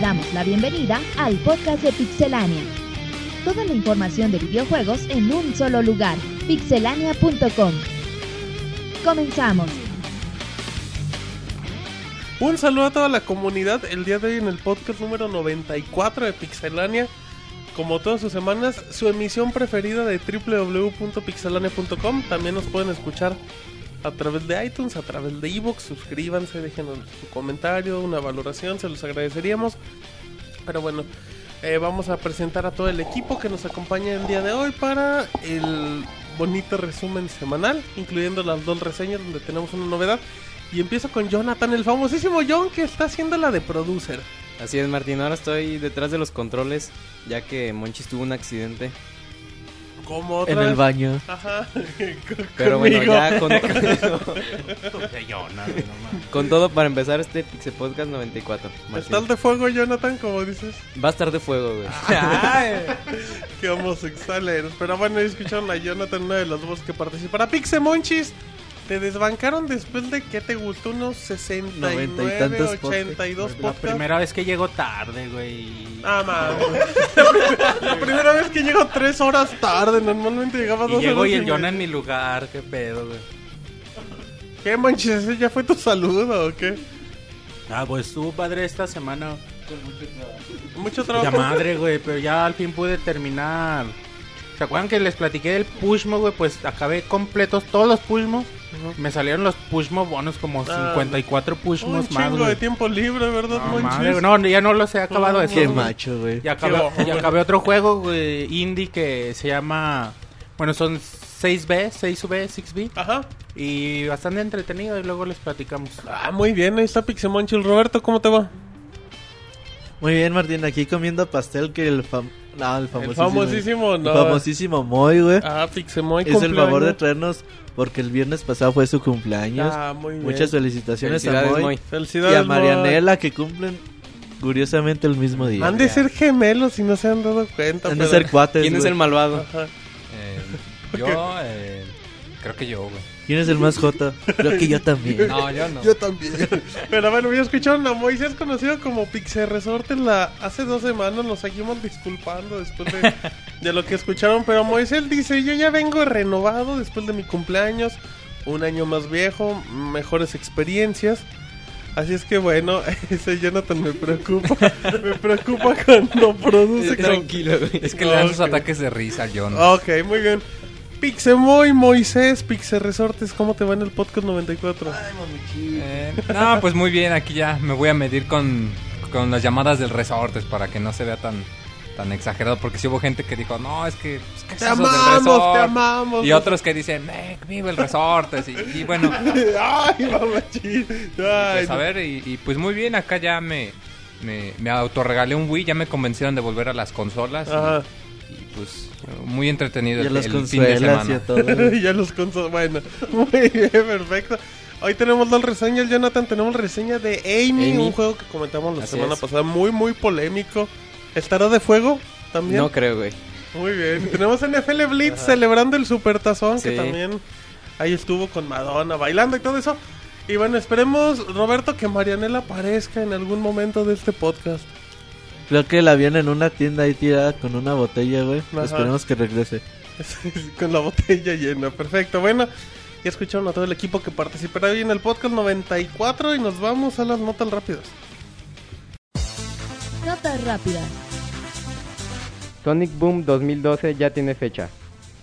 Damos la bienvenida al podcast de Pixelania. Toda la información de videojuegos en un solo lugar, pixelania.com. Comenzamos. Un saludo a toda la comunidad el día de hoy en el podcast número 94 de Pixelania. Como todas sus semanas, su emisión preferida de www.pixelania.com. También nos pueden escuchar a través de iTunes, a través de ebooks. Suscríbanse, déjenos su comentario, una valoración, se los agradeceríamos. Pero bueno, eh, vamos a presentar a todo el equipo que nos acompaña el día de hoy para el bonito resumen semanal, incluyendo las dos reseñas donde tenemos una novedad. Y empiezo con Jonathan, el famosísimo John que está haciendo la de producer. Así es, Martín. Ahora estoy detrás de los controles, ya que Monchis tuvo un accidente Otra En el baño. Ajá. Pero bueno, ya con, con todo para empezar este Pixel Podcast 94. Martín. ¿Estás de fuego, Jonathan, como dices? Va a estar de fuego, güey. Qué homosexual eres. Pero bueno, escucharon a Jonathan, una de las voces que participará. Pixemonchis, te desbancaron después de que te gustó unos 69, Noventa y tantos 82 La podcasts. primera vez que llego tarde, güey. Ah, mames. La primera vez que llego tres horas tarde. Normalmente llegaba Y dos llego horas y el. Jonah en mi lugar, qué pedo, güey. ¿Qué, Monchis? ¿Ese ya fue tu saludo o qué? Ah, pues estuvo padre esta semana. Mucho Ya trabajo. madre, güey, pero ya al fin pude terminar. ¿Se acuerdan que les platiqué del Pushmo, güey? Pues acabé completos todos los Pushmos. Me salieron los Pushmo bonos como Ah, 54 Un Pushmos más, chingo güey. de tiempo libre, ¿verdad, No, madre, no, ya no los he acabado de Qué hacer, güey. macho, güey. Y acabé, Qué ojo, y acabé otro juego güey, indie que se llama. Bueno, son 6B, 6B, 6B. Ajá. Y bastante entretenido. Y luego les platicamos. Ah, muy bien. Ahí está Pixemonchis. Roberto, ¿cómo te va? Muy bien, Martín. Aquí comiendo pastel que el, fam... no, el El famosísimo. famosísimo, el no. famosísimo Moy, güey. Ah, Pixemoy Hizo el favor de traernos porque el viernes pasado fue su cumpleaños. Ah, muy bien. Muchas felicitaciones a Moy y a Marianela que cumplen curiosamente el mismo día. Han de ser gemelos si no se han dado cuenta. Han de ser cuates. ¿Quién es el malvado? Ajá. Eh, yo, eh, creo que yo, güey. ¿Quién es el más jota? Creo que yo también. No, yo no. Yo también. Pero bueno, ya escucharon a Moisés conocido como Pixel Resort en la... Hace dos semanas nos seguimos disculpando después de, de lo que escucharon. Pero Moisés dice, yo ya vengo renovado después de mi cumpleaños. Un año más viejo, mejores experiencias. Así es que bueno, ese Jonathan me preocupa. me preocupa cuando produce... Tranquilo, güey. Es que le dan sus ataques de risa al John. Ok, muy bien. Pixemoy, Moisés, Pixel Resortes, ¿cómo te va en el podcast 94? Eh, no, pues muy bien, aquí ya me voy a medir con, con las llamadas del resortes para que no se vea tan tan exagerado. Porque si hubo gente que dijo, no, es que... pues, ¿qué es Te eso amamos, resort?" te amamos. Y otros que dicen, eh, vive el resortes. Y, y bueno, Ay, mamachín. Ay, pues a ver, y, y, pues muy bien, acá ya me, me, me autorregalé un Wii, ya me convencieron de volver a las consolas. Ajá. Y, pues muy entretenido Y a el, los el fin de y semana. todo. ya los Bueno, muy bien, perfecto. Hoy tenemos dos reseñas, Jonathan. Tenemos reseña de Amy, Amy. un juego que comentamos la Así semana es. pasada, muy, muy polémico. ¿Estará de fuego también? No creo, güey. Muy bien. Tenemos NFL Blitz celebrando el Supertazón, que Sí. también ahí estuvo con Madonna bailando y todo eso. Y bueno, esperemos, Roberto, que Marianela aparezca en algún momento de este podcast. Creo que la vieron en una tienda ahí tirada con una botella, güey. Ajá. Esperemos que regrese. con la botella llena. Perfecto. Bueno, ya escucharon a todo el equipo que participará hoy en el podcast 94 y nos vamos a las notas rápidas. Notas rápidas. Sonic Boom 2012 ya tiene fecha.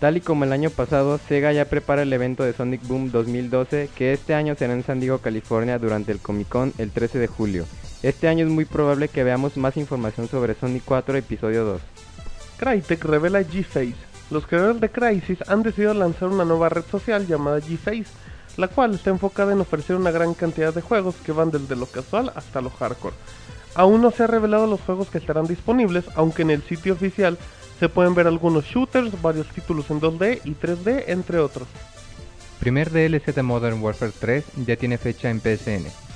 Tal y como el año pasado, Sega ya prepara el evento de Sonic Boom 2012 que este año será en San Diego, California durante el Comic Con el 13 de julio. Este año es muy probable que veamos más información sobre Sonic 4 episodio 2. Crytek revela G-Face. Los creadores de Crysis han decidido lanzar una nueva red social llamada G-Face, la cual está enfocada en ofrecer una gran cantidad de juegos que van desde lo casual hasta lo hardcore. Aún no se han revelado los juegos que estarán disponibles, aunque en el sitio oficial se pueden ver algunos shooters, varios títulos en 2D y 3D, entre otros. Primer DLC de Modern Warfare 3 ya tiene fecha en PSN.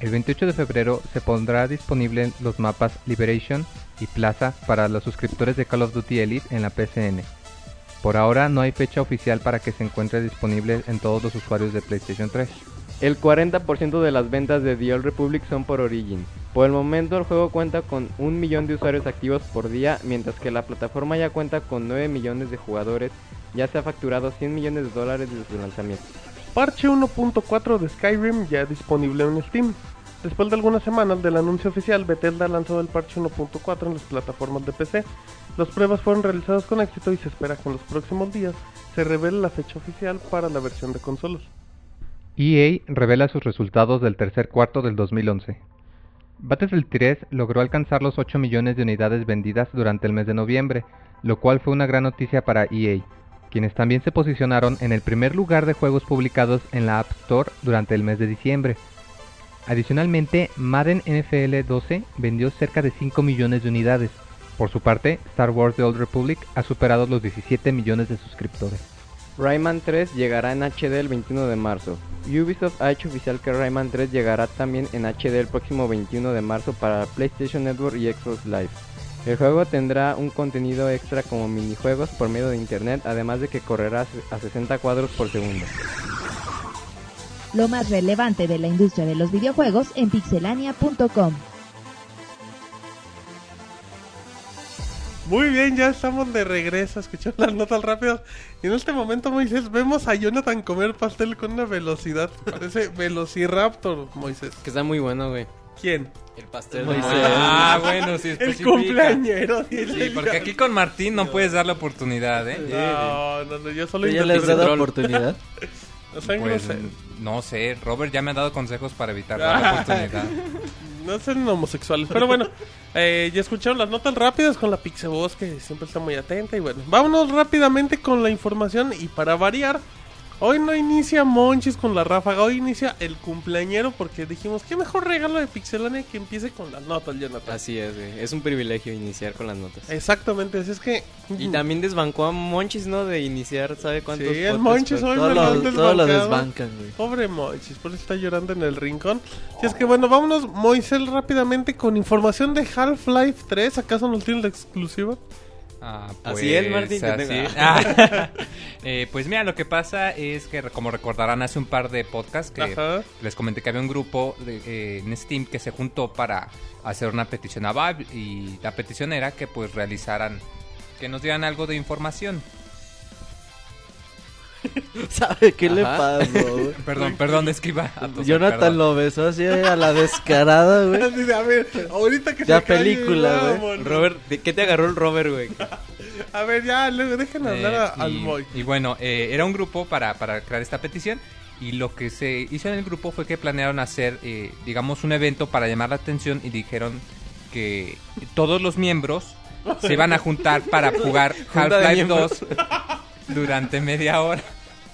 El 28 de febrero se pondrá disponible los mapas Liberation y Plaza para los suscriptores de Call of Duty Elite en la PSN. Por ahora no hay fecha oficial para que se encuentre disponible en todos los usuarios de PlayStation 3. El 40% de las ventas de The Old Republic son por Origin. Por el momento el juego cuenta con un millón de usuarios activos por día, mientras que la plataforma ya cuenta con 9 millones de jugadores, ya se ha facturado 100 millones de dólares desde su lanzamiento. Parche 1.4 de Skyrim ya disponible en Steam. Después de algunas semanas del anuncio oficial, Bethesda lanzó el parche 1.4 en las plataformas de PC. Las pruebas fueron realizadas con éxito y se espera que en los próximos días se revele la fecha oficial para la versión de consolas. EA revela sus resultados del tercer cuarto del 2011. Battlefield 3 logró alcanzar los 8 millones de unidades vendidas durante el mes de noviembre, lo cual fue una gran noticia para EA, quienes también se posicionaron en el primer lugar de juegos publicados en la App Store durante el mes de diciembre. Adicionalmente, Madden NFL 12 vendió cerca de 5 millones de unidades. Por su parte, Star Wars The Old Republic ha superado los 17 millones de suscriptores. Rayman 3 llegará en HD el 21 de marzo. Ubisoft ha hecho oficial que Rayman 3 llegará también en HD el próximo 21 de marzo para PlayStation Network y Xbox Live. El juego tendrá un contenido extra como minijuegos por medio de internet, además de que correrá a 60 cuadros por segundo. Lo más relevante de la industria de los videojuegos en pixelania.com. Muy bien, ya estamos de regreso escuchando las notas rápidas. Y en este momento, Moisés, vemos a Jonathan comer pastel con una velocidad. Parece Velociraptor, Moisés. Que está muy bueno, güey. ¿Quién? El pastel Moisés. Ah, bueno, sí, El especifica. cumpleañero. Sí, porque aquí con Martín no puedes dar la oportunidad, ¿eh? No, no, no, yo solo ¿Tú ya les has dado oportunidad? No Pues, groseros. no sé, Robert ya me ha dado consejos para evitar la oportunidad. No sean homosexuales. Pero bueno, eh, ya escucharon las notas rápidas con la Pixeboss que siempre está muy atenta. Y bueno, vámonos rápidamente con la información. Y para variar, hoy no inicia Monchis con la ráfaga, hoy inicia el cumpleañero. Porque dijimos, qué mejor regalo de Pixelania que empiece con las notas, Jonathan. Así es, güey. Es un privilegio iniciar con las notas. Exactamente, así es que. Y también desbancó a Monchis, ¿no? De iniciar, ¿sabe cuántos? Sí, el Monchis hoy Todo me lo lo, todo lo desbancan, güey. Pobre Moises, por eso está llorando en el rincón. Y es que bueno, vámonos, Moisés, rápidamente con información de Half-Life 3. ¿Acaso nos tiene la exclusiva? Ah, Así es, Martín, así. tenga- Ah, eh, pues mira, lo que pasa es que, como recordarán hace un par de podcasts que Ajá. les comenté que había un grupo de- eh, en Steam que se juntó para hacer una petición a Valve y la petición era que pues realizaran, que nos dieran algo de información. ¿Sabe qué le Ajá. pasó, güey? Perdón, perdón, es que iba a toser, Jonathan perdón. lo besó así a la descarada, güey. Así de, a ver, ahorita que Ya se calle, película, güey. Robert, ¿de ¿qué te agarró el Robert, güey? A ver, ya, luego hablar a- Eh, al y, Moy. y bueno, eh, era un grupo para, para crear esta petición y lo que se hizo en el grupo fue que planearon hacer, eh, digamos, un evento para llamar la atención y dijeron que todos los miembros se iban a juntar para jugar Half-Life miembros. 2 durante media hora.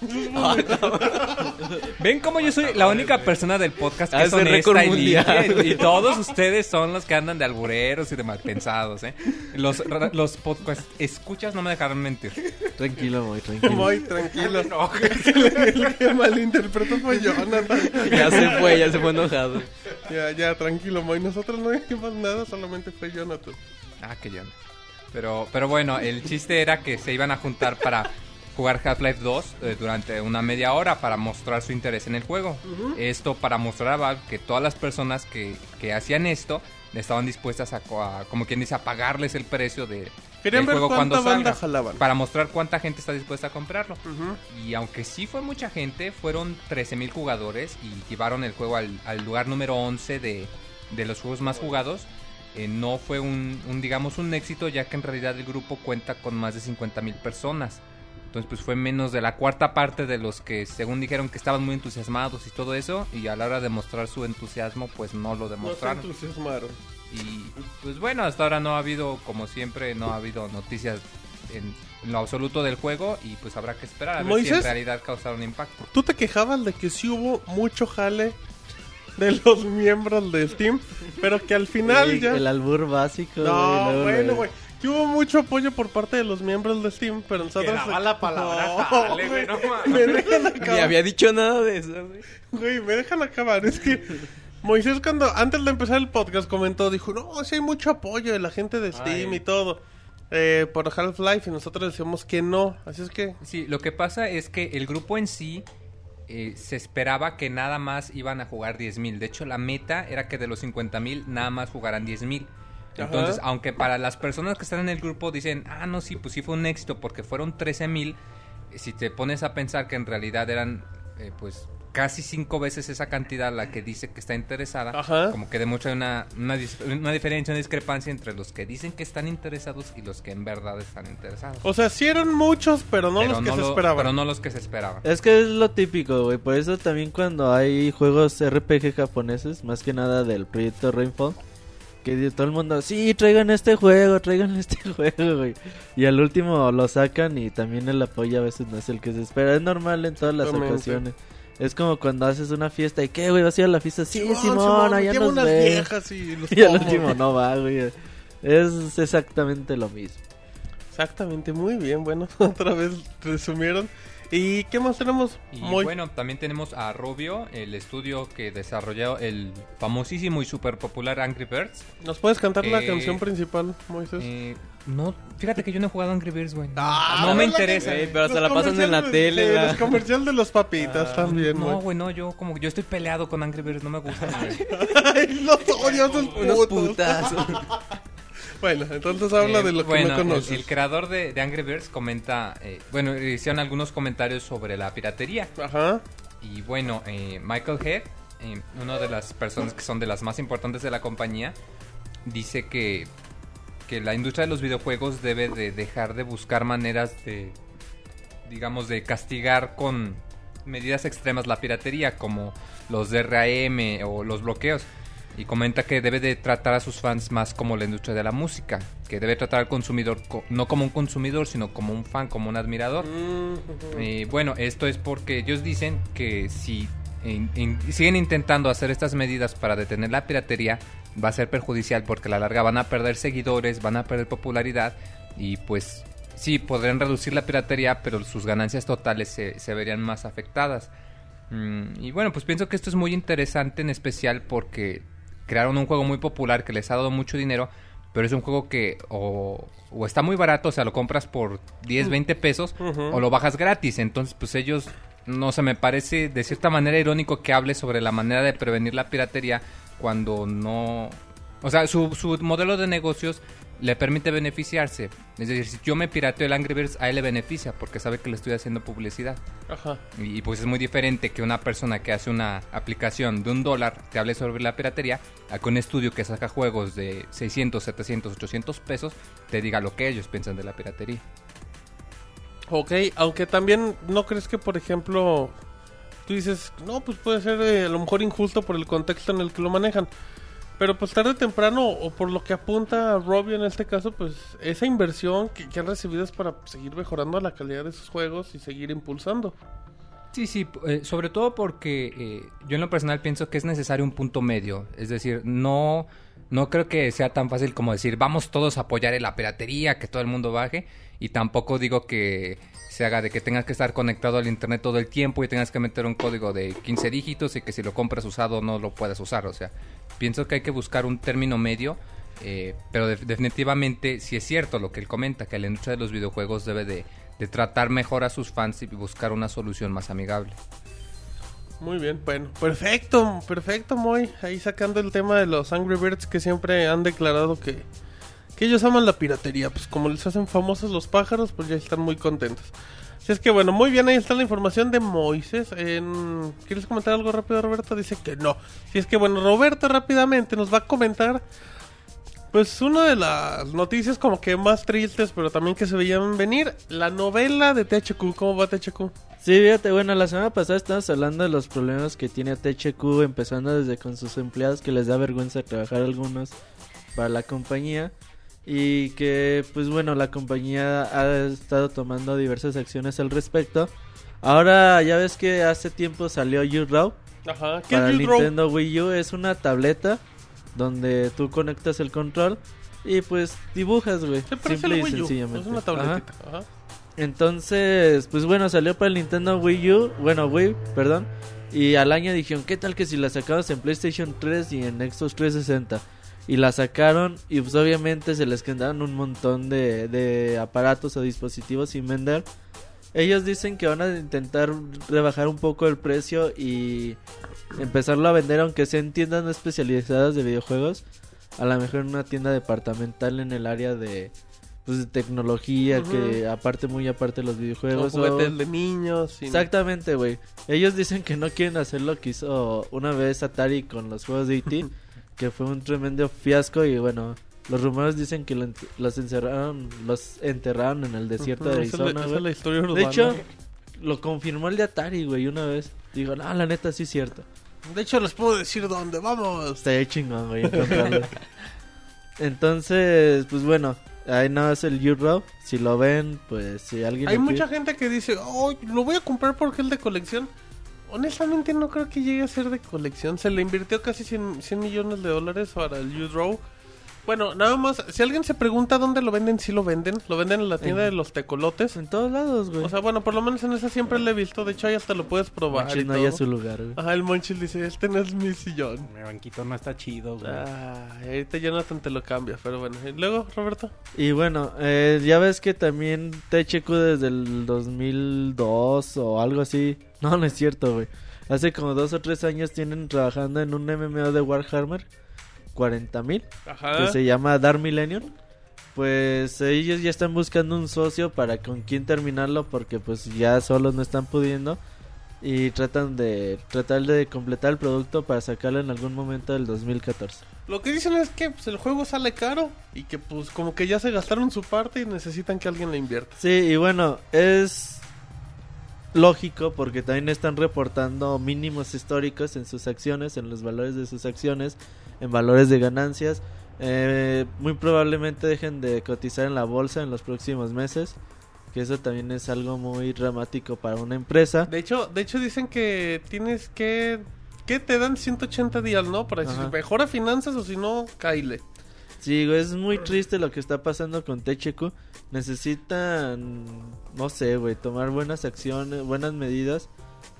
Ven como yo soy la única persona del podcast que Ah, récord honesta y limpia, y, todos ustedes son los que andan de albureros y de malpensados, ¿eh? Los, los podcast escuchas no me dejarán mentir. Tranquilo, muy tranquilo. Moy, tranquilo. el que malinterpretó fue Jonathan. Ya se fue, ya se fue enojado. Ya, ya, tranquilo, Moy. Nosotros no dijimos nada, solamente fue Jonathan. Ah, que no. Pero, pero bueno, el chiste era que se iban a juntar para jugar Half-Life 2 eh, durante una media hora para mostrar su interés en el juego. Esto para mostrar a Valve que todas las personas que, que hacían esto estaban dispuestas a, co- a, como quien dice, a pagarles el precio de, del ver juego cuando salga. jalaban. Para mostrar cuánta gente está dispuesta a comprarlo. Y aunque sí fue mucha gente, fueron 13.000 jugadores y llevaron el juego al, al lugar número 11 de, de los juegos más jugados. Eh, no fue un, un, digamos, un éxito, ya que en realidad el grupo cuenta con más de 50.000 personas. Entonces, pues fue menos de la cuarta parte de los que, según dijeron, que estaban muy entusiasmados y todo eso. Y a la hora de mostrar su entusiasmo, pues no lo No se demostraron. entusiasmaron. Y pues bueno, hasta ahora no ha habido, como siempre, no ha habido noticias en, en lo absoluto del juego y pues habrá que esperar a ver si en realidad causaron impacto. Tú te quejabas de que sí hubo mucho jale de los miembros de Steam, pero que al final Sí, ya... El albur básico, No, güey, bueno, güey. Que hubo mucho apoyo por parte de los miembros de Steam, pero nosotros... Que daba la palabra No, güey, no mames. Me dejan Ni había dicho nada de eso, güey. Güey, me dejan acabar. Es que Moisés cuando antes de empezar el podcast comentó, dijo, no, sí hay mucho apoyo de la gente de Steam Ay. y todo. eh, por Half-Life y nosotros decíamos que no. Así es que... Sí, lo que pasa es que el grupo en sí eh, se esperaba que nada más iban a jugar 10.000. De hecho, la meta era que de los 50.000 nada más jugaran 10.000. Entonces, Ajá. aunque para las personas que están en el grupo dicen, ah, no, sí, pues sí fue un éxito porque fueron 13.000, eh, si te pones a pensar que en realidad eran, eh, pues, casi cinco veces esa cantidad la que dice que está interesada, Ajá. como que demuestra una, una, una diferencia, una discrepancia entre los que dicen que están interesados y los que en verdad están interesados. O sea, sí eran muchos, pero no Pero los que se esperaban. Pero no los que se esperaban. Es que es lo típico, güey. Por eso también cuando hay juegos RPG japoneses, más que nada del proyecto Rainfall, que todo el mundo, sí, traigan este juego, traigan este juego, güey. Y al último lo sacan y también el apoyo a veces no es el que se espera. Es normal en todas las ocasiones. Es como cuando haces una fiesta y, ¿qué, güey? ¿Vas a ir a la fiesta? Sí, Simón, Simón, allá nos unas viejas y los Y al último no va, güey. Es exactamente lo mismo. Exactamente, muy bien. Bueno, otra vez resumieron. ¿Y qué más tenemos? Y Muy- bueno, también tenemos a Rubio, el estudio que desarrolló el famosísimo y super popular Angry Birds. ¿Nos puedes cantar la Eh, canción principal, Moisés? Eh, no, fíjate que yo no he jugado Angry Birds, güey. Ah, no me interesa. que- pero se la pasan en la tele, sí, la- Los comerciales de los papitas también, No, güey. güey, no, yo como yo estoy peleado con Angry Birds, no me gusta. Ay, los odio, esos Unos putos. Bueno, entonces habla Eh, de lo que no conoces. El, creador de, de Angry Birds comenta, eh, bueno, hicieron algunos comentarios sobre la piratería. Ajá. Y bueno, eh, Michael Head, eh, una de las personas que son de las más importantes de la compañía, dice que, que la industria de los videojuegos debe de dejar de buscar maneras de, digamos, de castigar con medidas extremas la piratería, como los DRM o los bloqueos. Y comenta que debe de tratar a sus fans más como la industria de la música, que debe tratar al consumidor co- no como un consumidor, sino como un fan, como un admirador. Mm. Eh, bueno, esto es porque ellos dicen que si in- in- siguen intentando hacer estas medidas para detener la piratería, va a ser perjudicial porque a la larga van a perder seguidores, van a perder popularidad y pues sí, podrían reducir la piratería, pero sus ganancias totales se, se verían más afectadas. Mm, y bueno, pues pienso que esto es muy interesante en especial porque crearon un juego muy popular que les ha dado mucho dinero, pero es un juego que o, o está muy barato, o sea, lo compras por 10, 20 pesos, Ujú. o lo bajas gratis. Entonces, pues ellos, no sé, me parece de cierta manera irónico que hable sobre la manera de prevenir la piratería cuando no... O sea, su, su modelo de negocios le permite beneficiarse. Es decir, si yo me pirateo el Angry Birds, a él le beneficia porque sabe que le estoy haciendo publicidad. Ajá. Y, y, pues es muy diferente que una persona que hace una aplicación de un dólar te hable sobre la piratería a que un estudio que saca juegos de 600, 700, 800 pesos te diga lo que ellos piensan de la piratería. Ok, aunque también no crees que, por ejemplo, tú dices, no, pues puede ser eh, a lo mejor injusto por el contexto en el que lo manejan. Pero pues tarde o temprano, o por lo que apunta Robbie en este caso, pues esa inversión que, han recibido es para seguir mejorando la calidad de sus juegos y seguir impulsando. Sí, sí, eh, sobre todo porque eh, yo en lo personal pienso que es necesario un punto medio. Es decir, no, no creo que sea tan fácil como decir vamos todos a apoyar en la piratería, que todo el mundo baje. Y tampoco digo que se haga de que tengas que estar conectado al internet todo el tiempo y tengas que meter un código de 15 dígitos y que si lo compras usado no lo puedas usar. O sea, pienso que hay que buscar un término medio. eh, pero def- definitivamente sí es cierto lo que él comenta, que la industria de los videojuegos debe de, de tratar mejor a sus fans y buscar una solución más amigable. Muy bien, bueno, perfecto, perfecto, Moy. Ahí sacando el tema de los Angry Birds que siempre han declarado que, que ellos aman la piratería. Pues como les hacen famosos los pájaros, pues ya están muy contentos. Así es que bueno, muy bien, ahí está la información de Moises. En... ¿Quieres comentar algo rápido, Roberto? Dice que no. Si es que bueno, Roberto rápidamente nos va a comentar. Pues una de las noticias como que más tristes, pero también que se veían venir, la novela de THQ. ¿Cómo va THQ? Sí, fíjate, bueno, la semana pasada estábamos hablando de los problemas que tiene THQ, empezando desde con sus empleados que les da vergüenza trabajar algunos para la compañía. Y que, pues bueno, la compañía ha estado tomando diversas acciones al respecto. Ahora, ya ves que hace tiempo salió U-Raw Ajá, ¿qué para es? Nintendo Wii U. Es una tableta donde tú conectas el control y pues dibujas, güey. Simple y sencillamente. Es una tabletita. Ajá. Entonces, pues bueno, salió para el Nintendo Wii U, bueno, Wii, perdón. Y al año dijeron, ¿qué tal que si la sacamos en PlayStation 3 y en Xbox 360? Y la sacaron y pues obviamente se les quedaron un montón de, de aparatos o dispositivos sin vender. Ellos dicen que van a intentar rebajar un poco el precio y empezarlo a vender aunque sea en tiendas no especializadas de videojuegos. A lo mejor en una tienda departamental en el área de, pues, de tecnología, que aparte, muy aparte de los videojuegos. o- juguetes de niños. y- Exactamente, güey. Ellos dicen que no quieren hacer lo que hizo una vez Atari con los juegos de E.T., que fue un tremendo fiasco y bueno, los rumores dicen que lo ent- los encerraron, los enterraron en el desierto de Arizona, esa es la historia De hecho, lo confirmó el de Atari, güey, una vez. Digo, no, la neta sí es cierto. De hecho, les puedo decir dónde vamos. Estaría chingón, güey, encontrarlo. Entonces, pues bueno, ahí nada más el Euro. Si lo ven, pues si alguien... Hay mucha gente que dice, oh, lo voy a comprar porque es de colección. Honestamente no creo que llegue a ser de colección. Se le invirtió casi 100, 100 millones de dólares para el U-Draw. Bueno, nada más, si alguien se pregunta dónde lo venden, sí lo venden. Lo venden en la tienda En- de los tecolotes. En todos lados, güey. O sea, bueno, por lo menos en esa siempre lo he visto. De hecho, ahí hasta lo puedes probar. Monchis y no hay a su lugar, güey. Ajá, el Monchil dice, este no es mi sillón. Mi banquito no está chido, güey. Ah, ahorita Jonathan te lo cambia, pero bueno. ¿Y luego, Roberto? Y bueno, eh, ya ves que también THQ desde el 2002 o algo así. No, no es cierto, güey. Hace como dos o tres años tienen trabajando en un MMO de Warhammer 40.000 Ajá. que se llama Dark Millennium. Pues ellos ya están buscando un socio para con quien terminarlo porque pues ya solos no están pudiendo y tratan de tratar de completar el producto para sacarlo en algún momento del 2014. Lo que dicen es que pues, el juego sale caro y que pues como que ya se gastaron su parte y necesitan que alguien le invierta. Sí, y bueno, es lógico porque también están reportando mínimos históricos en sus acciones, en los valores de sus acciones, en valores de ganancias. Eh, muy probablemente dejen de cotizar en la bolsa en los próximos meses, que eso también es algo muy dramático para una empresa. De hecho, de hecho dicen que tienes que que te dan 180 días, ¿no? Para decir mejora finanzas o si no, caile. Sí, güey, es muy triste lo que está pasando con THQ. Necesitan, no sé, güey, tomar buenas acciones, buenas medidas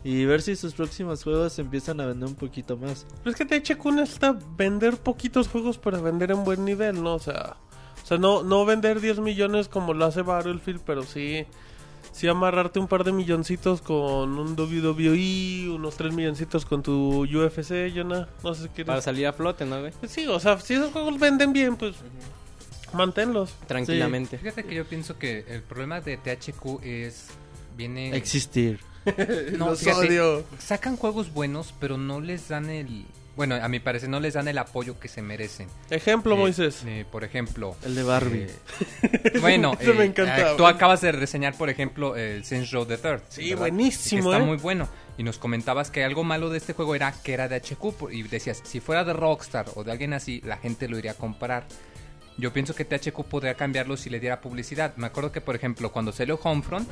y ver si sus próximos juegos empiezan a vender un poquito más. Pero es que THQ necesita vender poquitos juegos para vender en buen nivel, ¿no? O sea, o sea no, no vender 10 millones como lo hace Battlefield, pero sí, sí amarrarte un par de milloncitos con un WWE, unos 3 milloncitos con tu UFC, Jonah. No sé qué. Para salir a flote, ¿no, güey? Pues sí, o sea, si esos juegos venden bien, pues manténlos. Tranquilamente. Fíjate que yo pienso que el problema de THQ es viene Existir. no, Los fíjate, odio. sacan juegos buenos, pero no les dan el bueno, a mi parecer no les dan el apoyo que se merecen. Ejemplo, Eh, Moisés. eh, por ejemplo, El de Barbie. eh, bueno, me eh, tú acabas de reseñar, por ejemplo, el Saints Row the Third. Sí, ¿verdad? buenísimo, Que está ¿eh? muy bueno. Y nos comentabas que algo malo de este juego era que era de HQ. Y decías, si fuera de Rockstar o de alguien así, la gente lo iría a comprar. Yo pienso que THQ podría cambiarlo si le diera publicidad. Me acuerdo que, por ejemplo, cuando salió Homefront,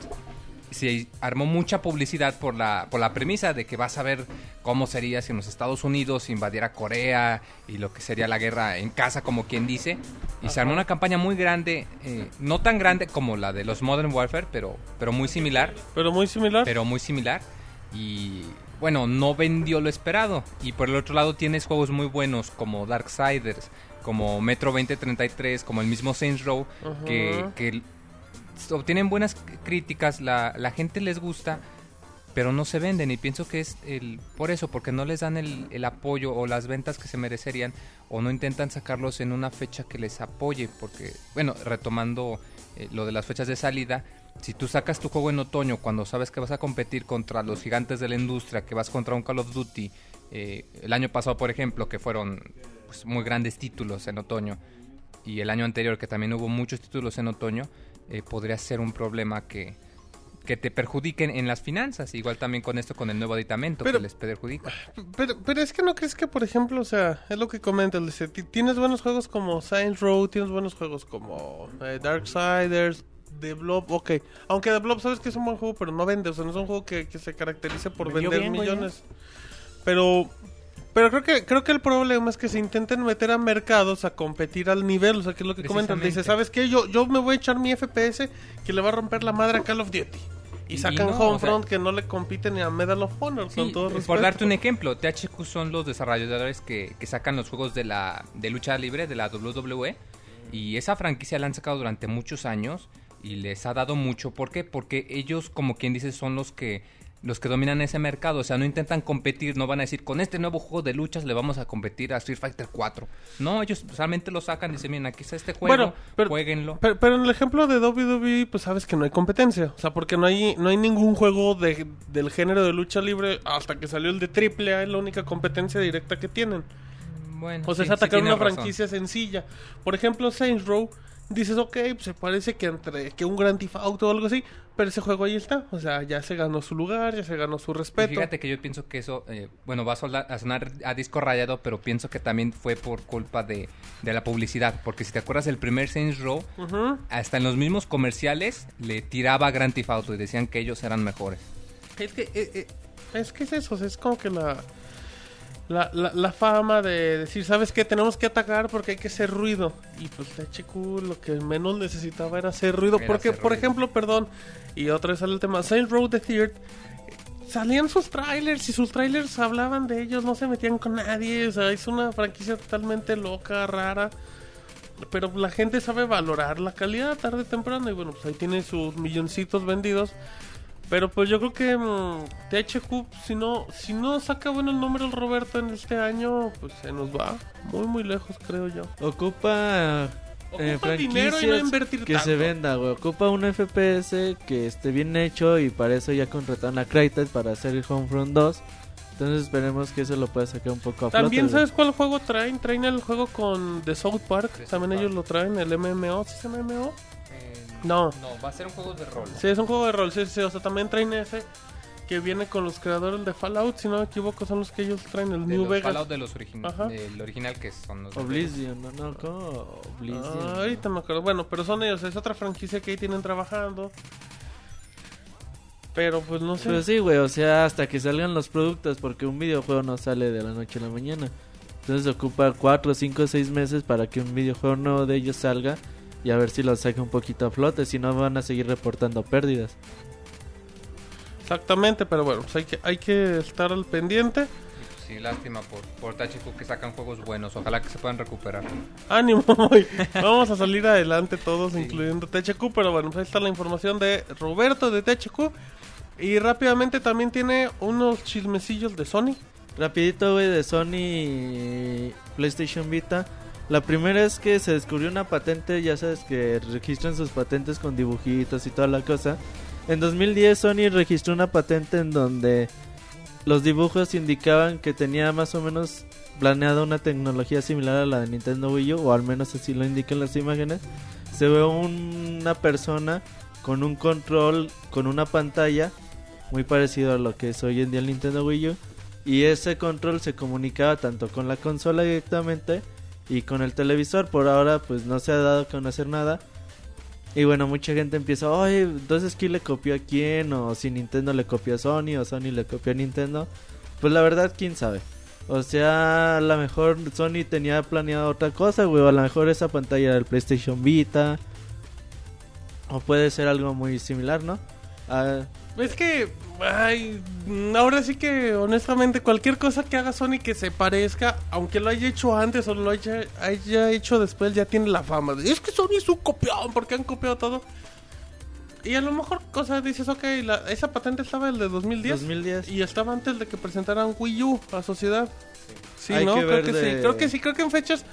se armó mucha publicidad por la, por la premisa de que vas a ver cómo sería si en los Estados Unidos invadiera Corea y lo que sería la guerra en casa, como quien dice. Y se armó una campaña muy grande, eh, no tan grande como la de los Modern Warfare, pero, pero muy similar Pero muy similar. pero muy similar. Y bueno, no vendió lo esperado. Y por el otro lado tienes juegos muy buenos como Darksiders, como Metro 2033, como el mismo Saints Row, que obtienen buenas críticas, la, la gente les gusta, pero no se venden. Y pienso que es el, por eso, porque no les dan el, apoyo o las ventas que se merecerían, o no intentan sacarlos en una fecha que les apoye. Porque, bueno, retomando eh, lo de las fechas de salida, si tú sacas tu juego en otoño cuando sabes que vas a competir contra los gigantes de la industria, que vas contra un Call of Duty, eh, el año pasado por ejemplo, que fueron pues, muy grandes títulos en otoño, y el año anterior que también hubo muchos títulos en otoño, eh, podría ser un problema que, que te perjudiquen en las finanzas. Igual también con esto, con el nuevo aditamento Pero- que les perjudica. Pero, pero es que no crees que, por ejemplo, o sea, es lo que comentas, dice, ti- tienes buenos juegos como Science Row, tienes buenos juegos como eh, Darksiders, The Blob, ok. Aunque The Blob sabes que es un buen juego, pero no vende, o sea, no es un juego que, que se caracterice por Vendió vender bien, güey, millones. Pero, pero creo que creo que el problema es que se intenten meter a mercados a competir al nivel, o sea, que es lo que comentas. Dice. ¿sabes qué? Yo, yo me voy a echar mi FPS que le va a romper la madre a Call of Duty. Y sacan no, o Homefront sea- que no le compite ni a Medal of Honor, con Sí, todo por darte un ejemplo, THQ son los desarrolladores que, que sacan los juegos de la de lucha libre, de la WWE, y esa franquicia la han sacado durante muchos años y les ha dado mucho. ¿Por qué? Porque ellos, como quien dice, son los que los que dominan ese mercado, o sea, no intentan competir, no van a decir, con este nuevo juego de luchas le vamos a competir a Street Fighter 4. No, ellos solamente lo sacan y dicen, miren, aquí está este juego, Bueno, pero- jueguenlo. Pero, pero en el ejemplo de WWE, pues sabes que no hay competencia. O sea, porque no hay, no hay ningún juego de, del género de lucha libre hasta que salió el de AAA, es la única competencia directa que tienen. Bueno, O sea, sí, es atacar sí una razón. franquicia sencilla. Por ejemplo, Saints Row, dices, ok, pues se parece que entre que un Grand Theft Auto o algo así, pero ese juego ahí está. O sea, ya se ganó su lugar, ya se ganó su Y respeto. fíjate que yo pienso que eso, eh, bueno, va a, sonar a disco rayado, pero pienso que también fue por culpa de, de la publicidad. Porque si te acuerdas del primer Saints Row, hasta en los mismos comerciales le tiraba a Grand Theft Auto y decían que ellos eran mejores. Es que, eh, eh, es que es eso, o sea, es como que la, la, la, la fama de decir, ¿sabes qué? Tenemos que atacar porque hay que hacer ruido. Y pues THQ lo que menos necesitaba era hacer ruido. Era porque, hacer por ruido. ejemplo, perdón, y otra vez sale el tema, Saint Row the Third, salían sus trailers y sus trailers hablaban de ellos, no se metían con nadie. O sea, es una franquicia totalmente loca, rara. Pero la gente sabe valorar la calidad tarde o temprano. Y bueno, pues ahí tiene sus milloncitos vendidos. Pero pues yo creo que mm, THQ, si no, si no saca bueno el nombre el Roberto en este año, pues se nos va muy muy lejos, creo yo. Ocupa, eh, Ocupa dinero y no invertir que tanto. se venda, güey. Ocupa un FPS que esté bien hecho y para eso ya contrataron a Crytek para hacer el Homefront 2. Entonces esperemos que eso lo pueda sacar un poco a flote. También güey. sabes cuál juego traen, traen el juego con The South Park, The South también Park. ellos lo traen, el MMO, ¿sí es MMO? No. No, va a ser un juego de rol. Sí, es un juego de rol, sí, sí, o sea, también traen ese que viene con los creadores de Fallout, si no me equivoco, son los que ellos traen, el De New los Vegas. Fallout de los origi- Ajá. del original que son los de Oblivion, no, no, ¿cómo? Oblivion. Ah, ahorita me acuerdo. Bueno, pero son ellos, es otra franquicia que ahí tienen trabajando. Pero pues no sé. Pero sí, güey, o sea, hasta que salgan los productos, porque un videojuego no sale de la noche a la mañana. Entonces ocupa 4, 5, 6 meses para que un videojuego nuevo de ellos salga y a ver si lo saca un poquito a flote, si no van a seguir reportando pérdidas. Exactamente, pero bueno, pues hay que, hay que estar al pendiente. Pues, Sí, lástima por, por THQ que sacan juegos buenos. Ojalá que se puedan recuperar. Ánimo. Vamos a salir adelante todos, incluyendo THQ. Pero bueno, pues ahí está la información de Roberto de THQ. Y rápidamente también tiene unos chismecillos de Sony. Rapidito, güey, de Sony y PlayStation Vita. La primera es que se descubrió una patente, ya sabes que registran sus patentes con dibujitos y toda la cosa. En 2010 Sony registró una patente en donde los dibujos indicaban que tenía más o menos planeada una tecnología similar a la de Nintendo Wii U, o al menos así lo indican las imágenes. Se ve un- una persona con un control, con una pantalla, muy parecido a lo que es hoy en día el Nintendo Wii U. Y ese control se comunicaba tanto con la consola directamente y con el televisor. Por ahora pues no se ha dado a conocer nada. Y bueno, mucha gente empieza, oye, entonces ¿quién le copió a quién? O si Nintendo le copió a Sony o Sony le copió a Nintendo. Pues la verdad, quién sabe. O sea, a lo mejor Sony tenía planeado otra cosa, güey. A lo mejor esa pantalla era el PlayStation Vita. O puede ser algo muy similar, ¿no? Ah, Es que, ay, ahora sí que honestamente cualquier cosa que haga Sony que se parezca, aunque lo haya hecho antes o lo haya, haya hecho después, ya tiene la fama. de, Es que Sony es un copión porque han copiado todo. Y a lo mejor, cosa dices, ok, la- esa patente estaba el de 2010. 2010. Y estaba antes de que presentaran Wii U a sociedad. Sí, Hay ¿no? que creo ver que de- sí. Creo que sí, creo que en fechas.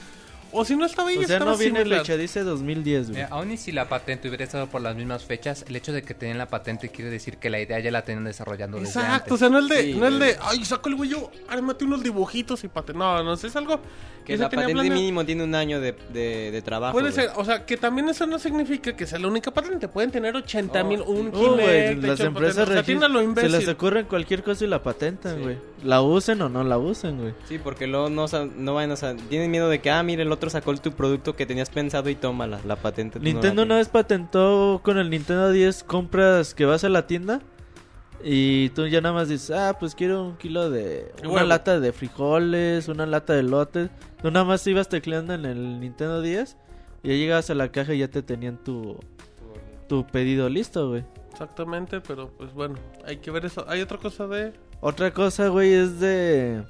O si no estaba ahí, o sea, estaba no viene similar. fecha, dice 2010, güey. Aún y si la patente hubiera estado por las mismas fechas, el hecho de que tenían la patente quiere decir que la idea ya la tenían desarrollando desde Exacto, o antes. sea, no el de, Sí, no el güey. de, ay, saco el Wii U, ármate unos dibujitos y patente. No, no, es algo Que la patente planeado. mínimo tiene un año de, de, de trabajo. Puede güey. ser, o sea, que también eso no significa que sea la única patente. Pueden tener 80 mil, un Uh, güey, las empresas. O sea, se les ocurre cualquier cosa y la patentan, Sí. güey. La usen o no la usen, güey. Sí, porque luego no, no vayan a... sa- Tienen miedo de que, ah, mira, el otro sacó tu producto que tenías pensado y toma la, patente. tú no la Nintendo una vez patentó con el Nintendo 10 compras que vas a la tienda y tú ya nada más dices, ah, pues quiero un kilo de... Una Huevo. lata de frijoles, una lata de lotes. Tú nada más ibas tecleando en el Nintendo 10 y ya llegabas a la caja y ya te tenían tu, tu pedido listo, güey. Exactamente, pero pues bueno, hay que ver eso. Hay otra cosa de... Otra cosa, güey, es de...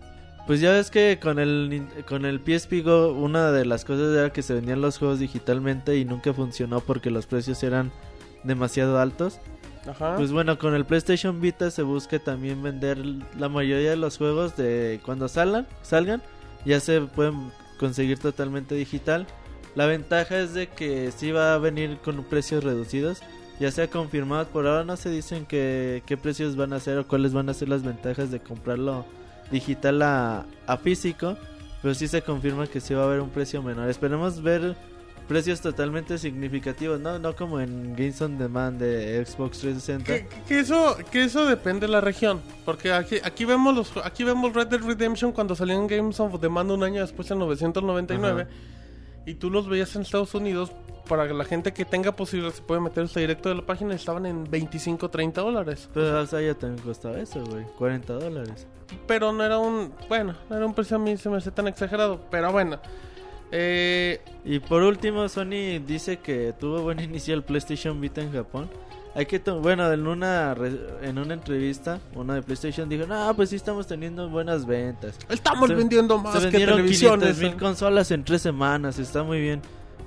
Pues ya ves que con el, con el PSP Go una de las cosas era que se vendían los juegos digitalmente y nunca funcionó porque los precios eran demasiado altos. Ajá. Pues bueno, con el PlayStation Vita se busca también vender la mayoría de los juegos de cuando salgan, salgan, ya se pueden conseguir totalmente digital. La ventaja es de que sí va a venir con precios reducidos, ya sea confirmado, por ahora no se dicen que, qué precios van a ser o cuáles van a ser las ventajas de comprarlo digital a, a físico, pero sí se confirma que sí va a haber un precio menor. Esperemos ver precios totalmente significativos, no, no como en Games on Demand de Xbox 360. Que, que eso, que eso depende de la región. Porque aquí, aquí vemos los aquí vemos Red Dead Redemption cuando salió en Games of Demand un año después en 999. Y tú los veías en Estados Unidos. Para que la gente que tenga posibilidad se puede meterse directo de la página. Estaban en 25 30 dólares. Pero o sea, ya también costaba eso, güey, 40 dólares. Pero no era un. Bueno, no era un precio a mí se me hace tan exagerado. Pero bueno. Eh, Y por último, Sony dice que tuvo buen inicio el PlayStation Vita en Japón. Hay que bueno, en una re- en una entrevista, una de PlayStation dijo, "No, pues sí estamos teniendo buenas ventas." estamos Se- vendiendo más Se que televisiones. 500 mil consolas en tres semanas, está muy bien.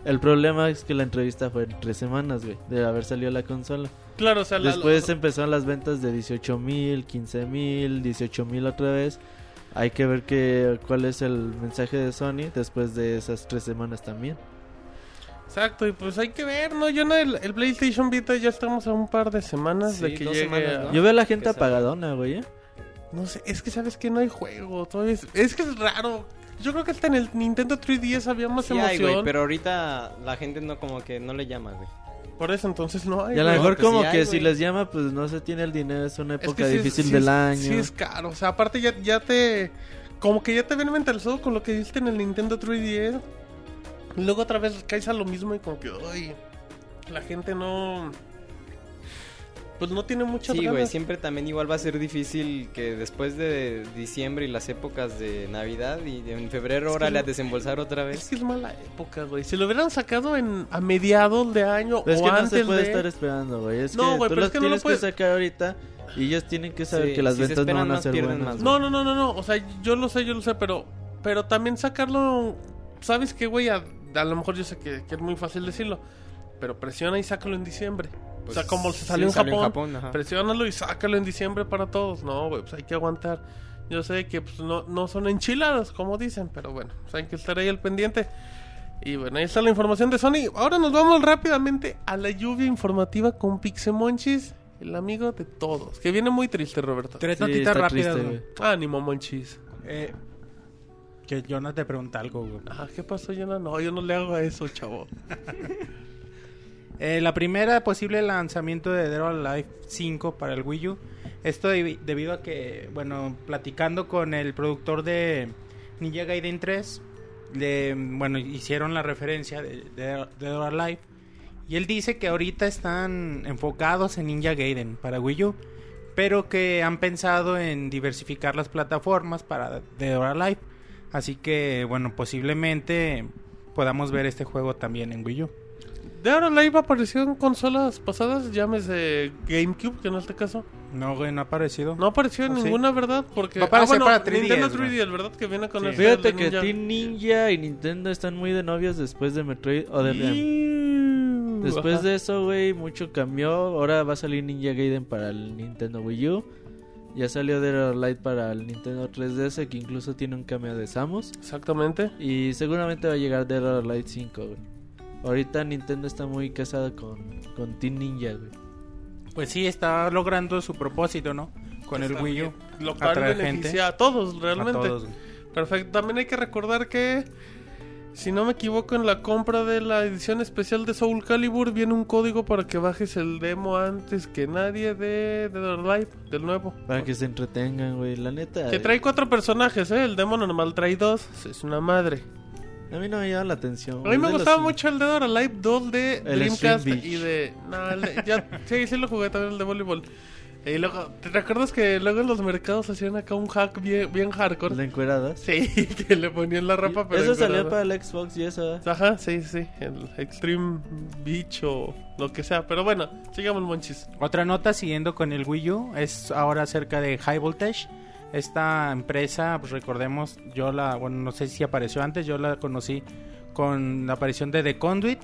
El problema es que la entrevista fue en tres semanas, güey, de haber salido la consola. Claro, o sea, la- Después empezaron las ventas de 18 mil, 15 mil, 18 mil otra vez. Hay que ver que, cuál es el mensaje de Sony después de esas tres semanas también. Exacto, y pues hay que ver, ¿no? Yo no, el, el PlayStation Vita ya estamos a un par de semanas Sí, de que llegue. semanas, ¿no? Yo veo a la gente apagadona, güey. ¿eh? No sé, es que sabes que no hay juego. Todavía es, es que es raro. Yo creo que hasta en el Nintendo 3DS había más Sí hay, emoción. güey, pero ahorita la gente no como que no le llama, güey. Por eso entonces no hay. Y a lo mejor pues como sí hay, que si les llama, pues no se tiene el dinero, es una Es que época sí es- difícil sí del es- año. Sí es caro, o sea, aparte ya, ya te... Como que ya te ven mentalizado con lo que viste en el Nintendo 3DS. Y luego otra vez caes a lo mismo y como que, ay, la gente no... Pues no tiene muchas Sí, güey, siempre también igual va a ser difícil que después de diciembre y las épocas de Navidad y en febrero, Es que órale a no- desembolsar otra Es vez. que es mala época, güey. Si lo hubieran sacado en a mediados de año Pero es o que no antes se puede de... estar esperando, güey. Es No, que güey, tú pero es que no lo puedes- que sacar ahorita y ellos tienen que saber Sí, que las si se ventas no esperan van a ser pierden buenas. más. No, no, no, no, no. O sea, yo lo sé, yo lo sé, pero... Pero también sacarlo... ¿Sabes qué, güey? A, a lo mejor yo sé que, que es muy fácil decirlo. Pero presiona y sácalo en diciembre. O sea, como se Pues, sí, salió en salió Japón. ajá. Presiónalo y sácalo en diciembre para todos. No, güey, pues hay que aguantar. Yo sé que pues, no, no son enchiladas, como dicen, pero bueno, pues hay que estar ahí al pendiente. Y bueno, ahí está la información de Sony. Ahora nos vamos rápidamente a la lluvia informativa con Pixemonchis, el amigo de todos. Que viene muy triste, Roberto. Tres Sí, notitas rápidas, triste, güey. Ánimo, Monchis. Eh, que no te pregunta algo, güey. Ah, ¿qué pasó, Jonah? No, yo no le hago a eso, chavo. Eh, la primera posible lanzamiento de Dead or Alive 5 para el Wii U. Esto debi- debido a que, bueno, platicando con el productor de Ninja Gaiden 3, le, bueno, hicieron la referencia de, de Dead or Alive. Y él dice que ahorita están enfocados en Ninja Gaiden para Wii U, pero que han pensado en diversificar las plataformas para Dead or Alive. Así que, bueno, posiblemente podamos ver este juego también en Wii U. De ahora Live apareció en consolas pasadas, llámese GameCube, que en este caso. No, güey, no ha aparecido. No apareció en ¿Oh, sí? ninguna, ¿verdad? Porque Va a aparecer ah, bueno, para 3DS, Nintendo güey. 3DS, ¿verdad? Que viene con Sí. el Fíjate que Ninja. Team Ninja y Nintendo están muy de novios después de Metroid o de Después ajá. de eso, güey, mucho cambió. Ahora va a salir Ninja Gaiden para el Nintendo Wii U. Ya salió Dead or Alive para el Nintendo 3DS, que incluso tiene un cameo de Samus. Exactamente. Y seguramente va a llegar Dead or Alive 5, güey. Ahorita Nintendo está muy casado con, con Team Ninja, güey. Pues sí, está logrando su propósito, ¿no? Con el Wii U. bien. Lo cual beneficia gente. a todos, A realmente. todos. Perfecto. También hay que recordar que, si no me equivoco, en la compra de la edición especial de Soul Calibur viene un código para que bajes el demo antes que nadie de Dead or Alive, del nuevo. Para que se entretengan, güey. La neta. Que trae cuatro personajes, ¿eh? El demo normal trae dos. Es una madre. A mí no me llama la atención. A mí me de gustaba los- mucho el Dead or Alive 2 de El Dreamcast y de... No, el de- ya, sí, sí lo jugué también el de voleibol. Y luego, ¿te recuerdas que luego en los mercados hacían acá un hack bien, bien hardcore? ¿De encueradas? Sí, que le ponían la rapa, pero... Eso salió encuerada. para el Xbox y eso. ¿eh? Ajá, sí, sí, el Extreme Beach o lo que sea. Pero bueno, sigamos, monchis. Otra nota siguiendo con el Wii U es ahora acerca de High Voltage. Esta empresa, pues recordemos, yo la, bueno, no sé si apareció antes, yo la conocí con la aparición de The Conduit.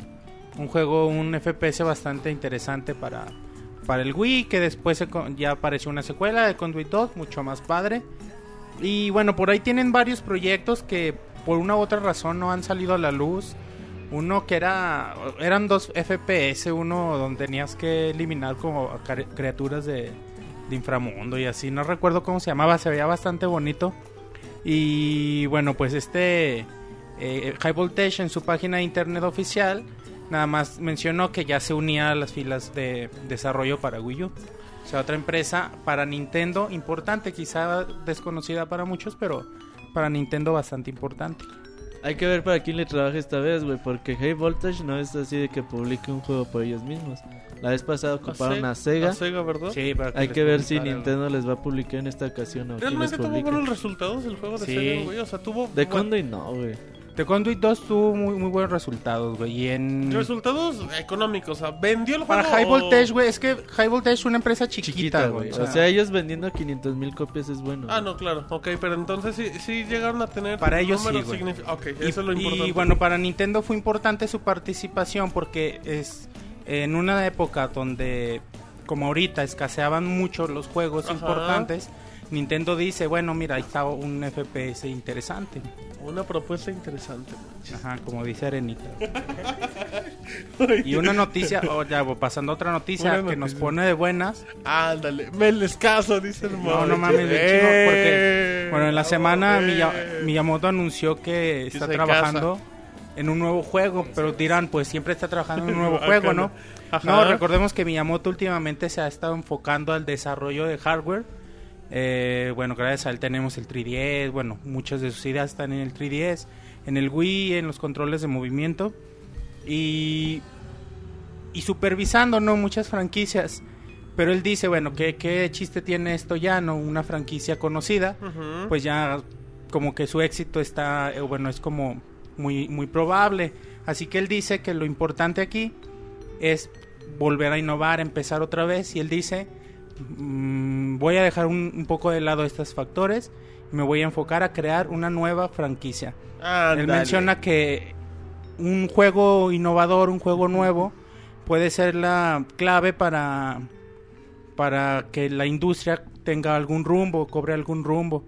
un juego, un FPS bastante interesante para, para el Wii, que después ya apareció una secuela de Conduit 2, mucho más padre. Y bueno, por ahí tienen varios proyectos que por una u otra razón no han salido a la luz. Uno que era, eran dos FPS, uno donde tenías que eliminar como criaturas de, de inframundo y así, no recuerdo cómo se llamaba, se veía bastante bonito. Y bueno, pues este eh, High Voltage en su página de internet oficial nada más mencionó que ya se unía a las filas de desarrollo para Wii U. O sea, otra empresa para Nintendo importante, quizá desconocida para muchos, pero para Nintendo bastante importante. Hay que ver para quién le trabaja esta vez, güey, porque High Voltage no es así de que publique un juego por ellos mismos. La vez pasada ocuparon a Sega. A Sega, ¿verdad? Sí, para Hay que ver si Nintendo les va a publicar en esta ocasión o Realmente tuvo buenos resultados el juego de Sí. Sega, güey. O sea, tuvo De Conduit no, güey. The Conduit 2 tuvo muy, muy buenos resultados, güey. Y en... resultados económicos. O sea, vendió el juego. Para High o- Voltage, güey, es que High Voltage es una empresa chiquita, güey. O sea, ellos vendiendo 500 mil copias es bueno. Ah, no, claro. Ok, pero entonces sí, sí llegaron a tener. Para ellos sí, güey. Ok, y, eso es lo y, bueno, para Nintendo fue importante su participación porque es en una época donde, como ahorita, escaseaban mucho los juegos Ajá. importantes. Nintendo dice, bueno, mira, ahí está un FPS interesante. Una propuesta interesante. Ajá, como dice Arenita. y una noticia, o ya, pasando a otra noticia Una que nos pone de buenas. Ándale, me les caso, dice el No, no mames, bien chido, porque, Eh, bueno, en la semana. Miya- Miyamoto anunció que está trabajando en un nuevo juego, pero dirán, pues siempre está trabajando en un nuevo juego, no. ¿no? Ajá. No, recordemos que Miyamoto últimamente se ha estado enfocando al desarrollo de hardware. Eh, bueno, gracias a él tenemos el 3DS, bueno, muchas de sus ideas están en el 3DS, en el Wii, en los controles de movimiento y, y supervisando, ¿no? Muchas franquicias. Pero él dice, bueno, ¿qué, qué chiste tiene esto ya, no? Una franquicia conocida, Ujú. pues ya como que su éxito está, eh, bueno, es como muy, muy probable. Así que él dice que lo importante aquí es volver a innovar, empezar otra vez. Y él dice, mm, voy a dejar un, un poco de lado estos factores y me voy a enfocar a crear una nueva franquicia. Él menciona que un juego innovador, un juego nuevo, puede ser la clave para, para que la industria tenga algún rumbo, cobre algún rumbo.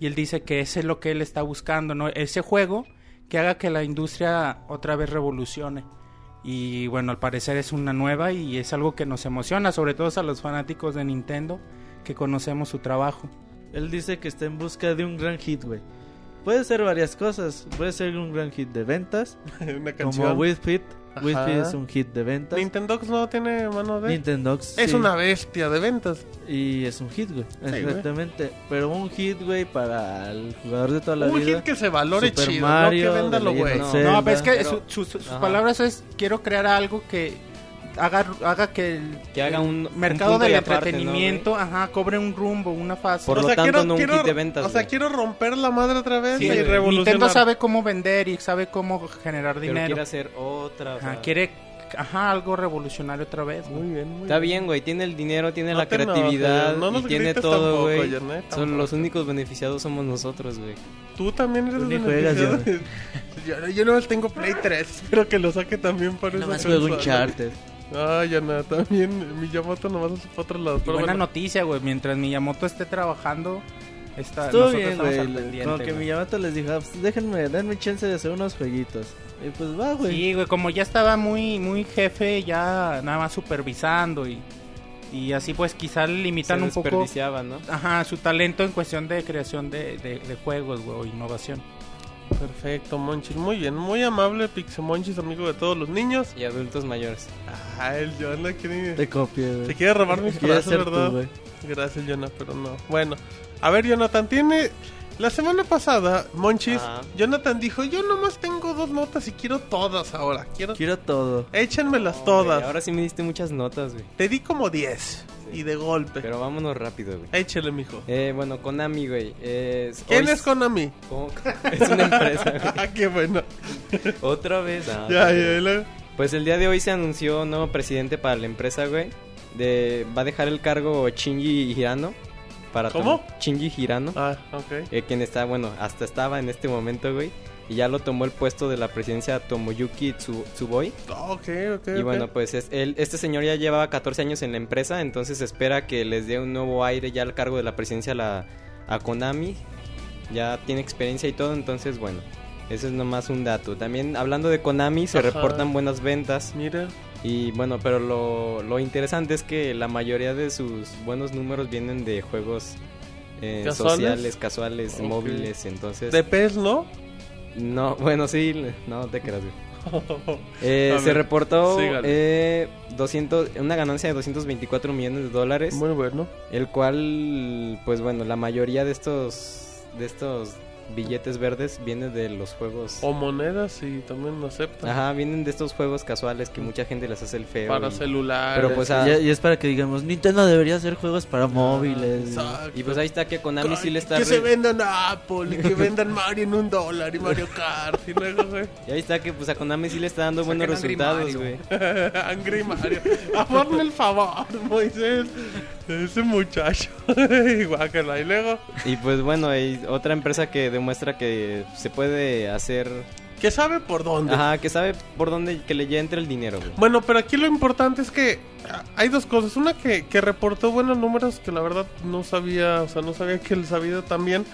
Y él dice que ese es lo que él está buscando, ¿no? Ese juego que haga que la industria otra vez revolucione. Y bueno, al parecer es una nueva y es algo que nos emociona, sobre todo a los fanáticos de Nintendo que conocemos su trabajo. Él dice que está en busca de un gran hit, güey. Puede ser varias cosas. Puede ser un gran hit de ventas. Una Como canción. Wii Fit. Fit es un hit de ventas. Nintendox no tiene mano de. Nintendo Es sí. una bestia de ventas. Y es un hit, güey. Exactamente. Pero un hit, güey, para el jugador de toda la Un vida. hit que se valore Super chido, Mario, no que véndalo, The güey. No. No, pero es que Pero- su- su- sus Ajá. palabras es quiero crear algo que haga, haga que el, Que haga el un- un mercado punto del aparte, entretenimiento ajá, cobre un rumbo, una fase. Por lo tanto, no un hit de ventas, O sea, güey. quiero romper la madre otra vez Sí, y Nintendo revolucionar. sabe cómo vender y sabe cómo generar Pero dinero. quiere hacer otra. o Ajá, sea, quiere ajá, algo revolucionario otra vez. güey. Muy bien, muy Está bien. güey. Tiene el dinero, tiene No la creatividad no nos y tiene todo, tampoco, güey. Son los únicos beneficiados somos nosotros, güey. Tú también eres beneficiado. yo, yo no tengo Play 3. Espero que lo saque también para juego un charter. Ay, Yana, también Miyamoto nomás hace para otros lados. Y Pero buena bueno, noticia, güey. Mientras Miyamoto esté trabajando, está, Estuvo nosotros bien, estamos al güey. pendiente, Como que güey. Miyamoto les dijo, "Ah, pues, déjenme, denme chance de hacer unos jueguitos. Y pues va, güey. Sí, güey, como ya estaba muy muy jefe, ya nada más supervisando y, y así pues quizá le Se limitan un poco ¿no? ajá, su talento en cuestión de creación de, de, de juegos, güey, o innovación. Perfecto, Monchis. Muy bien, muy amable, Pixemonchis, amigo de todos los niños. Y adultos mayores. Ah, el Yana quiere... Te copio, Se güey. quiere robar mis frases, tú, ¿verdad? güey. Gracias, Jonah, pero no. Bueno, a ver, Jonathan, tiene. La semana pasada, Monchis, Ajá. Jonathan dijo: Yo nomás tengo dos notas y quiero todas ahora. Quiero. Quiero todo. Échenmelas todas. ahora sí me diste muchas notas, güey. Te di como 10 y de golpe. Pero vámonos rápido, güey. Échale, mijo. Eh, bueno, Konami, güey. eh, ¿Quién hoy- es Konami? Es una empresa, güey. Ah, qué bueno. Otra vez. Ah, ya, ya. Pues el día de hoy se anunció un nuevo presidente para la empresa, güey. De, va a dejar el cargo Shinji Hirano. Para ¿Cómo? Shinji Hirano. Ah, ok. eh, quien está, bueno, hasta estaba en este momento, güey. y ya lo tomó el puesto de la presidencia Tomoyuki Tsu- Tsuboi. Ok, ok. Y bueno, pues es, él, este señor ya llevaba 14 años en la empresa, entonces espera que les dé un nuevo aire ya al cargo de la presidencia a, la, a Konami. Ya tiene experiencia y todo, entonces bueno, ese es nomás un dato. También hablando de Konami, se Ajá. reportan buenas ventas. Mira. Y bueno, pero lo, lo interesante es que la mayoría de sus buenos números vienen de juegos eh, ¿Casuales? sociales, casuales, móviles, entonces... De PES, ¿no? No, bueno, sí, no te creas. Eh, se reportó eh, 200, una ganancia de 224 millones de dólares, Muy bueno. el cual, pues bueno, la mayoría de estos de estos billetes verdes viene de los juegos. O monedas y también lo aceptan. Ajá, vienen de estos juegos casuales que mucha gente les hace el feo. Para y- celulares. Pero pues ah, Y, y es para que digamos, Nintendo debería hacer juegos para móviles. Exacto. y pues ahí está que Konami sí le está Que re- se vendan Apple y que vendan Mario en un dólar y Mario Kart y luego, güey. y ahí está que pues a Konami sí le está dando buenos Saquen resultados, güey. Angry Mario. Hazme el favor, Moisés. Ese muchacho. Y guácala. Y luego, Y pues bueno, hay otra empresa que demuestra que se puede hacer ¿qué sabe por dónde? Ajá, que sabe por dónde que le ya entre el dinero, güey. Bueno, pero aquí lo importante es que hay dos cosas. Una que, que reportó buenos números que la verdad no sabía, o sea, no sabía que les había también.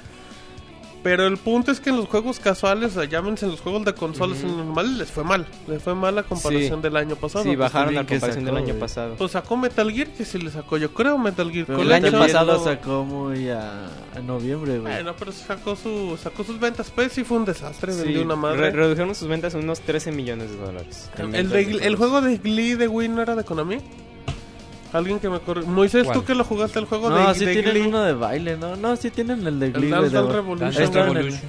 Pero el punto es que en los juegos casuales, llámense en los juegos de consolas Ujú. normales, les fue mal. Les fue mal a comparación Sí. del año pasado. Sí, Pues, bajaron también a que comparación del sacó, año pasado. Pues sacó Metal Gear, que sí le sacó, yo creo, Metal Gear Pero el el año pasado- sacó muy a, a noviembre, güey. Bueno, pero sacó, su, sacó sus ventas. Pues sí fue un desastre, Sí, vendió una re- madre. redujeron sus ventas a unos 13 millones de dólares. el, ventas de- de el juego de Glee de Wii no era de Konami. Alguien que me corre. Moisés, ¿Cuál? tú que lo jugaste el juego No, de, sí de tienen Glee. uno de baile, ¿no? No, sí tienen el de El Glee, Dance güey, de- Dance Revolution. Dance el- Revolution.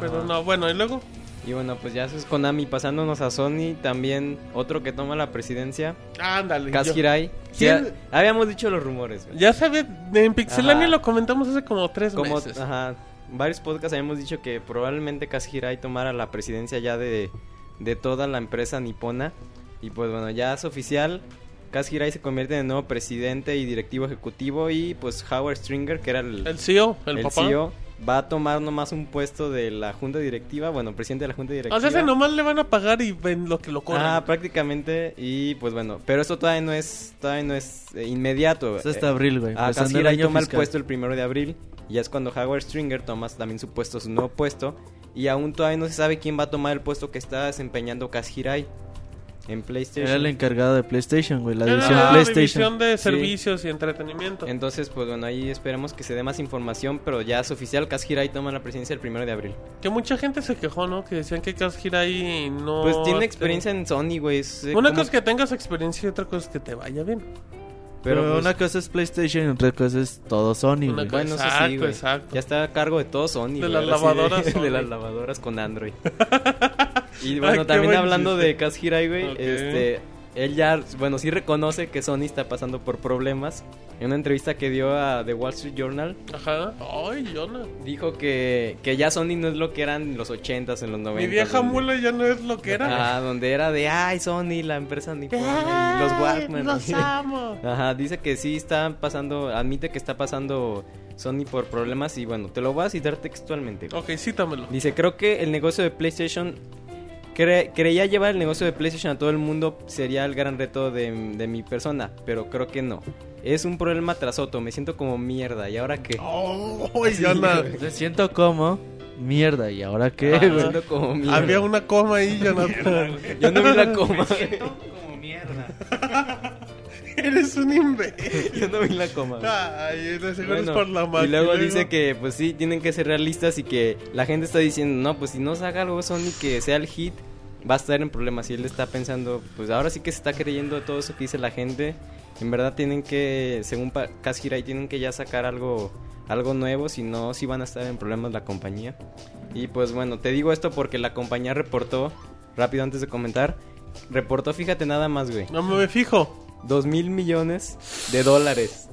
Pero Ajá. no, bueno, y luego. Y bueno, pues ya eso es Konami. Pasándonos a Sony, también otro que toma la presidencia, Ándale. Kaz yo- Hirai. ¿Quién? Ya- habíamos dicho los rumores, güey. Ya sabía, en Pixelania Ajá. lo comentamos hace como tres Como, meses. ajá, varios podcasts habíamos dicho que probablemente Kaz Hirai tomara la presidencia ya de, de toda la empresa nipona. Y pues bueno, ya es oficial. Kaz Hirai se convierte en el nuevo presidente y directivo ejecutivo. Y pues Howard Stringer, que era el, El CEO, el, el papá. CEO, va a tomar nomás un puesto de la junta directiva. Bueno, presidente de la junta directiva. O sea, ese nomás le van a pagar y ven lo que lo cobran. Ah, prácticamente. Y pues bueno, pero eso todavía no es, todavía no es eh, inmediato. Es hasta abril, güey. Ah, año toma el puesto el primero de abril. Y es cuando Howard Stringer toma también su puesto, su nuevo puesto. Y aún todavía no se sabe quién va a tomar el puesto que está desempeñando Kaz Hirai en PlayStation. Era el encargado de PlayStation, güey. La Era división la PlayStation. división de Sí. servicios y entretenimiento. Entonces, pues bueno, ahí esperemos que se dé más información. Pero ya es oficial, Kaz Hirai toma la presidencia el primero de abril. Que mucha gente se quejó, ¿no? Que decían que Kaz Hirai no... Pues tiene experiencia en Sony, güey. eh, Una como- cosa es que tengas experiencia y otra cosa es que te vaya bien. Pero, Pero pues, una cosa es PlayStation y otra cosa es todo Sony, Una güey. cosa- Bueno, Exacto, sí, güey. exacto. Ya está a cargo de todo Sony. De güey, las sí, lavadoras De, Sony. las lavadoras con Android. y Ay, bueno, también hablando chiste. de Kaz Hirai, güey, este... Él ya, bueno, sí reconoce que Sony está pasando por problemas. En una entrevista que dio a The Wall Street Journal, Ajá. Ay, Jonah. dijo que, que ya Sony no es lo que eran en los 80s, en los 90s. Mi vieja donde- mula ya no es lo que era. Ah, donde era de, ay, Sony, la empresa nipona y los Ay, Walkman. Los amo. Ajá, dice que sí está pasando, admite que está pasando Sony por problemas y bueno, te lo voy a citar textualmente. güey. Ok, cítamelo. Dice, creo que el negocio de PlayStation, cre- creía llevar el negocio de PlayStation a todo el mundo sería el gran reto de, de mi persona, pero creo que no. Es un problema tras otro, me siento como mierda, ¿y ahora qué? Oh, Jonah. Me siento como mierda. ¿Y ahora qué, Me Ajá. güey? siento como mierda. Había una coma ahí, Jonathan. Yo no vi la coma. como mierda. Eres un imbécil. Yo no vi la coma. Ay, seguro es Bueno, por la máquina. y luego dice que pues sí, tienen que ser realistas y que la gente está diciendo, no, pues si no saca algo Sony que sea el hit, va a estar en problemas. Y él está pensando, pues ahora sí que se está creyendo todo eso que dice la gente. En verdad tienen que, según Pa- Kaz Hirai, tienen que ya sacar algo, algo nuevo, si no, sí van a estar en problemas la compañía. Y pues bueno, te digo esto porque la compañía reportó, rápido antes de comentar, reportó, fíjate nada más, güey, No me fijo. Dos mil millones de dólares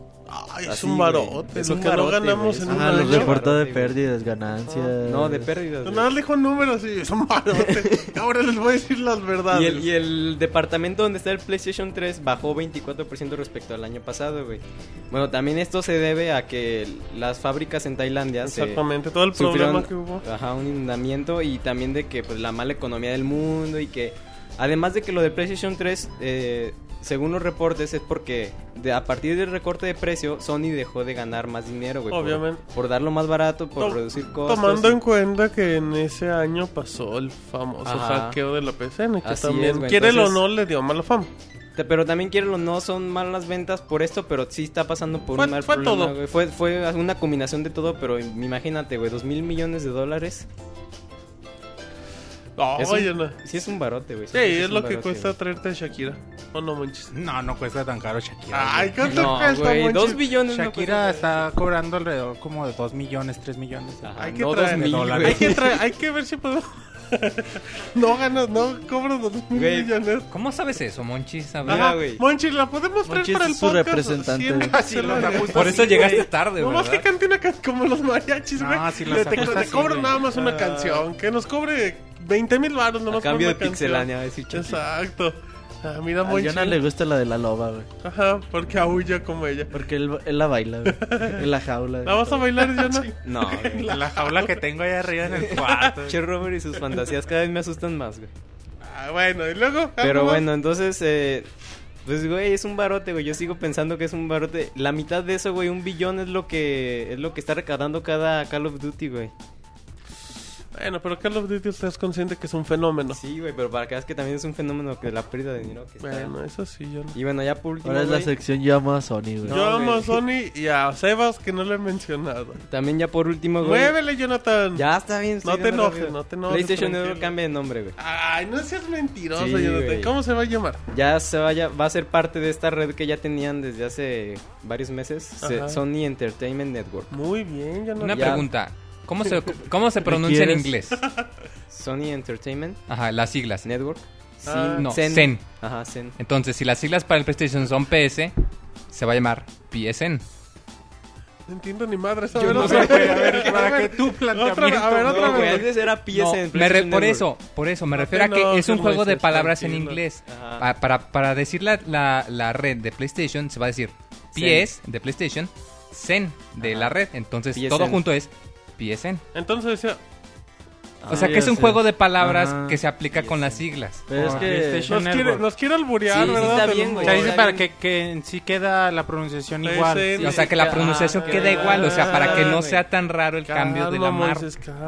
Ay, es un barote. Es lo un que no barote, ganamos güey. en un Ah, los año. reportó de pérdidas, ganancias. No, de pérdidas. güey. Nada más dijo números y es un barote. Ahora les voy a decir las verdades. Y el, y el departamento donde está el PlayStation 3 bajó 24% respecto al año pasado, güey. Bueno, también esto se debe a que las fábricas en Tailandia se Exactamente, todo el sufrieron problema que hubo. ajá, un inundamiento y también de que pues la mala economía del mundo y que además de que lo del PlayStation 3 eh, según los reportes es porque de, a partir del recorte de precio Sony dejó de ganar más dinero, güey. Obviamente. Por, darlo más barato, por To- reducir costos. Tomando en cuenta que en ese año pasó el famoso Ajá. hackeo de la PCN, que Así también, es, güey, quiere o entonces- no, le dio mala fama. Pero también quiero o no son malas ventas por esto, pero sí está pasando por Fue- un mal fue problema, todo. güey. Fue, fue una combinación de todo, pero imagínate, güey, dos mil millones de dólares. No, Es un- no. Sí es un barote, güey. Sí, sí es un lo que barote, cuesta güey. traerte a Shakira. ¿O no manches? No, no cuesta tan caro Shakira. Ay, güey. ¿cuánto No, cuesta, güey, Monchis? dos billones no Shakira cuesta, está cobrando alrededor como de 2 millones, 3 millones. Ajá, Hay que no traer- dos mil, dólares. güey. Hay que, traer- hay que ver si puedo. no gano, no cobro dos mil Güey, millones. ¿Cómo sabes eso, Monchis? Güey. Monchis, la podemos traer Monchis para el es su podcast. representante, Sí, en güey. Pixelania. Por eso llegaste tarde, No más que cante una canción como los mariachis, No, güey. sí Le- los te, te cobro güey. nada más una Ah. canción. Que nos cobre 20 mil baros A nomás cambio por de una canción. pixelania, a Chucky. Exacto. Ah, mira, A. Jonah le gusta la de la loba, güey. Ajá, porque aúlla como ella. Porque él, él la baila, güey. En la jaula. ¿La vas a bailar, Jonah? No, güey. La, la jaula que tengo ahí arriba en el cuarto. Che Robert y sus fantasías cada vez me asustan más, güey. Ah, bueno, y luego. Pero ¿algo más? bueno, entonces, eh, pues, güey, es un barote, güey. Yo sigo pensando que es un barote. La mitad de eso, güey, un billón es lo que es lo que está recaudando cada Call of Duty, güey. Bueno, pero Call of Duty estás consciente que es un fenómeno. Sí, güey, pero para que veas que también es un fenómeno que la pérdida de dinero que está. Bueno, eso sí, yo no. Y bueno, ya por último, Ahora es la güey, sección Yo amo a Sony, güey. No, yo amo a güey. Sony y a Sebas que no lo he mencionado. también ya por último, güey. Muévele, Jonathan. Ya está bien. No te enojes, no te enojes, PlayStation. Network cambia de nombre, güey. Ay, no seas mentiroso, Sí, Jonathan. güey. ¿Cómo se va a llamar? Ya se vaya, va a ser parte de esta red que ya tenían desde hace varios meses, Ajá. Sony Entertainment Network. Muy bien, Jonathan. Una Ya. pregunta. ¿Cómo se, ¿Cómo se pronuncia en inglés? Sony Entertainment Ajá, las siglas. Network. Sí, Ah. No, Zen. Zen. Ajá, Zen. Entonces, si las siglas para el PlayStation son PS, se va a llamar PSN. No entiendo ni madre. Yo no sé, güey, a ver, para A ver, que otra- planteamiento. a ver, otra No, güey, vez. antes era PSN. No, me re- por eso, por eso, me No refiero a que es un juego de palabras en inglés. Ajá. Pa- para, para decir la, la, la red de PlayStation, se va a decir PS de PlayStation, Zen de Ajá. la red. Entonces, PSN. todo junto es PSN. Entonces decía, O sea, Ah, que es un sé. juego de palabras Ajá. que se aplica con las siglas. Pero es Por que... Nos quiere, nos quiere alburear, Sí, sí ¿verdad? está Te bien. O sea, dice Está para que, que en sí queda la pronunciación PSN. igual. Sí, o sea, que la ah, pronunciación queda igual, o sea, para que no sea tan raro el cambio de la marca.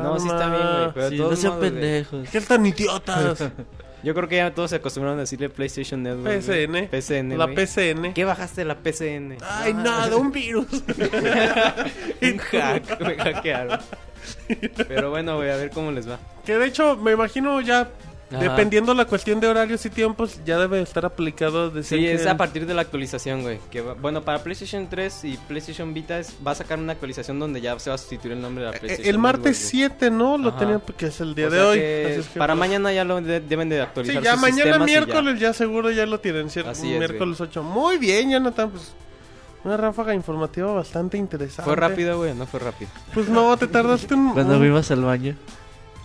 No, sí está bien, güey. Sí, no todos sean pendejos. ¿Qué tan idiotas? Yo creo que ya todos se acostumbraron a decirle PlayStation Network. PSN. PSN. La güey. PCN. ¿Qué bajaste de la PCN? Ay, nada, un virus. Un hack, me hackearon. Pero bueno, güey, a ver cómo les va. que de hecho, me imagino ya, Ajá. dependiendo la cuestión de horarios y tiempos, ya debe estar aplicado. Decir Sí, que es a partir de la actualización, güey. Que va- bueno, para PlayStation 3 y PlayStation Vita es- va a sacar una actualización donde ya se va a sustituir el nombre de la Eh, PlayStation. El martes Network, güey. 7, ¿no? Lo Ajá. tenía porque es el día O de sea hoy. que así es que, para pues, mañana ya lo de- deben de Sí, actualizar. ya sus mañana ya. miércoles ya. seguro ya lo tienen, ¿cierto? Así es, miércoles 8. Muy bien, Jonathan, pues una ráfaga informativa bastante interesante. ¿Fue rápido, güey? No fue rápido. Pues no, te tardaste un... Cuando fuimos al baño.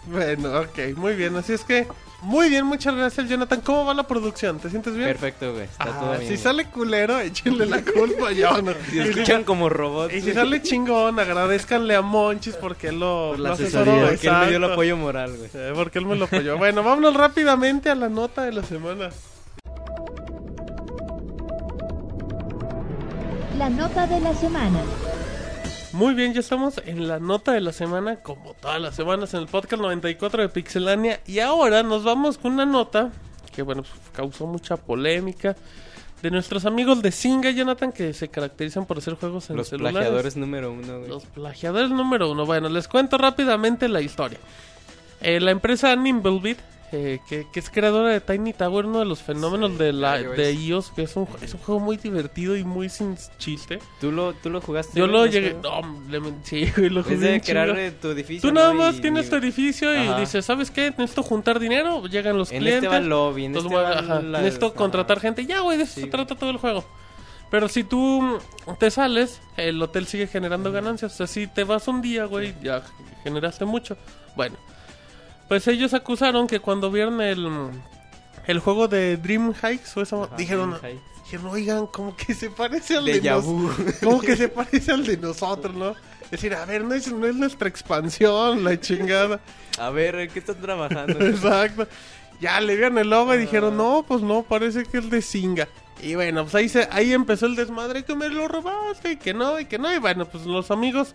Bueno, ok, muy bien. Así es que, muy bien, muchas gracias, Jonathan. ¿Cómo va la producción? ¿Te sientes bien? Perfecto, güey. Está Ah, todo bien. si güey. sale culero, échenle la culpa a Jonathan. Si escuchan como robots. Y si sale chingón, agradezcanle a Monchis porque él lo, Por la lo asesoría. asesoró. Porque él me dio el apoyo moral, güey. Eh, porque él me lo apoyó. Bueno, vámonos rápidamente a la nota de la semana. La nota de la semana. Muy bien, ya estamos en la nota de la semana, como todas las semanas en el podcast 94 de Pixelania. Y ahora nos vamos con una nota que, bueno, pues, causó mucha polémica. De nuestros amigos de Singa, Jonathan, que se caracterizan por hacer juegos en Los celulares. plagiadores número uno, güey. Los plagiadores número uno. Bueno, les cuento rápidamente la historia. Eh, la empresa Nimblebit, eh, que, que es creadora de Tiny Tower, uno de los fenómenos de la de iOS, que es un, es un juego muy divertido y muy sin chiste. ¿Tú lo, tú lo jugaste? Yo lo ese llegué... No, le sí, güey, lo jugué Es de crear tu edificio. Tú nada ¿no? más Y tienes tu edificio y Ajá. dices, ¿sabes qué? Necesito juntar dinero, llegan los En clientes. este va el lobby, en entonces este va ajá, la- necesito ajá. contratar gente. Ya, güey, de eso Sí, se trata todo el juego. Pero si tú te sales, el hotel sigue generando ganancias. O sea, si te vas un día, güey, ya generaste mucho. Bueno, pues ellos acusaron que cuando vieron el, el juego de Dream Hikes, o eso, dijeron, dijeron, oigan, como que se parece al de nos-. Como que se parece al de nosotros, ¿no? Es decir, a ver, no es, no es nuestra expansión, la chingada. A ver, ¿en qué están trabajando? Exacto. Ya le vieron el logo y dijeron, no, pues no, parece que es de Singa. Y bueno, pues ahí, se, ahí empezó el desmadre que me lo robaste y que no, y que no. Y bueno, pues los amigos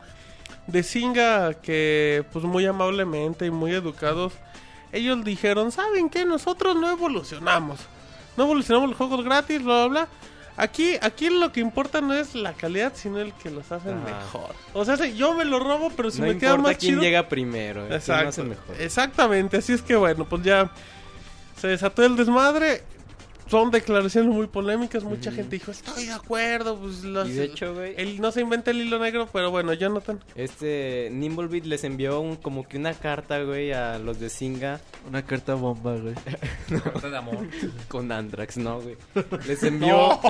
de Singa, que pues muy amablemente y muy educados, ellos dijeron, ¿saben qué? Nosotros no evolucionamos. No evolucionamos los juegos gratis, bla, bla, bla. Aquí, aquí lo que importa no es la calidad, sino el que los hacen Ajá. mejor. O sea, yo me lo robo, pero si no me queda más quién chido... llega primero, eh, quién lo Exacto. hace mejor. Exactamente, así es que bueno, pues ya se desató el desmadre. Son declaraciones muy polémicas, mucha gente dijo, estoy de acuerdo, pues los- Y de hecho, güey, él no se inventa el hilo negro, pero bueno, Jonathan. este Nimblebit les envió un, como que una carta, güey, a los de Singa Una carta bomba, güey. Carta de amor. con Andrax, ¿no, güey? Les envió...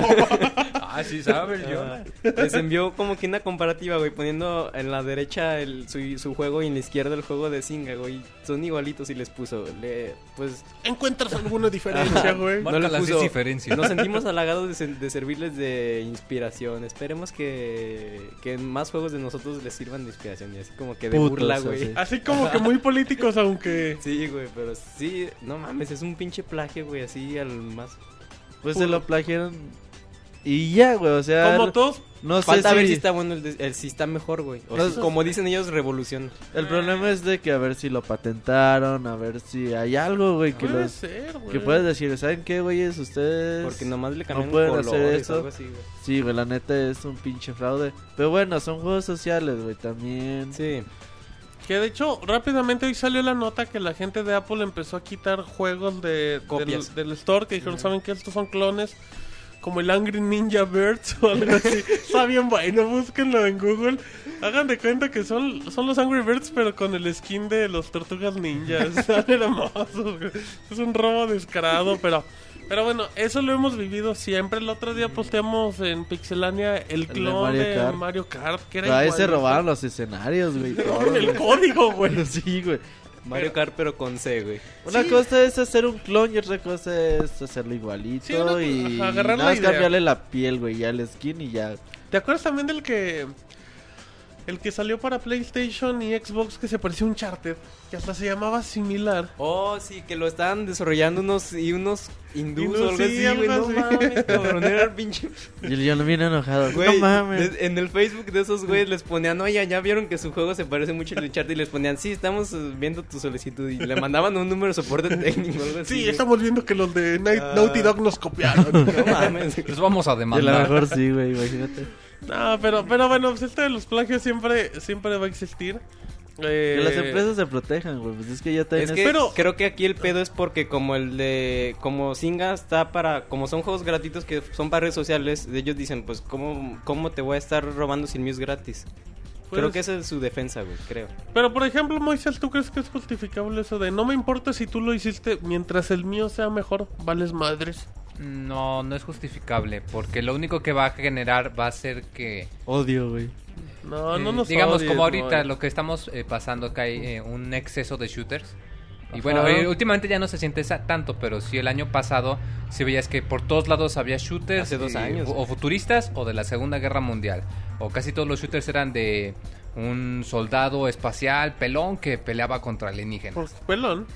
Ah, sí, sabe el Ah, les envió como que una comparativa, güey, poniendo en la derecha el, su, su juego y en la izquierda el juego de Singa, güey. Son igualitos y les puso, le, pues ¿Encuentras alguna diferencia, güey? Marca le las puso, diferencias. Nos sentimos halagados de, se- de servirles de inspiración. Esperemos que, que más juegos de nosotros les sirvan de inspiración. Y así como que de Putos, burla, güey. Así como que muy políticos, aunque... Sí, güey, pero sí, no mames, es un pinche plagio, güey, así al más... Pues Puro. se lo plagiaron. Y ya, güey, o sea. Como todos, No sé Falta si. ver si está bueno el, de- el- si está mejor, güey. O No, si, como dicen ellos, revolución. El problema es de que a ver si lo patentaron, a ver si hay algo, güey, que puede los. ser, güey. Que puedes decir, ¿saben qué, güeyes? Ustedes. Porque nomás le cambian pueden colores hacer eso. algo así, güey. Sí, güey, la neta es un pinche fraude. Pero bueno, son juegos sociales, güey, también. Sí. Que de hecho, rápidamente hoy salió la nota que la gente de Apple empezó a quitar juegos de, Copias. Del, del store, que dijeron, ¿saben qué? Estos son clones. Como el Angry Ninja Birds o algo así. Está bien bueno, búsquenlo en Google. Hagan de cuenta que son, son los Angry Birds, pero con el skin de los tortugas ninjas. Están hermosos. güey. Es un robo descarado, pero... Pero bueno, eso lo hemos vivido siempre. El otro día posteamos en Pixelania el de clon Mario de Kart. Mario Kart, que era ahí se robaron los escenarios, güey. el código, güey. sí, güey. Mario Kart, pero con C, güey. Una Sí. cosa es hacer un clon y otra cosa es hacerlo igualito Sí, una- y ajá, agarrar nada la más idea. cambiarle la piel, güey, ya el skin y ya. ¿Te acuerdas también del que el que salió para PlayStation y Xbox que se parecía a un Charter, que hasta se llamaba similar? Oh, sí, que lo estaban desarrollando unos y unos hindús Hindús, o algo sí, así, güey. algo No mames, cabrón, era el pinche. Y yo no vine enojado. Güey, no mames. en el Facebook de esos güeyes les ponían, oye, ya vieron que su juego se parece mucho al de Uncharted y les ponían, sí, estamos eh, viendo tu solicitud y le mandaban un número de soporte técnico o algo así. Sí, estamos viendo que los de Night- Ah. Naughty Dog nos copiaron. No mames. Les vamos a Y a lo demandar. mejor sí, güey, imagínate. No, pero, pero bueno, pues este de los plagios siempre, siempre va a existir. Eh, Que las empresas se protejan, güey. Pues es que ya Es tienen. que Pero- creo que aquí el pedo es porque como el de como Singa está para como son juegos gratuitos que son para redes sociales, ellos dicen, pues cómo cómo te voy a estar robando sin míos gratis. pues, creo que esa es su defensa, güey, creo. Pero por ejemplo, Moisés, ¿tú crees que es justificable eso de no me importa si tú lo hiciste mientras el mío sea mejor, vales madres? No, no es justificable, porque lo único que va a generar va a ser que, Odio, güey. No, no eh, nos digamos, odies, como ahorita lo que estamos eh, pasando, que hay eh, un exceso de shooters. Y Ajá. bueno, eh, últimamente ya no se siente esa- tanto, pero sí el año pasado sí veías que por todos lados había shooters. Hace dos años. O futuristas o de la Segunda Guerra Mundial. O casi todos los shooters eran de un soldado espacial pelón que peleaba contra alienígenas. Por pelón.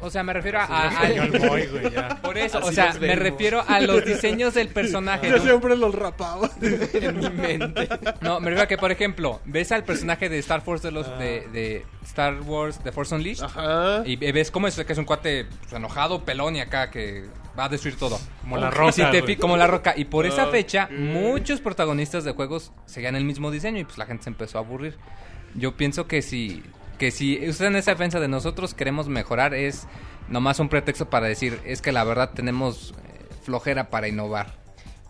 O sea, me refiero a... a- Por eso, o sea, me refiero a los diseños del personaje. Yo ¿no? siempre los rapaba. en mi mente. No, me refiero a que, por ejemplo, ves al personaje de Star Force de los de, de Star Wars de Force Unleashed Ajá. y ves cómo es que es un cuate pues, enojado, pelón y acá que va a destruir todo. Como la roca, si te como la roca y por esa fecha muchos protagonistas de juegos seguían el mismo diseño y pues la gente se empezó a aburrir. Yo pienso que si que si usan esa defensa de nosotros queremos mejorar es nomás un pretexto para decir es que la verdad tenemos eh, flojera para innovar.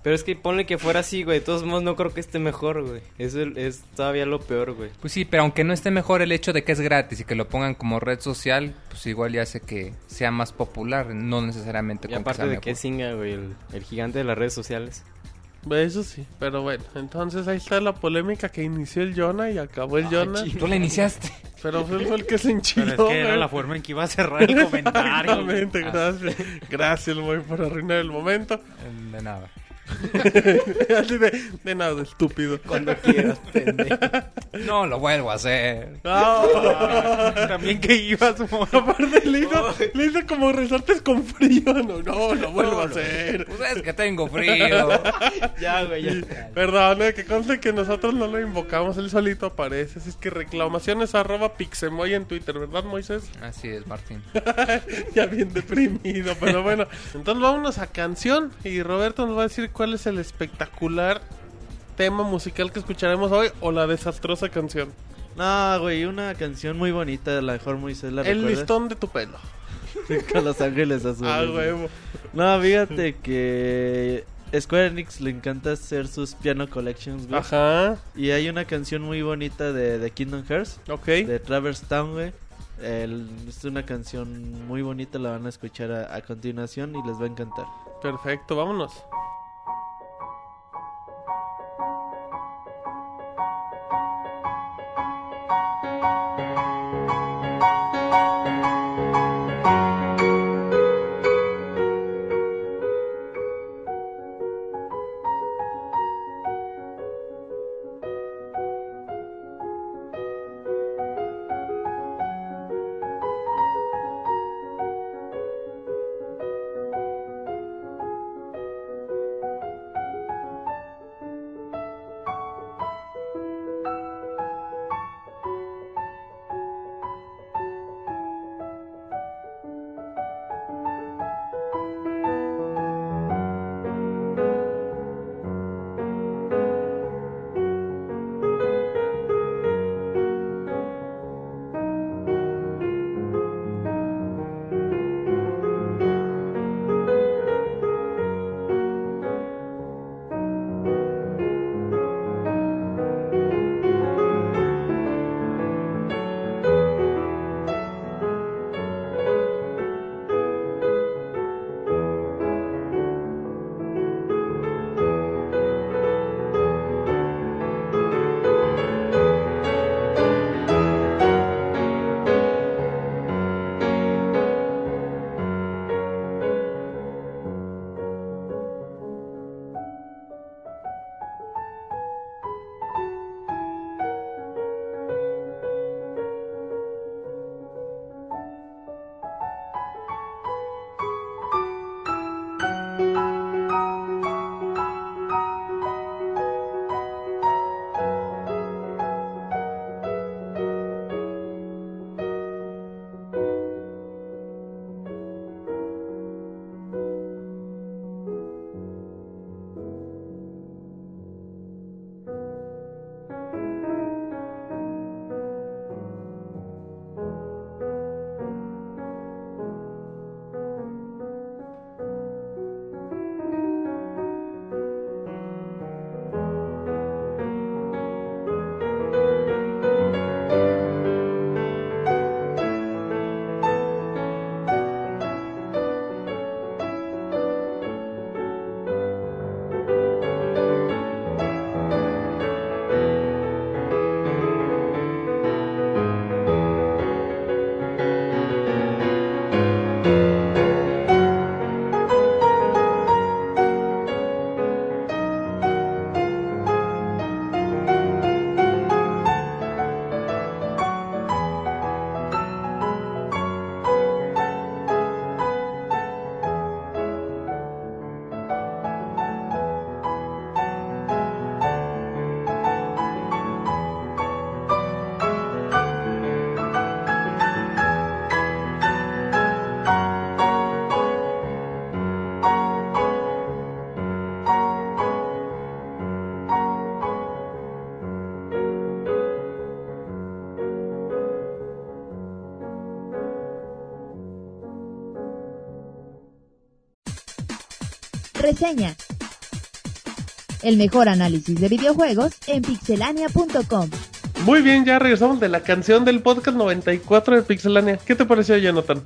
Pero es que ponle que fuera así, güey. De todos modos, no creo que esté mejor, güey. Eso es todavía lo peor, güey. Pues sí, pero aunque no esté mejor el hecho de que es gratis y que lo pongan como red social, pues igual ya hace que sea más popular, no necesariamente Y con aparte sea de que mejor. Singa, güey, el, el gigante de las redes sociales. Eso sí, pero bueno, entonces ahí está la polémica que inició el Jonah y acabó el Jonah. Tú la iniciaste. Pero fue el que se enchiló. Pero es que era güey. la forma en que iba a cerrar el comentario. Exactamente, gracias. Gracias, Moy, por arruinar el momento. De nada. Así de, de nada, estúpido. Cuando quieras, pendejo. No lo vuelvo a hacer. Ah. También que ibas, Moy. Aparte le hizo, le hizo como resortes con frío. No, no, lo vuelvo a hacer. Pues es que tengo frío. ya, güey, ya. Perdón, eh, que conste que nosotros no lo invocamos, él solito aparece. Así es que reclamaciones arroba pixemoy en Twitter, ¿verdad, Moisés? Así es, Martín. ya bien deprimido, pero bueno. Entonces vámonos a canción y Roberto nos va a decir cuál es el espectacular tema musical que escucharemos hoy o la desastrosa canción. No, güey, una canción muy bonita, a lo mejor Moisés la El listón de tu pelo. Con los ángeles azules. Ah, güey. huevo. No, fíjate que Square Enix le encanta hacer sus piano collections, güey. Ajá, Y hay una canción muy bonita de, de Kingdom Hearts, ok. de Traverse Town, güey. El- es una canción muy bonita, la van a escuchar a, a continuación y les va a encantar. Perfecto, vámonos. Reseña. El mejor análisis de videojuegos en pixelania.com. Muy bien, ya regresamos de la canción del podcast 94 de Pixelania. ¿Qué te pareció, Jonathan?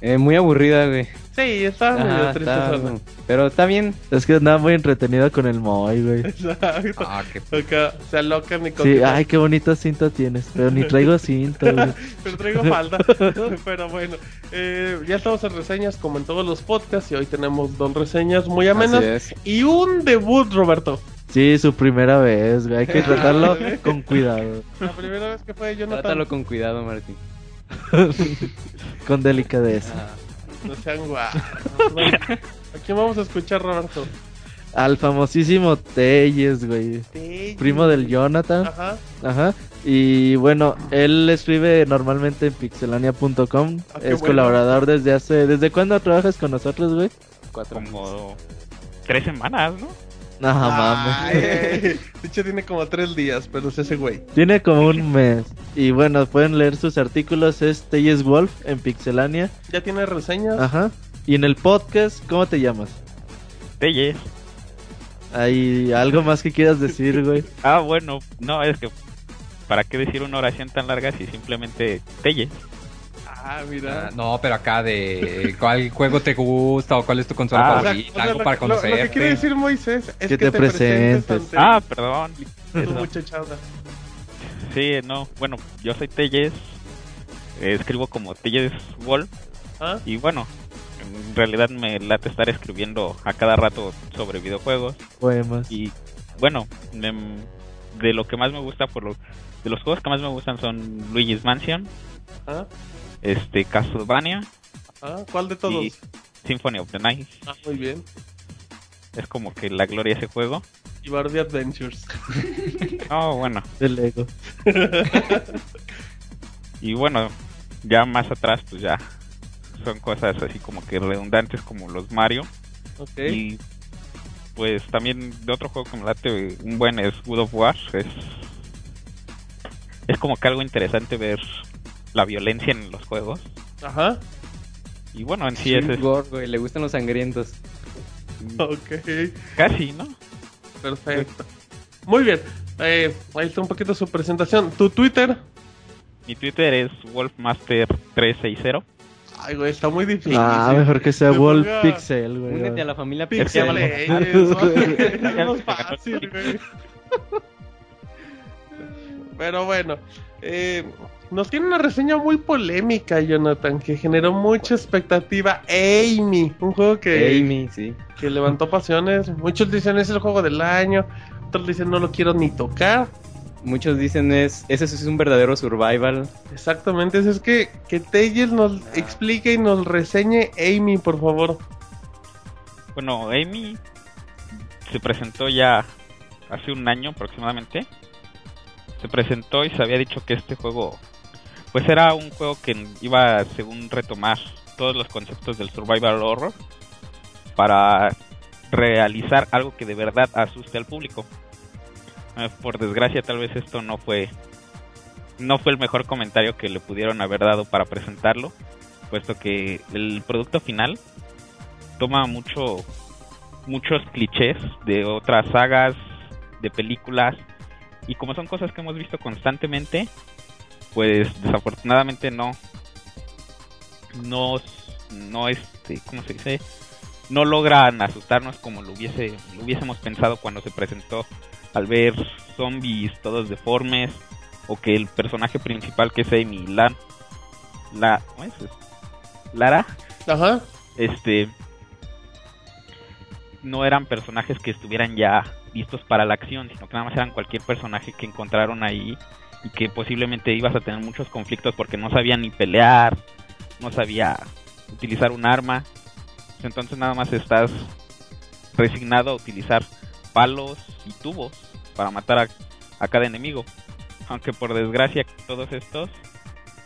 Eh, muy aburrida, güey. Sí, estaba medio Ajá, triste. está- pero está bien. Es que andaba muy entretenido con el Moy, güey. Exacto. Ah, qué Acá se alocan y con Sí, ay, qué bonita cinta tienes. Pero ni traigo cinta, güey. Pero traigo falda. Pero bueno, eh, ya estamos en reseñas como en todos los podcasts y hoy tenemos dos reseñas muy amenas Así es. y un debut, Roberto. Sí, su primera vez, güey. Hay que tratarlo con cuidado. La primera vez que fue Jonathan. Trátalo con cuidado, Martín. Con delicadeza. No sean guapos. Bueno, ¿A quién vamos a escuchar, Roberto? Al famosísimo Telles, güey. Primo del Jonathan. Ajá. Ajá. Y bueno, él escribe normalmente en pixelania.com. Ah, es bueno. colaborador desde hace. ¿Desde cuándo trabajas con nosotros, güey? Como tres semanas, ¿no? No, mames. Ay, de hecho, tiene como tres días, pero es ese güey. Tiene como un mes. Y bueno, pueden leer sus artículos. Es Telles Wolf en Pixelania. Ya tiene reseñas. Ajá. Y en el podcast, ¿cómo te llamas? Telles. ¿Hay algo más que quieras decir, güey? Ah, bueno, no, es que ¿para qué decir una oración tan larga si simplemente Telles? Ah, mira. Ah, No, pero acá de cuál juego te gusta o cuál es tu consola Ah, favorita, o sea, algo lo- para lo, lo que quiere decir Moisés es Que que, te te, presentes presentes. ante Ah, perdón. muchachada. Sí, no, bueno, yo soy Telles. eh, escribo como Telles Wolf. ¿Ah? Y bueno, en realidad me late estar escribiendo a cada rato sobre videojuegos. Poemas. Y bueno, em, de lo que más me gusta, por lo, de los juegos que más me gustan son Luigi's Mansion, ¿Ah? este Castlevania ¿Ah? ¿Cuál de todos? y Symphony of the Night. Ah, muy bien. Es como que la gloria de ese juego. Y Barbie Adventures. Oh, bueno. Del Lego. Y bueno, ya más atrás, pues ya son cosas así como que redundantes como los Mario. ok. Y pues también de otro juego que me late un buen es Good of War. Es, es como que algo interesante ver la violencia en los juegos. Ajá. Y bueno, en sí es, es Gore, güey, le gustan los sangrientos. Ok. casi, ¿no? Perfecto. Muy bien. Eh, ahí está un poquito su presentación. ¿Tu Twitter? Mi Twitter es Wolfmaster360. Ay, güey, está muy difícil. Ah, mejor que sea Se Wolf ponga Pixel, güey. Únete a la familia Pixel Pixel. Güey. Es más fácil, güey. Pero bueno, eh, nos tiene una reseña muy polémica, Jonathan, que generó mucha expectativa. Amy, un juego que, Amy, sí. que levantó pasiones. Muchos dicen es el juego del año, otros dicen no lo quiero ni tocar. Muchos dicen es, ese es un verdadero survival. Exactamente, eso es que, que nos explique y nos reseñe Amy, por favor. Bueno, Amy se presentó ya hace un año aproximadamente. Se presentó y se había dicho que este juego, pues era un juego que iba según retomar todos los conceptos del survival horror para realizar algo que de verdad asuste al público. Eh, por desgracia, tal vez esto no fue no fue el mejor comentario que le pudieron haber dado para presentarlo, puesto que el producto final toma mucho muchos clichés de otras sagas, de películas y como son cosas que hemos visto constantemente, pues desafortunadamente no no no este, ¿cómo se dice? No logran asustarnos como lo hubiese lo hubiésemos pensado cuando se presentó al ver zombies todos deformes o que el personaje principal que es Amy Lan la ¿cómo es? Lara Ajá. este no eran personajes que estuvieran ya listos para la acción, sino que nada más eran cualquier personaje que encontraron ahí y que posiblemente ibas a tener muchos conflictos porque no sabía ni pelear, no sabía utilizar un arma. Entonces nada más estás resignado a utilizar palos y tubos para matar a, a cada enemigo. Aunque por desgracia todos estos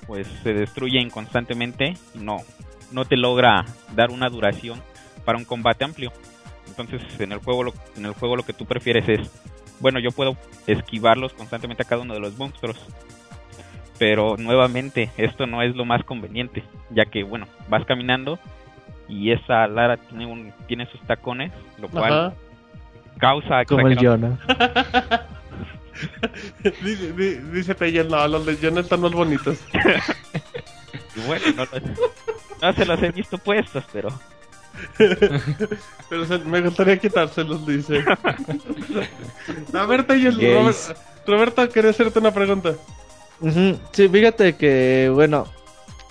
pues se destruyen constantemente y no, no te logra dar una duración para un combate amplio. Entonces en el juego lo, en el juego lo que tú prefieres es, bueno, yo puedo esquivarlos constantemente a cada uno de los monstruos. Pero nuevamente esto no es lo más conveniente, ya que bueno, vas caminando y esa Lara tiene un tiene sus tacones, lo cual Ajá. causa Como el Jonah. dice, di- dice no, los de están más bonitos. Y bueno, no, no se los he visto puestos, pero Pero se- me gustaría quitárselos, dice. A ver. Robert- Roberto, quería hacerte una pregunta. Ujú, Sí, fíjate que, bueno,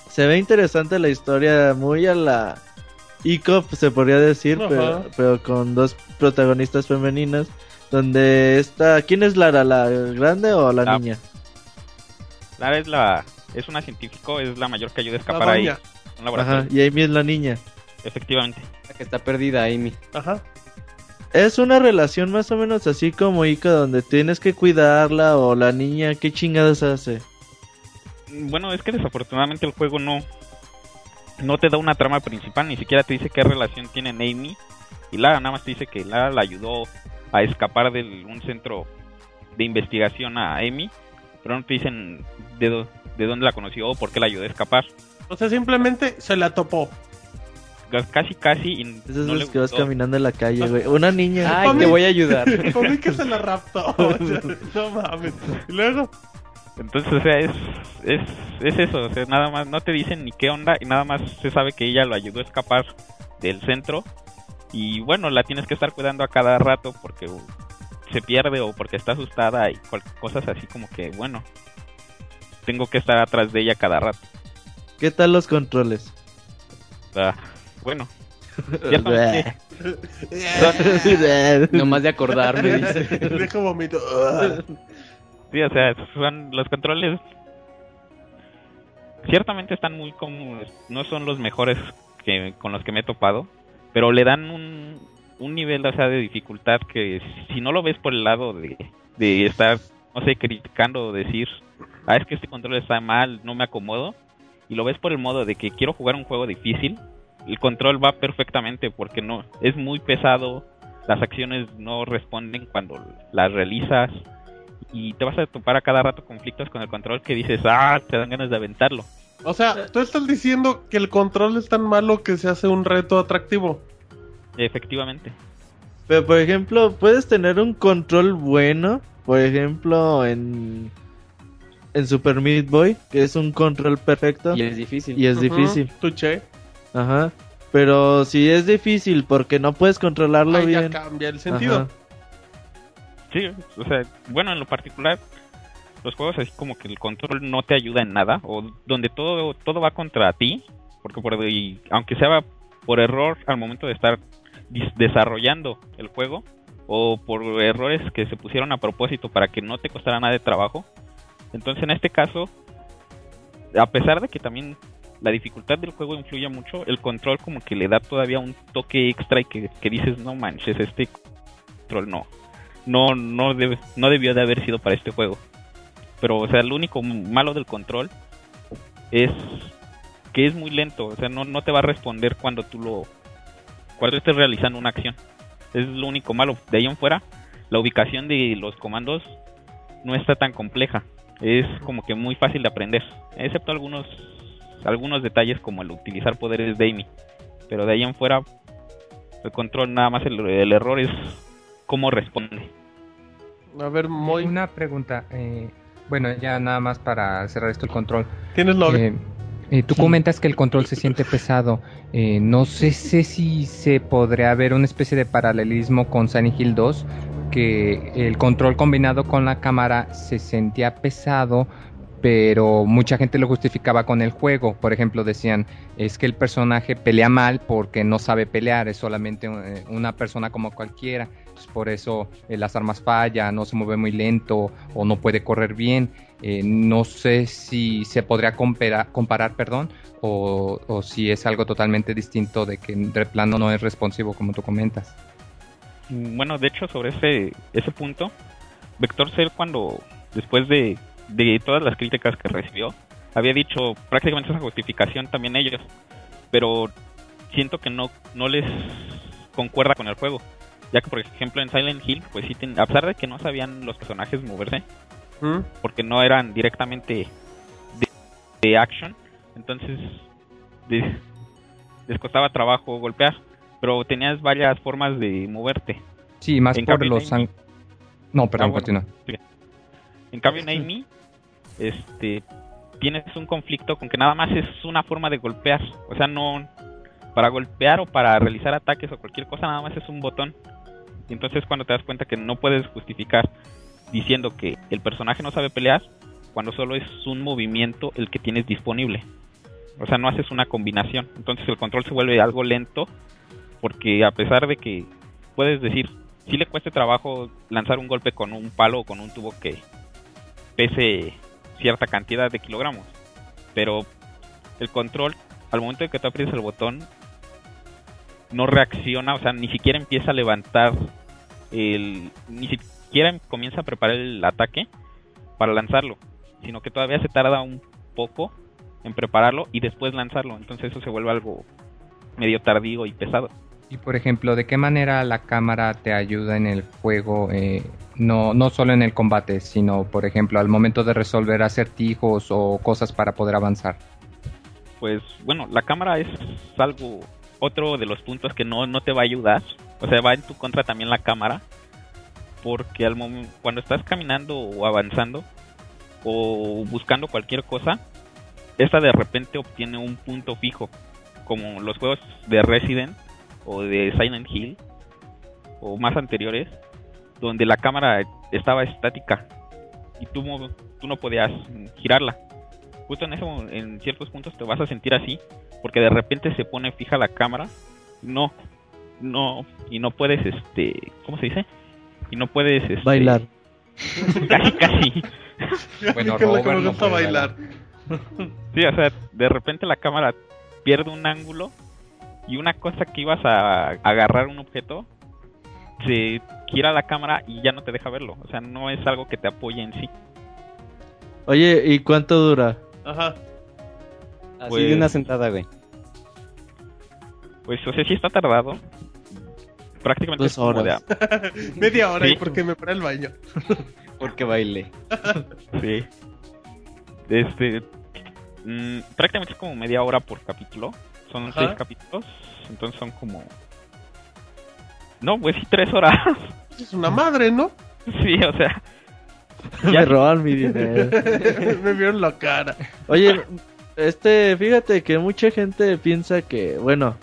se ve interesante la historia, muy a la ICOP, se podría decir, pero, pero con dos protagonistas femeninas, donde está, ¿quién es Lara, la grande o la La- niña? Lara es la es una científico, es la mayor que ayuda a escapar ahí. Un laboratorio. Ajá, y Amy es la niña. Efectivamente. La que está perdida, Amy. Ajá. Es una relación más o menos así como Ico, donde tienes que cuidarla o la niña, ¿qué chingadas hace? Bueno, es que desafortunadamente el juego no no te da una trama principal, ni siquiera te dice qué relación tienen Amy y Lara, nada más te dice que Lara la ayudó a escapar de un centro de investigación a Amy, pero no te dicen de, de dónde la conoció o por qué la ayudó a escapar. O sea, simplemente se la topó. Ca- Casi, casi, y Esas no las que vas caminando en la calle, güey. Una niña. Ay, te voy a ayudar. Por mí que se la raptó. O sea, no mames. Y luego, Entonces, o sea, es, es, es eso, o sea, nada más, no te dicen ni qué onda y nada más se sabe que ella lo ayudó a escapar del centro y bueno, la tienes que estar cuidando a cada rato porque se pierde o porque está asustada y cosas así como que, bueno, tengo que estar atrás de ella cada rato. ¿Qué tal los controles? Ah, bueno, ya No más de acordarme, dice. dejo vomito. Sí, o sea, son los controles. Ciertamente están muy cómodos. No son los mejores que con los que me he topado. Pero le dan un, un nivel, o sea, de dificultad que si no lo ves por el lado de, de estar, no sé, criticando o decir, ah, es que este control está mal, no me acomodo. Y lo ves por el modo de que quiero jugar un juego difícil. El control va perfectamente porque no es muy pesado. Las acciones no responden cuando las realizas y te vas a topar a cada rato conflictos con el control que dices, ah, te dan ganas de aventarlo. O sea, tú estás diciendo que el control es tan malo que se hace un reto atractivo. Efectivamente. Pero por ejemplo, puedes tener un control bueno, por ejemplo, en en Super Meat Boy, que es un control perfecto Y es difícil. y es difícil. Tuché. Ajá. Pero si es difícil porque no puedes controlarlo Ahí ya bien. cambia el sentido. Ajá. Sí, o sea, bueno, en lo particular, los juegos así como que el control no te ayuda en nada, o donde todo, todo va contra ti, porque por, y aunque sea por error al momento de estar desarrollando el juego, o por errores que se pusieron a propósito para que no te costara nada de trabajo, entonces en este caso, a pesar de que también la dificultad del juego influye mucho, el control como que le da todavía un toque extra y que, que dices, no manches, este control no, no no debe- no debió de haber sido para este juego. Pero o sea, lo único malo del control es que es muy lento, o sea, no, no te va a responder cuando tú lo cuando estés realizando una acción. Es lo único malo. De ahí en fuera, la ubicación de los comandos no está tan compleja. Es como que muy fácil de aprender, excepto algunos algunos detalles como el utilizar poderes de Amy. Pero de ahí en fuera el control nada más el, el error es cómo responde. A ver, muy. Una pregunta. eh, bueno, ya nada más para cerrar esto el control. ¿Tienes novio? Eh, eh, tú comentas que el control se siente pesado. Eh, no sé, sé si se podría ver una especie de paralelismo con Silent Hill 2, que el control combinado con la cámara se sentía pesado, pero mucha gente lo justificaba con el juego. Por ejemplo, decían, es que el personaje pelea mal porque no sabe pelear, es solamente eh, una persona como cualquiera. Entonces, por eso eh, las armas fallan, no se mueve muy lento o no puede correr bien. Eh, no sé si se podría compara- comparar, perdón, o, si es algo totalmente distinto de que de plano no es responsivo como tú comentas. Bueno, de hecho, sobre ese, ese punto, Vector Cell cuando, después de, de todas las críticas que recibió, había dicho prácticamente esa justificación también ellos, pero siento que no, no les concuerda con el juego, ya que por ejemplo en Silent Hill, pues sí, a pesar de que no sabían los personajes moverse, ¿Mm? porque no eran directamente de, de action, entonces les, les costaba trabajo golpear, pero tenías varias formas de moverte. Sí, más En por los... Amy- No, perdón, Ah, bueno. continúa. En cambio en Amy, este, tienes un conflicto con que nada más es una forma de golpear, o sea, no, para golpear o para realizar ataques o cualquier cosa nada más es un botón. Y entonces cuando te das cuenta que no puedes justificar diciendo que el personaje no sabe pelear cuando solo es un movimiento el que tienes disponible. O sea, no haces una combinación. Entonces el control se vuelve algo lento porque a pesar de que puedes decir, si le cueste trabajo lanzar un golpe con un palo o con un tubo que pese cierta cantidad de kilogramos. Pero el control, al momento de que tú aprietas el botón, no reacciona, o sea, ni siquiera empieza a levantar el... ni siquiera comienza a preparar el ataque para lanzarlo, sino que todavía se tarda un poco en prepararlo y después lanzarlo, entonces eso se vuelve algo medio tardío y pesado. Y por ejemplo, ¿de qué manera la cámara te ayuda en el juego? Eh, no, no solo en el combate, sino por ejemplo al momento de resolver acertijos o cosas para poder avanzar. Pues bueno, la cámara es algo, otro de los puntos que no, no te va a ayudar. O sea, va en tu contra también la cámara. Porque al momento, cuando estás caminando o avanzando o buscando cualquier cosa, esta de repente obtiene un punto fijo. Como los juegos de Resident o de Silent Hill o más anteriores, donde la cámara estaba estática y tú, tú no podías girarla. Justo en eso, en ciertos puntos te vas a sentir así, porque de repente se pone fija la cámara. No, no, y no puedes, este, ¿cómo se dice? Y no puedes, este, Bailar. Casi, casi. bueno, que me gusta bailar. Sí, o sea, de repente la cámara pierde un ángulo y una cosa que ibas a agarrar un objeto se gira la cámara y ya no te deja verlo. O sea, no es algo que te apoye en sí. Oye, ¿y cuánto dura? Ajá. Así Pues- de una sentada, güey. Pues, o sea, sí está tardado. Prácticamente Dos de- horas. Media hora Sí. y porque me para el baño. Porque bailé. Sí. Este. mm, prácticamente es como media hora por capítulo. Son Ajá. seis capítulos. Entonces son como. No, pues sí, tres horas. Es una madre, ¿no? sí, o sea. Me Ya- roban mi dinero. me vieron la cara. Oye, este, fíjate que mucha gente piensa que, bueno,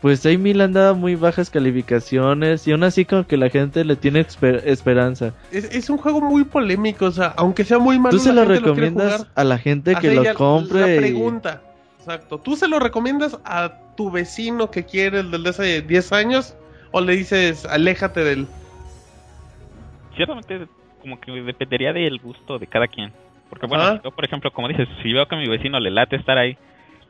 pues hay mil han dado muy bajas calificaciones y aún así como que la gente le tiene esper- esperanza. Es, es un juego muy polémico, o sea, aunque sea muy malo. ¿Tú se la lo recomiendas jugar. a la gente que lo compre? La y- pregunta, exacto. ¿Tú se lo recomiendas a tu vecino que quiere el de hace 10 años? ¿O le dices, aléjate del... ciertamente como que dependería del gusto de cada quien. Porque bueno, yo, por ejemplo, como dices, si veo que a mi vecino le late estar ahí,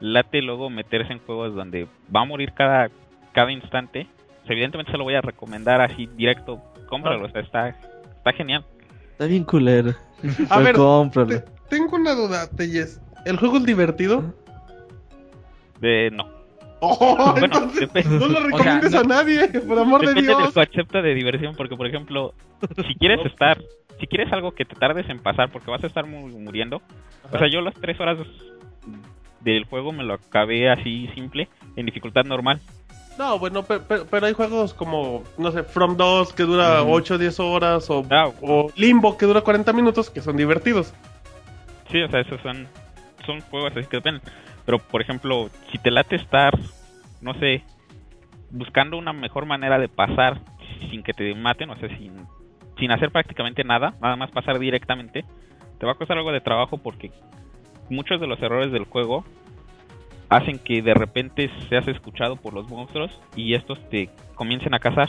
late luego meterse en juegos donde va a morir cada, cada instante, pues, evidentemente se lo voy a recomendar así directo, cómpralo, o sea, está, está genial. Está bien culero. A Pero ver, cómpralo. te- tengo una duda, Telles. ¿El juego es divertido? De, no. Oh, Bueno, entonces, no lo o sea, recomiendes no- a nadie, por amor de Depende del Dios. concepto de diversión, porque por ejemplo, si quieres estar, si quieres algo que te tardes en pasar, porque vas a estar mu- muriendo, o sea, yo las tres horas del juego me lo acabé así simple, en dificultad normal. No, bueno, pe- pe- pero, hay juegos como, no sé, From 2 que dura 8 o 10 horas, o, Ah, o Limbo que dura 40 minutos, que son divertidos. Sí, o sea, esos son, son juegos así que dependen. Pero, por ejemplo, si te late estar, no sé, buscando una mejor manera de pasar sin que te maten, o sea, sin, sin hacer prácticamente nada, nada más pasar directamente, te va a costar algo de trabajo porque muchos de los errores del juego hacen que de repente seas escuchado por los monstruos y estos te comiencen a cazar.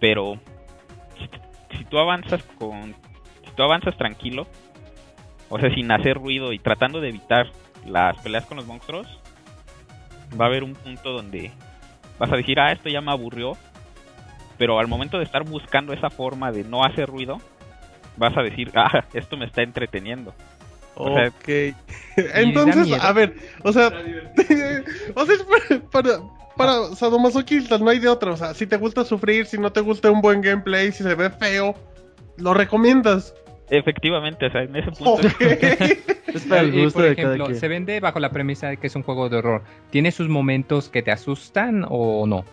Pero si, si tú avanzas con si tú avanzas tranquilo, o sea, sin hacer ruido y tratando de evitar las peleas con los monstruos, va a haber un punto donde vas a decir, ah, esto ya me aburrió. Pero al momento de estar buscando esa forma de no hacer ruido, vas a decir, ah, esto me está entreteniendo. O sea, Ok. Entonces, a ver, o sea, o sea, es para, para, para sadomasoquistas, no hay de otra. O sea, si te gusta sufrir, si no te gusta un buen gameplay, si se ve feo, lo recomiendas. Efectivamente, o sea, en ese punto... Es para el Y, gusto por de cada ejemplo, quien. se vende bajo la premisa de que es un juego de horror. ¿Tiene sus momentos que te asustan o no?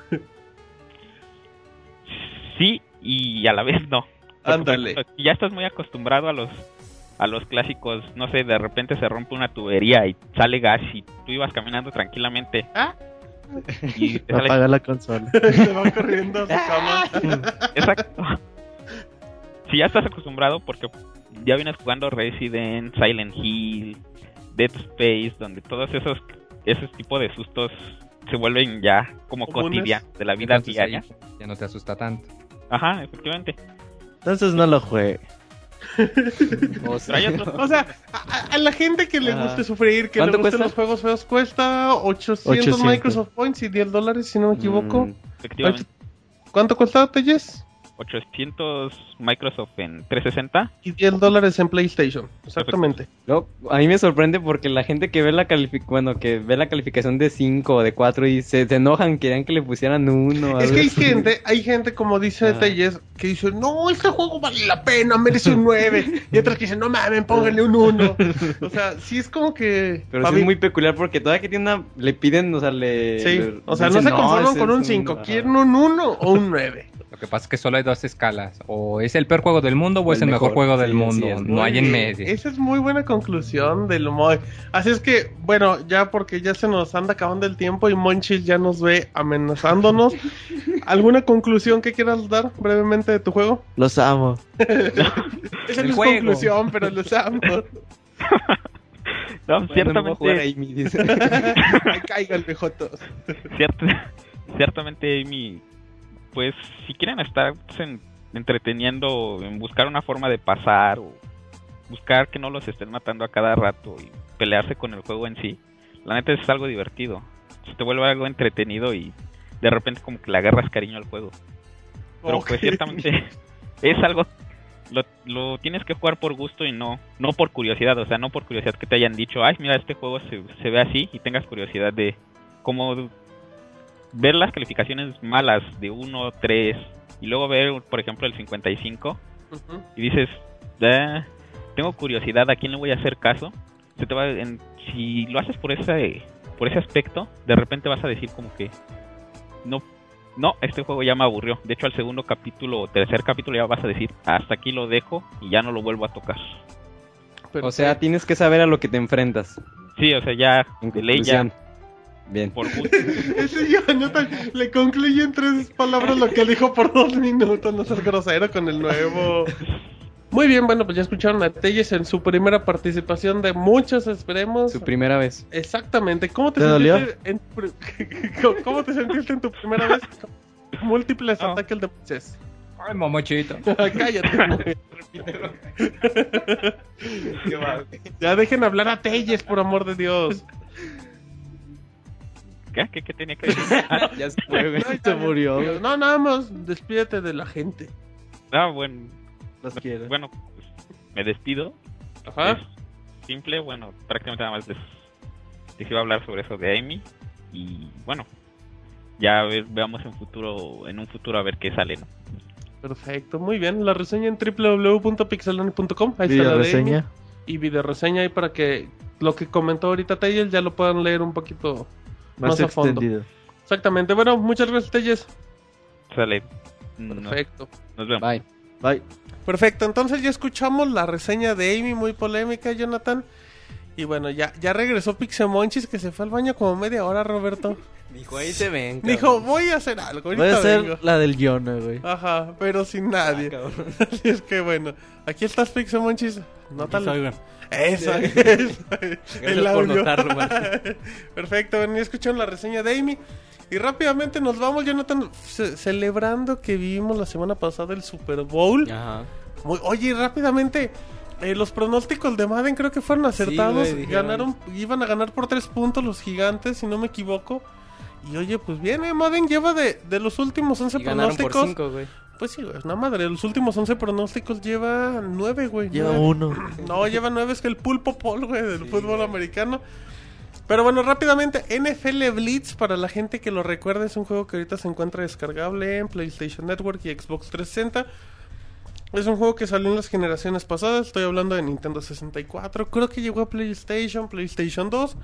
sí y a la vez no. Ándale. ya estás muy acostumbrado a los a los clásicos, no sé, de repente se rompe una tubería y sale gas y tú ibas caminando tranquilamente. ¿Ah? y te sale- Apaga la consola. Se va corriendo a su cama. Exacto. Si ya estás acostumbrado, porque ya vienes jugando Resident, Silent Hill, Dead Space, donde todos esos esos tipos de sustos se vuelven ya como cotidianos de la vida Entonces, diaria. ya no te asusta tanto. Ajá, efectivamente. Entonces no lo juegue. O sea, O a, a la gente que le Ajá. guste sufrir, que le ¿Cuánto gusten cuesta? los juegos feos, cuesta 800, 800. Microsoft Points y 10 dólares, si no me equivoco. Mm, efectivamente. ¿Cuánto costaba, Telles? 800 Microsoft en 360. Y 10 dólares en PlayStation. Exactamente. No, a mí me sorprende porque la gente que ve la calific bueno, que ve la calificación de 5 o de 4 y se, se enojan, querían que le pusieran uno. Es que hay gente, hay gente como dice Ah. Telles, que dice, no, este juego vale la pena, merece un 9. y otros que dicen, no mames, pónganle un 1. O sea, sí es como que... Pero sí es muy peculiar porque toda que tiene una le piden, o sea, le Sí, le- o sea, no se conforman ese con un 5, ajá. quieren un 1 o un 9. Lo que pasa es que solo hay dos escalas. O es el peor juego del mundo o O es el el mejor mejor, juego del sí, mundo. no hay en medio. Esa es muy buena conclusión del mod. Así es que, bueno, ya porque ya se nos anda acabando el tiempo y Monchis ya nos ve amenazándonos. ¿Alguna conclusión que quieras dar brevemente de tu juego? Los amo. Esa no es juego. conclusión, pero los amo. No, Bueno, ciertamente, ciertamente, Amy, pues si quieren estar en- entreteniendo en buscar una forma de pasar o buscar que no los estén matando a cada rato y pelearse con el juego en sí, la neta es algo divertido. Se te vuelve algo entretenido y de repente como que le agarras cariño al juego. Pero pues ciertamente es algo lo, lo tienes que jugar por gusto y no no por curiosidad, o sea, no por curiosidad que te hayan dicho, ay, mira, este juego se, se ve así y tengas curiosidad de cómo ver las calificaciones malas de 1, 3 y luego ver, por ejemplo, el 55 Ujú. y dices, "Ah, tengo curiosidad, ¿a quién le voy a hacer caso? Se te va en- si lo haces por ese por ese aspecto, de repente vas a decir como que no no, este juego ya me aburrió. De hecho, al segundo capítulo o tercer capítulo ya vas a decir, hasta aquí lo dejo y ya no lo vuelvo a tocar. O sea, tienes que saber a lo que te enfrentas. Sí, o sea, ya En de ley ya. Bien. por. Ese Jonathan le concluye en tres palabras lo que dijo por dos minutos. No seas grosero con el nuevo. Muy bien, bueno, pues ya escucharon a Telles en su primera participación de muchas, esperemos. Su primera vez. Exactamente. ¿Cómo te, ¿Te dolió? sentiste en ¿Cómo- ¿Cómo te sentiste en tu primera vez? Múltiples No. ataques de Moisés. Ay, momochito. Cállate. ya dejen hablar a Telles, por amor de Dios. ¿Qué? ¿Qué, qué tenía que decir? ya se fue, güey. Se murió, güey. No, nada más, despídete de la gente. Ah, bueno, Los quiero. bueno, pues, me despido. Ajá. Es simple, bueno, prácticamente nada más les, les iba a hablar sobre eso de Amy y bueno, ya ve- veamos en futuro, en un futuro a ver qué sale, ¿no? Perfecto, muy bien. La reseña en www.pixelani.com. Ahí está la de reseña. Amy. Y video reseña ahí para que lo que comentó ahorita Telles ya lo puedan leer un poquito Más, más a fondo. extendido. Exactamente. Bueno, muchas gracias Telles. Sale. Nos, Perfecto. nos vemos. Bye. Bye. Perfecto, entonces ya escuchamos la reseña de Amy, muy polémica, Jonathan. Y bueno, ya, ya regresó Pixemonchis que se fue al baño como media hora, Roberto. Dijo, ahí se ven. Dijo, voy a hacer algo. Voy a ahorita hacer vengo". la del Jonah, güey. Ajá, pero sin nadie. Así es que bueno, aquí estás Pixemonchis. Nótalo. Soy, güey. Eso, eso. El por audio. notarlo. Perfecto, bueno, ya escucharon la reseña de Amy. Y rápidamente nos vamos, Jonathan, ce- celebrando que vivimos la semana pasada el Super Bowl. Ajá. Muy- oye, rápidamente, eh, los pronósticos de Madden creo que fueron acertados. güey. Ganaron, iban a ganar por tres puntos los gigantes, si no me equivoco. Y oye, pues bien, eh, Madden lleva de, de los últimos 11 Y ganaron por pronósticos. 5, güey. Pues sí, güey, es una madre. De los últimos 11 pronósticos lleva 9, güey. Lleva nueve. uno. No, lleva 9, es que el pulpo pol, güey, del fútbol americano. Pero bueno, rápidamente, NFL Blitz, para la gente que lo recuerde, es un juego que ahorita se encuentra descargable en PlayStation Network y Xbox 360. Es un juego que salió en las generaciones pasadas, estoy hablando de Nintendo 64, creo que llegó a PlayStation, PlayStation 2.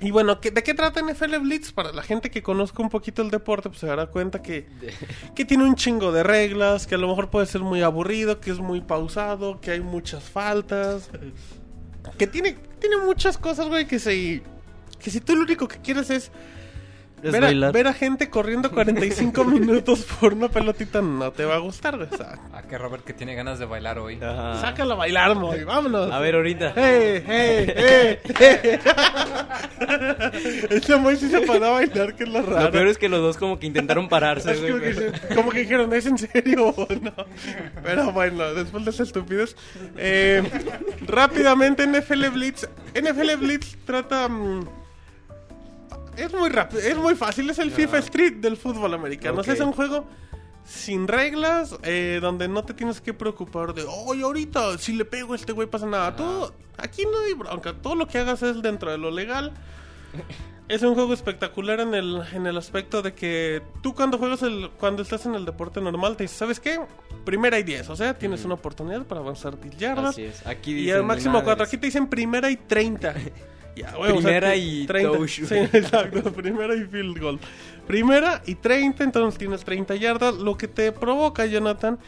Y bueno, ¿qué- ¿de qué trata NFL Blitz? Para la gente que conozca un poquito el deporte, pues se dará cuenta que, que tiene un chingo de reglas, que a lo mejor puede ser muy aburrido, que es muy pausado, que hay muchas faltas, que tiene, tiene muchas cosas, güey, que si, que si tú lo único que quieres es Es ver, a, ver a gente corriendo 45 minutos por una pelotita no te va a gustar, güey. O sea, A que Robert que tiene ganas de bailar hoy. Ajá. sácalo a bailar, Moy, vámonos. A ver, ahorita. ¡Hey, hey, hey! hey. Ese Moy sí se paró a bailar, que es lo raro. Lo peor es que los dos como que intentaron pararse, güey. como, que, como dijeron, ¿es en serio o no? Pero bueno, después de esa estupidez. eh, rápidamente, NFL Blitz. NFL Blitz trata. mm, es muy rápido, es muy fácil. Es el FIFA Street del fútbol americano. O sea, es un juego sin reglas, eh, donde no te tienes que preocupar de, oye, ahorita si le pego a este güey pasa nada. Tú, aquí no hay bronca, todo lo que hagas es dentro de lo legal. Es un juego espectacular en el, en el aspecto de que tú cuando juegas el, cuando estás en el deporte normal te dices, ¿sabes qué? Primera y 10, o sea, tienes una oportunidad para avanzar 10 yardas. Así es. Aquí Y al máximo nada de 4, eso. aquí te dicen primera y 30. Primera y touch, Sí, güey. exacto, primera y field goal. Primera y 30, entonces tienes 30 yardas, lo que te provoca, Jonathan,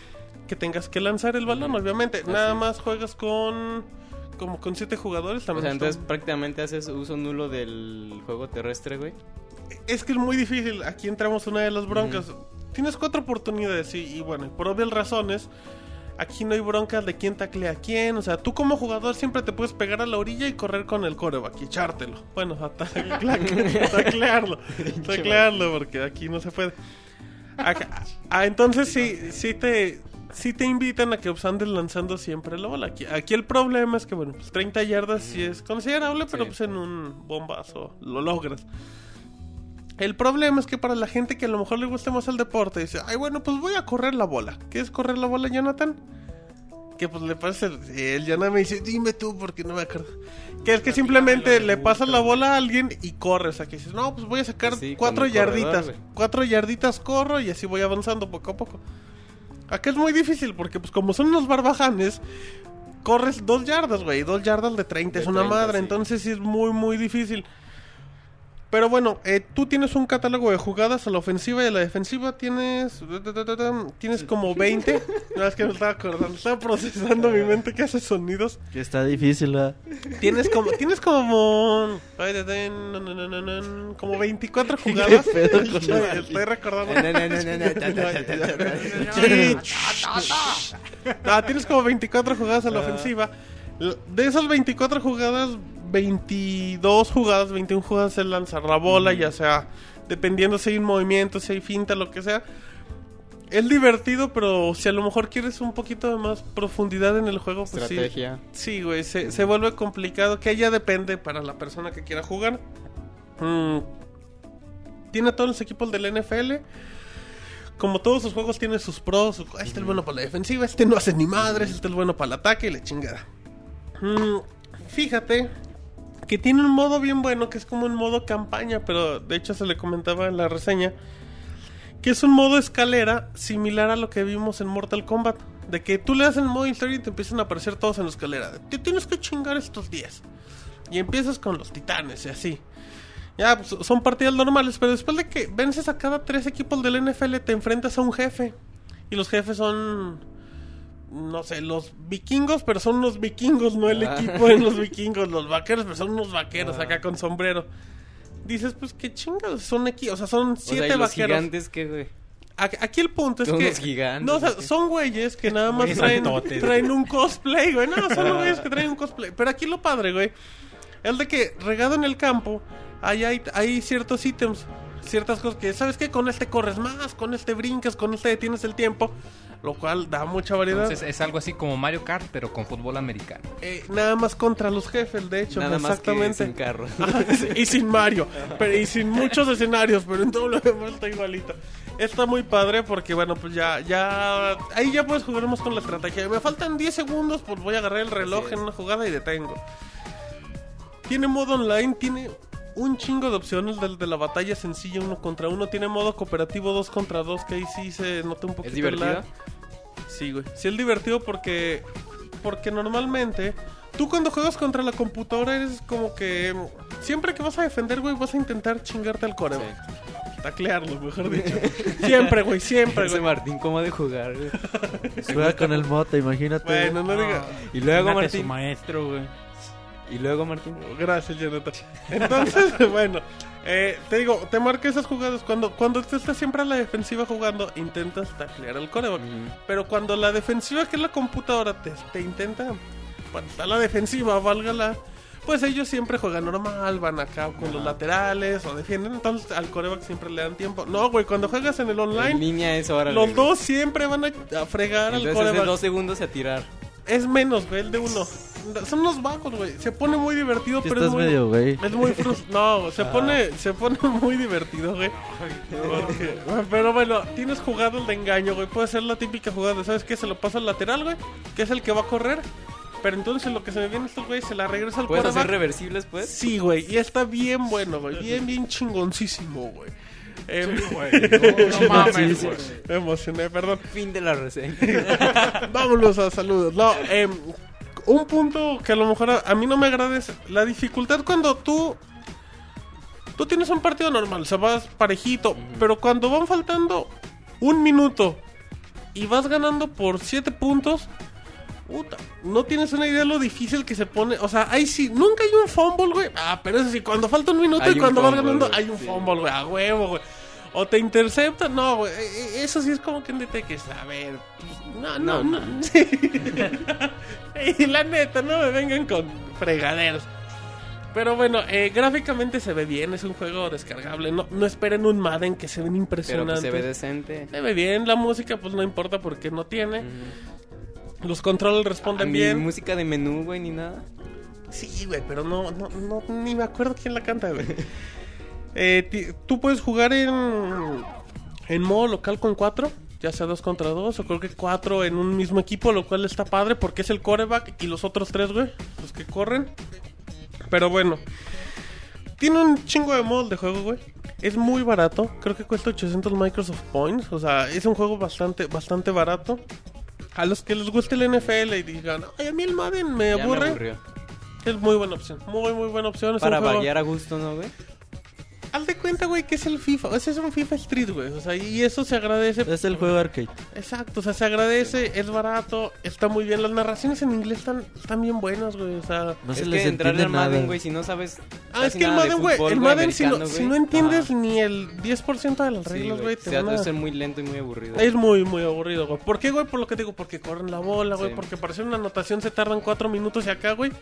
que tengas que lanzar el balón, obviamente. Nada más juegas con como con 7 jugadores O también. sea, está- entonces prácticamente haces uso nulo del juego terrestre, güey. Es que es muy difícil. Aquí entramos una de las broncas. Tienes cuatro oportunidades y, y bueno, por obvias razones, aquí no hay broncas de quién taclea a quién. O sea, tú como jugador siempre te puedes pegar a la orilla y correr con el coreback y echártelo. Bueno, a tacla- taclearlo. taclearlo, porque aquí no se puede. Acá- ah, entonces sí, sí te... Sí te invitan a que pues, andes lanzando siempre la bola. Aquí, aquí el problema es que, bueno, pues 30 yardas sí es considerable, pero pues en un bombazo lo logras. El problema es que para la gente que a lo mejor le gusta más el deporte, dice, ay, bueno, pues voy a correr la bola. ¿Qué es correr la bola, Jonathan? Que pues le parece, el Jonathan me dice, dime tú porque no me acuerdo. Que es que simplemente le pasas la bola a alguien y corres. O sea, que dices, no, pues voy a sacar Sí, cuatro corredor, yarditas. Cuatro yarditas corro y así voy avanzando poco a poco. Acá es muy difícil porque pues como son unos barbajanes, corres dos yardas, güey. Dos yardas de 30 es De una 30, madre. sí. Entonces sí es muy, muy difícil. Pero bueno, eh, tú tienes un catálogo de jugadas a la ofensiva y a la defensiva. Tienes tienes como 20. No, es que me estaba acordando. Estaba procesando mi mente que hace sonidos. Que está difícil, ¿verdad? Tienes como tienes como como 24 jugadas. Estoy- recordando. Ah, tienes como 24 jugadas a la ofensiva. De esas 24 jugadas, 22 jugadas, 21 jugadas es lanzar la bola, ya sea dependiendo si hay un movimiento, si hay finta, lo que sea. Es divertido, pero si a lo mejor quieres un poquito de más profundidad en el juego, pues sí. Estrategia. Sí, güey, se, se vuelve complicado, que ya depende para la persona que quiera jugar. Mm, tiene todos los equipos del NFL. Como todos sus juegos tiene sus pros, su- este es bueno para la defensiva, este no hace ni madres, este es bueno para el ataque y la chingada. Mm, fíjate que tiene un modo bien bueno, que es como un modo campaña, pero de hecho se le comentaba en la reseña, que es un modo escalera similar a lo que vimos en Mortal Kombat. De que tú le das el modo historia y te empiezan a aparecer todos en la escalera. Te tienes que chingar estos 10. Y empiezas con los titanes y así. Ya, pues, son partidas normales, pero después de que vences a cada tres equipos del NFL, te enfrentas a un jefe. Y los jefes son, no sé, los vikingos, pero son unos vikingos, no el Ah. equipo de los vikingos. Los vaqueros, pero son unos vaqueros acá con sombrero. Dices, pues qué chingados, son aquí, o sea, son O sea, siete ¿y los vaqueros. gigantes qué, güey? Aquí el punto es Son que. unos gigantes, No, o sea, son güeyes que nada más traen, traen un cosplay, güey. No, son güeyes que traen un cosplay. Pero aquí lo padre, güey. Es de que regado en el campo, ahí hay, hay ciertos ítems, ciertas cosas que, ¿sabes qué? Con este corres más, con este brincas, con este detienes el tiempo. Lo cual da mucha variedad. Entonces es algo así como Mario Kart, pero con fútbol americano. Eh, nada más contra los jefes, de hecho. Nada más que sin carro. Ajá, y sin Mario. Pero, y sin muchos escenarios, pero en todo lo demás está igualito. Está muy padre porque, bueno, pues ya, ya. Ahí ya puedes jugar más con la estrategia. Me faltan 10 segundos, pues voy a agarrar el reloj en una jugada y detengo. Tiene modo online, tiene un chingo de opciones del de la batalla sencilla uno contra uno. Tiene modo cooperativo 2 contra 2, que ahí sí se nota un poquito ¿Es divertido? lag. Sí, güey. Sí es divertido porque porque normalmente tú cuando juegas contra la computadora eres como que siempre que vas a defender, güey, vas a intentar chingarte al core. Taclearlo, mejor dicho. siempre, güey, siempre, Ese güey. Martín, ¿cómo ha de jugar, güey? Juega con el mota, imagínate. Bueno, no diga. Y luego, Imagínate su Martín. maestro, güey. Y luego, Martín. Gracias, Jonathan. Entonces, bueno, eh, te digo, te marca esas jugadas. Cuando, cuando tú estás siempre a la defensiva jugando, intentas taclear al coreback. Pero cuando la defensiva, que es la computadora, te, te intenta. Cuando está la defensiva, válgala. Pues ellos siempre juegan normal, van acá con los laterales o defienden. Entonces al coreback siempre le dan tiempo. No, güey, cuando juegas en el En online, línea es ahora. los dos siempre van a, a fregar al Entonces hace coreback. dos segundos a tirar. Es menos, güey, el de uno. Son unos vagos, güey. Se pone muy divertido, Sí pero estás es muy... medio, güey. Es muy frus- No, se pone, se pone muy divertido, güey. Porque- pero bueno, tienes jugadas de engaño, güey. Puede ser la típica jugada, de, ¿sabes qué? Se lo pasa al lateral, güey. Que es el que va a correr. Pero entonces lo que se me viene estos güey se la regresa al ¿Puedes hacer reversibles, pues? Sí, güey. Y está bien bueno, güey. Bien, bien chingoncísimo, güey. Em, No mames, güey. me emocioné, perdón. Fin de la reseña. Vámonos a saludos. No, em, un punto que a lo mejor a, a mí no me agrada es la dificultad cuando tú. Tú tienes un partido normal, o sea, vas parejito. Pero cuando van faltando un minuto y vas ganando por siete puntos. Puta, no tienes una idea de lo difícil que se pone. O sea, ahí sí, nunca hay un fumble, güey. Ah, pero eso sí, cuando falta un minuto Hay y un cuando vas ganando, hay un sí. fumble, güey, a huevo, güey. O te interceptan, no, güey. e- e- Eso sí es como que te que a ver. pues, no, no, no. y la neta, no me vengan con fregaderos. Pero bueno, eh, gráficamente se ve bien, es un juego descargable. No, no esperen un Madden que se ven Pero impresionantes. pues se ve decente. Se ve bien, la música pues no importa porque no tiene. Los controles Ah, responden Ni bien. música de menú, güey, ni nada. Sí, güey, pero no, no, no, ni me acuerdo quién la canta, güey. Eh, tú puedes jugar en, en modo local con cuatro, ya sea dos contra dos, o creo que cuatro en un mismo equipo, lo cual está padre porque es el coreback y los otros tres, güey, los que corren. Pero bueno, tiene un chingo de modos de juego, güey. Es muy barato, creo que cuesta 800 Microsoft Points, o sea, es un juego bastante, bastante barato. A los que les guste el NFL y digan, ay, a mí el Madden me Ya aburre. Es muy buena opción, muy muy buena opción. Es Para un juego- vaguear a gusto, ¿no, güey? Haz de cuenta, güey, que es el FIFA. Ese es un FIFA Street, güey. O sea, y eso se agradece. Es el juego arcade. Exacto, o sea, se agradece, es barato, está muy bien. Las narraciones en inglés están, están bien buenas, güey. O sea. No se es les que entrar entiende al Madden, nada. güey, si no sabes. Ah, es que el Madden, güey. El Madden, si no, si no entiendes ni el 10% de las Sí, reglas, güey. O te sea, van a- ser muy lento y muy aburrido. Es muy, muy aburrido, güey. ¿Por qué, güey? Por lo que te digo, porque corren la bola, güey. Sí. Porque para hacer una anotación se tardan cuatro minutos y acá, güey.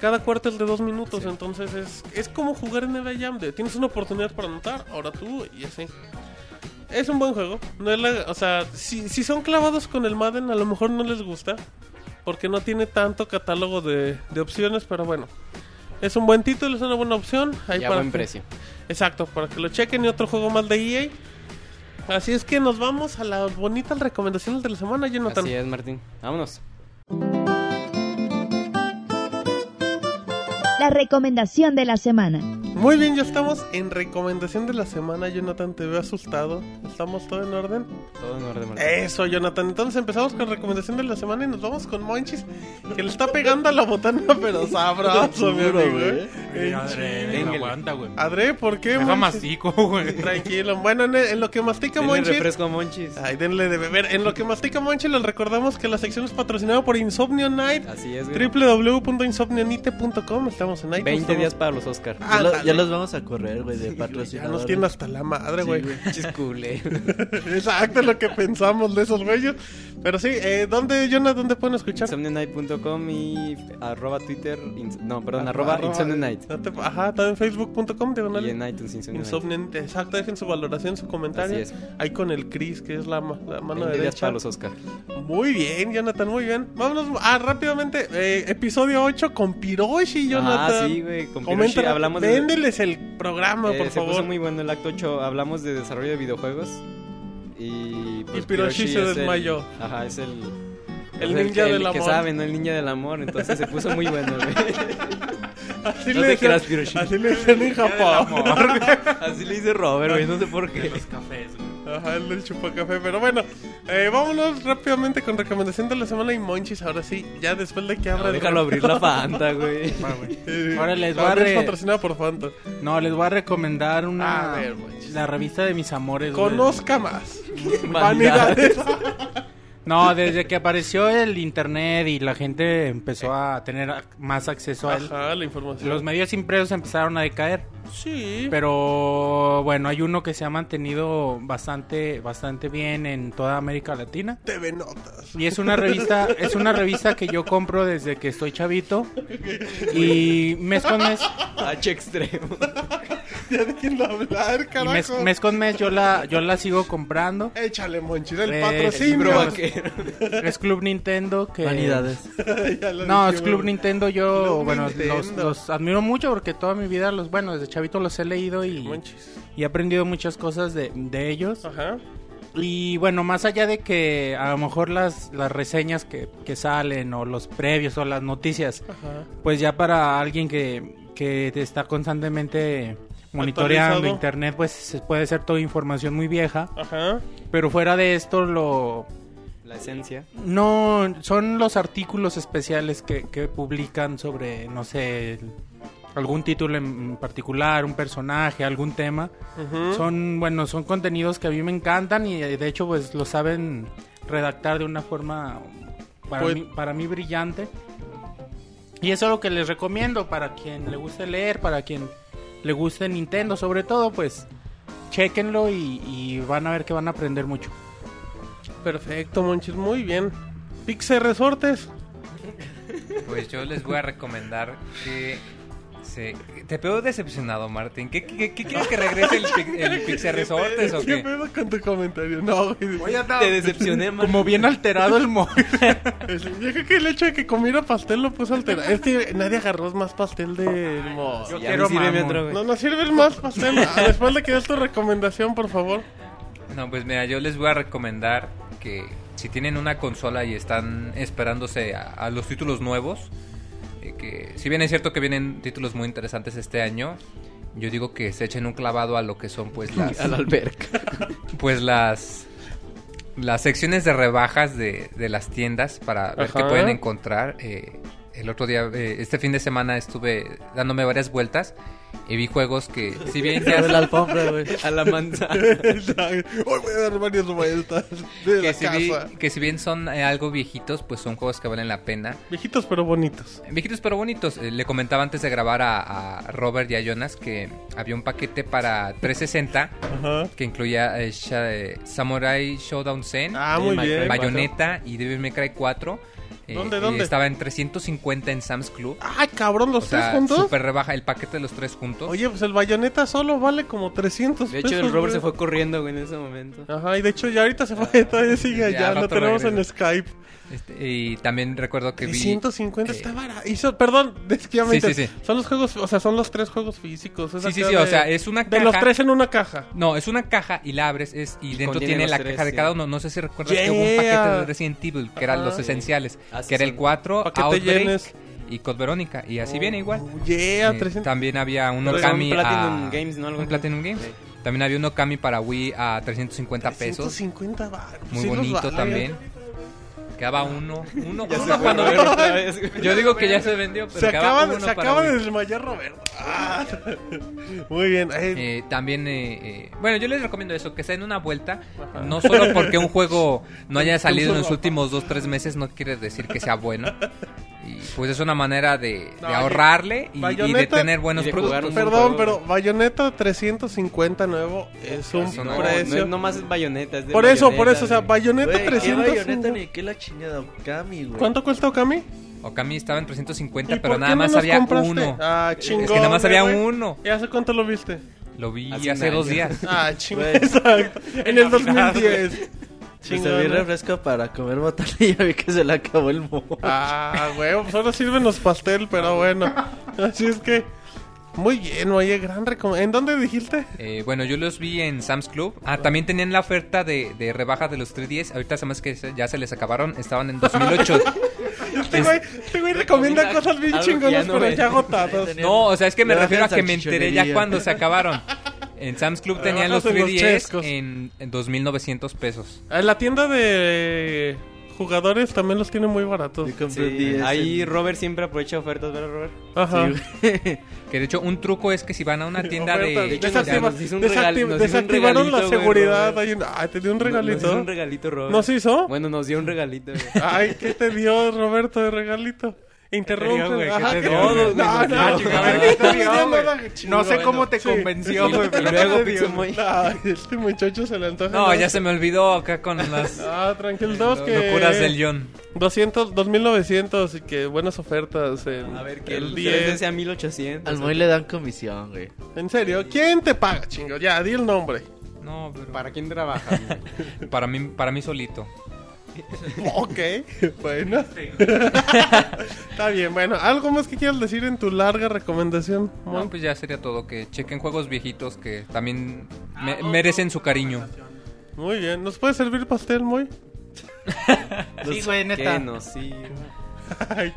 Cada cuarto es de dos minutos, entonces es, es como jugar en NBA Jam. de tienes una oportunidad para anotar, ahora tú y así. Es un buen juego. No es la- o sea, si, si son clavados con el Madden, a lo mejor no les gusta. Porque no tiene tanto catálogo de, de opciones, pero bueno. Es un buen título, es una buena opción. Ahí Y a para buen que- precio. Exacto, para que lo chequen y otro juego más de EA. Así es que nos vamos a las bonitas recomendaciones de la semana, Jonathan. Así es, Martín. Vámonos. La recomendación de la semana. Muy bien, ya estamos en recomendación de la semana, Jonathan. Te veo asustado. ¿Estamos todo en orden? Todo en orden, Martín. Eso, Jonathan. Entonces empezamos con recomendación de la semana y nos vamos con Monchis, que le está pegando a la botana, pero sabroso, mi amigo. güey. ¿eh? Adre, no aguanta, güey. Adre, ¿por qué, Deja mastico, güey. Tranquilo. Bueno, en, en lo que mastica Denle Monchis... refresco a Monchis. Ay, denle de beber. En lo que mastica Monchis, les recordamos que la sección es patrocinada por Insomnio Night. Así es, güey. www.insomnionite.com Estamos en iTunes. 20 estamos- días para los Oscar. Ah, Ya, los vamos a correr, güey, de Ya nos patrocinador. tienen hasta la madre, güey. Chiscule. Exacto, es lo que pensamos de esos güeyes. Pero sí, eh, ¿dónde, Jonah, dónde pueden escuchar? Insomnianight.com y arroba Twitter. ins- no, perdón, arroba, Insomnia Night. No te- Ajá, también facebook.com. Y en iTunes Insomnia Night. Insomnia Night. Exacto, dejen su valoración, su comentario. Así es. Ahí con el Chris, que es la, ma- la mano 20 días derecha. para los Oscar. Muy bien, Jonathan, muy bien. Vámonos, ah, rápidamente. eh, episodio 8 con Piroshi, Jonathan. Ah, sí, güey. Con Comenta, Piroshi hablamos de. Véndeles el programa, Eh, por se favor. puso muy bueno el acto 8. Hablamos de desarrollo de videojuegos. Y, pues, Y Piroshi se el- desmayó. ajá, es el. El es ninja que, del el que amor. sabe, ¿no? El ninja del amor. Entonces se puso muy bueno, güey. Así No le Piroshi. Así le dicen en Japón. Así le dice Robert, güey. No sé por qué. Los cafés, güey. Ajá, el del chupacafé. Pero bueno, eh, vámonos rápidamente con recomendación de la semana y Monchis. Ahora sí, ya después de que abra. No, déjalo abrir la Fanta, güey. Va, güey. Eh, Ahora les voy a re- patrocinada por Fanta. No, les voy a recomendar una. A ver, güey. La revista de mis amores. güey. Conozca más. Vanidades. No, desde que apareció el internet y la gente empezó a tener más acceso a él, Ajá, la información. los medios impresos empezaron a decaer. Sí. Pero bueno, hay uno que se ha mantenido bastante, bastante bien en toda América Latina. TV Notas. Y es una revista, es una revista que yo compro desde que estoy chavito. Y mes con mes, H extremo. Ya déjenlo hablar, carajo. mes, mes con mes yo la, yo la sigo comprando. Échale, Monchis, el Eh, patrocinio. Es Club Nintendo que Vanidades. No, es. Club Nintendo yo, Club bueno, Nintendo. Los, los admiro mucho porque toda mi vida los, bueno, desde chavito los he leído y, he aprendido muchas cosas de, de ellos. Ajá. Y bueno, más allá de que a lo mejor las, las reseñas que, que salen o los previos o las noticias, Ajá. pues ya para alguien que, que te está constantemente monitoreando internet, pues puede ser toda información muy vieja. Ajá. Pero fuera de esto, lo, La esencia. no, son los artículos especiales que, que publican sobre, no sé, el- algún título en particular, un personaje, algún tema. Son, bueno, son contenidos que a mí me encantan y eh, de hecho pues lo saben redactar de una forma para, Pues- mí, para mí brillante. Y eso es lo que les recomiendo para quien le guste leer, para quien le guste Nintendo, sobre todo pues chequenlo y, y van a ver que van a aprender mucho. Perfecto, Monchis, muy bien. Pixel Resortes. Pues yo les voy a recomendar que se... Te veo decepcionado, Martín. ¿Qué, qué, qué quieres que regrese el, Pi- el Pixel Resortes o ¿Qué qué? pedo con tu comentario? No, güey. Te decepcioné. Como bien alterado el móvil. Yo creo que el hecho de que comiera pastel lo puso alterado. Es que nadie agarró más pastel del mo. Yo quiero sirve mi mamón. otro, güey. No, no sirve el más pastel. Ah, Después le quedas tu recomendación, por favor. No, pues mira, yo les voy a recomendar que si tienen una consola y están esperándose a, a los títulos nuevos, que si bien es cierto que vienen títulos muy interesantes este año, yo digo que se echen un clavado a lo que son pues las alberca. pues las las secciones de rebajas de, de las tiendas para ver qué pueden encontrar. Eh, el otro día, eh, este fin de semana estuve dándome varias vueltas y vi juegos que si bien ya la alfombra, güey. A la manzana. Hoy voy a dar varias vueltas de la que si, vi- casa. que si bien son eh, algo viejitos, pues son juegos que valen la pena. Viejitos pero bonitos. Viejitos pero bonitos. Eh, le comentaba antes de grabar a, a Robert y a Jonas que había un paquete para 360 Ajá. que incluía eh, Sha- eh, Samurai Showdown Zen, Ah, muy Cry bien. Bayonetta y Devil May Cry 4. Eh, ¿Dónde, y dónde? Estaba en 350 en Sam's Club. Ay, cabrón, los O tres sea, juntos. super rebaja el paquete de los tres juntos. Oye, pues el bayoneta solo vale como 300 De hecho, pesos, el Robert güey. se fue corriendo, güey, en ese momento. Ajá, y de hecho ya ahorita se fue, todavía sigue Ya, allá, al lo tenemos en. Skype. Este, y también recuerdo que vi... 150 eh, está barato. Y so- perdón, es que ya me Sí, sí, sí. Son los juegos, o sea, son los tres juegos físicos. Sí, sí, sí, o de- sea, es una De caja... los tres en una caja. No, es una caja y la abres es, y, Y dentro tiene la tres, caja de cada uno. No sé si recuerdas que hubo un Yeah. paquete de Resident Evil, que eran los esenciales. Así que era el son. 4, Pa' que te Outbreak llenes. y Code Verónica. Y así viene igual. Oh, yeah, Eh, 300. también había un Okami Platinum a... Games, ¿no? Algo un. Platinum Games. Sí. También había un Okami para Wii a 350 pesos. 150 baros. Muy Sí bonito vale. también. Quedaba uno. Uno, Ya uno cuando güey. Yo digo que ya se vendió, pero Se quedaba acaba, de- uno se para acaba Wii. de desmayar Roberto. Ah. Muy bien. eh, también, eh, eh, bueno, yo les recomiendo eso, que se den una vuelta. No solo porque un juego no haya salido en los últimos dos, tres meses, no quiere decir que sea bueno. Y pues es una manera de, ahorrarle y, y de Bayonetta- tener buenos de productos. Perdón, pero Bayonetta 350 nuevo es un No, precio. no nomás es bayoneta, es de por eso, por eso, o sea. Bayonetta Güey, ¿qué 300. bayoneta ni qué la chingada? Okami, güey. ¿Cuánto cuesta Okami? Okami estaba en 350, ¿Y pero nada qué no más había compraste? uno. Ah, chingón. es que nada más había uno. ¿Y hace cuánto lo viste? Lo vi Hace dos días. Ah, chingón. Exacto. En el 2010. Me serví Chingón. ¿eh? refresco para comer botana y ya vi que se le acabó el moho. Ah, güey, pues ahora sirven los pastel, pero bueno. Así es que. Muy bien, oye, gran recomendación. ¿En dónde dijiste? Eh, bueno, yo los vi en Sam's Club. Ah, también tenían la oferta de, de rebaja de los 310. Ahorita se me hace que se- ya se les acabaron. Estaban en 2008. Este güey, este güey recomienda recomienda cosas bien chingonas, no pero ya agotadas. No, o sea, es que me refiero a que me enteré ya cuando se acabaron. En Sam's Club tenían los Rebajas en los 310 chescos. en, en 2.900 pesos. En la tienda de jugadores también los tienen muy baratos. Sí, 10 ahí en- Robert siempre aprovecha ofertas, ¿verdad, Robert? Ajá. Sí, güey. Que de hecho, un truco es que si van a una tienda de. de hecho, Desactiva- nos hizo un desactiv- regal- nos hizo un desactivaron la regalito, güey, seguridad. En- Ah, te dio un Nos regalito. hizo un regalito, Robert. ¿No se hizo? Bueno, nos dio un regalito, güey. Ay, ¿qué te dio Roberto de regalito? Interrumpe. dio? No, no, Ah, chica, a ver, ¿qué te no sé cómo te convenció, güey. Pero luego este muchacho se le antoja. No, ya se me olvidó acá con las Ah, tranquilo, dos que... locuras del John. 200, 2900 y que buenas ofertas. En, A ver, que el el 10. 10 sea 1800. Al Moy le dan comisión, güey. En serio, ¿quién te paga, chingo? Ya, di el nombre. No, pero. ¿Para quién trabajas, güey? Para mí, para mí solito. Ok, bueno. Está bien, bueno. ¿Algo más que quieras decir en tu larga recomendación? No, pues ya sería todo. Que chequen juegos viejitos que también me- merecen su cariño. Muy bien. ¿Nos puede servir pastel, muy? Sí, güey, neta. Que no, sí. Ay,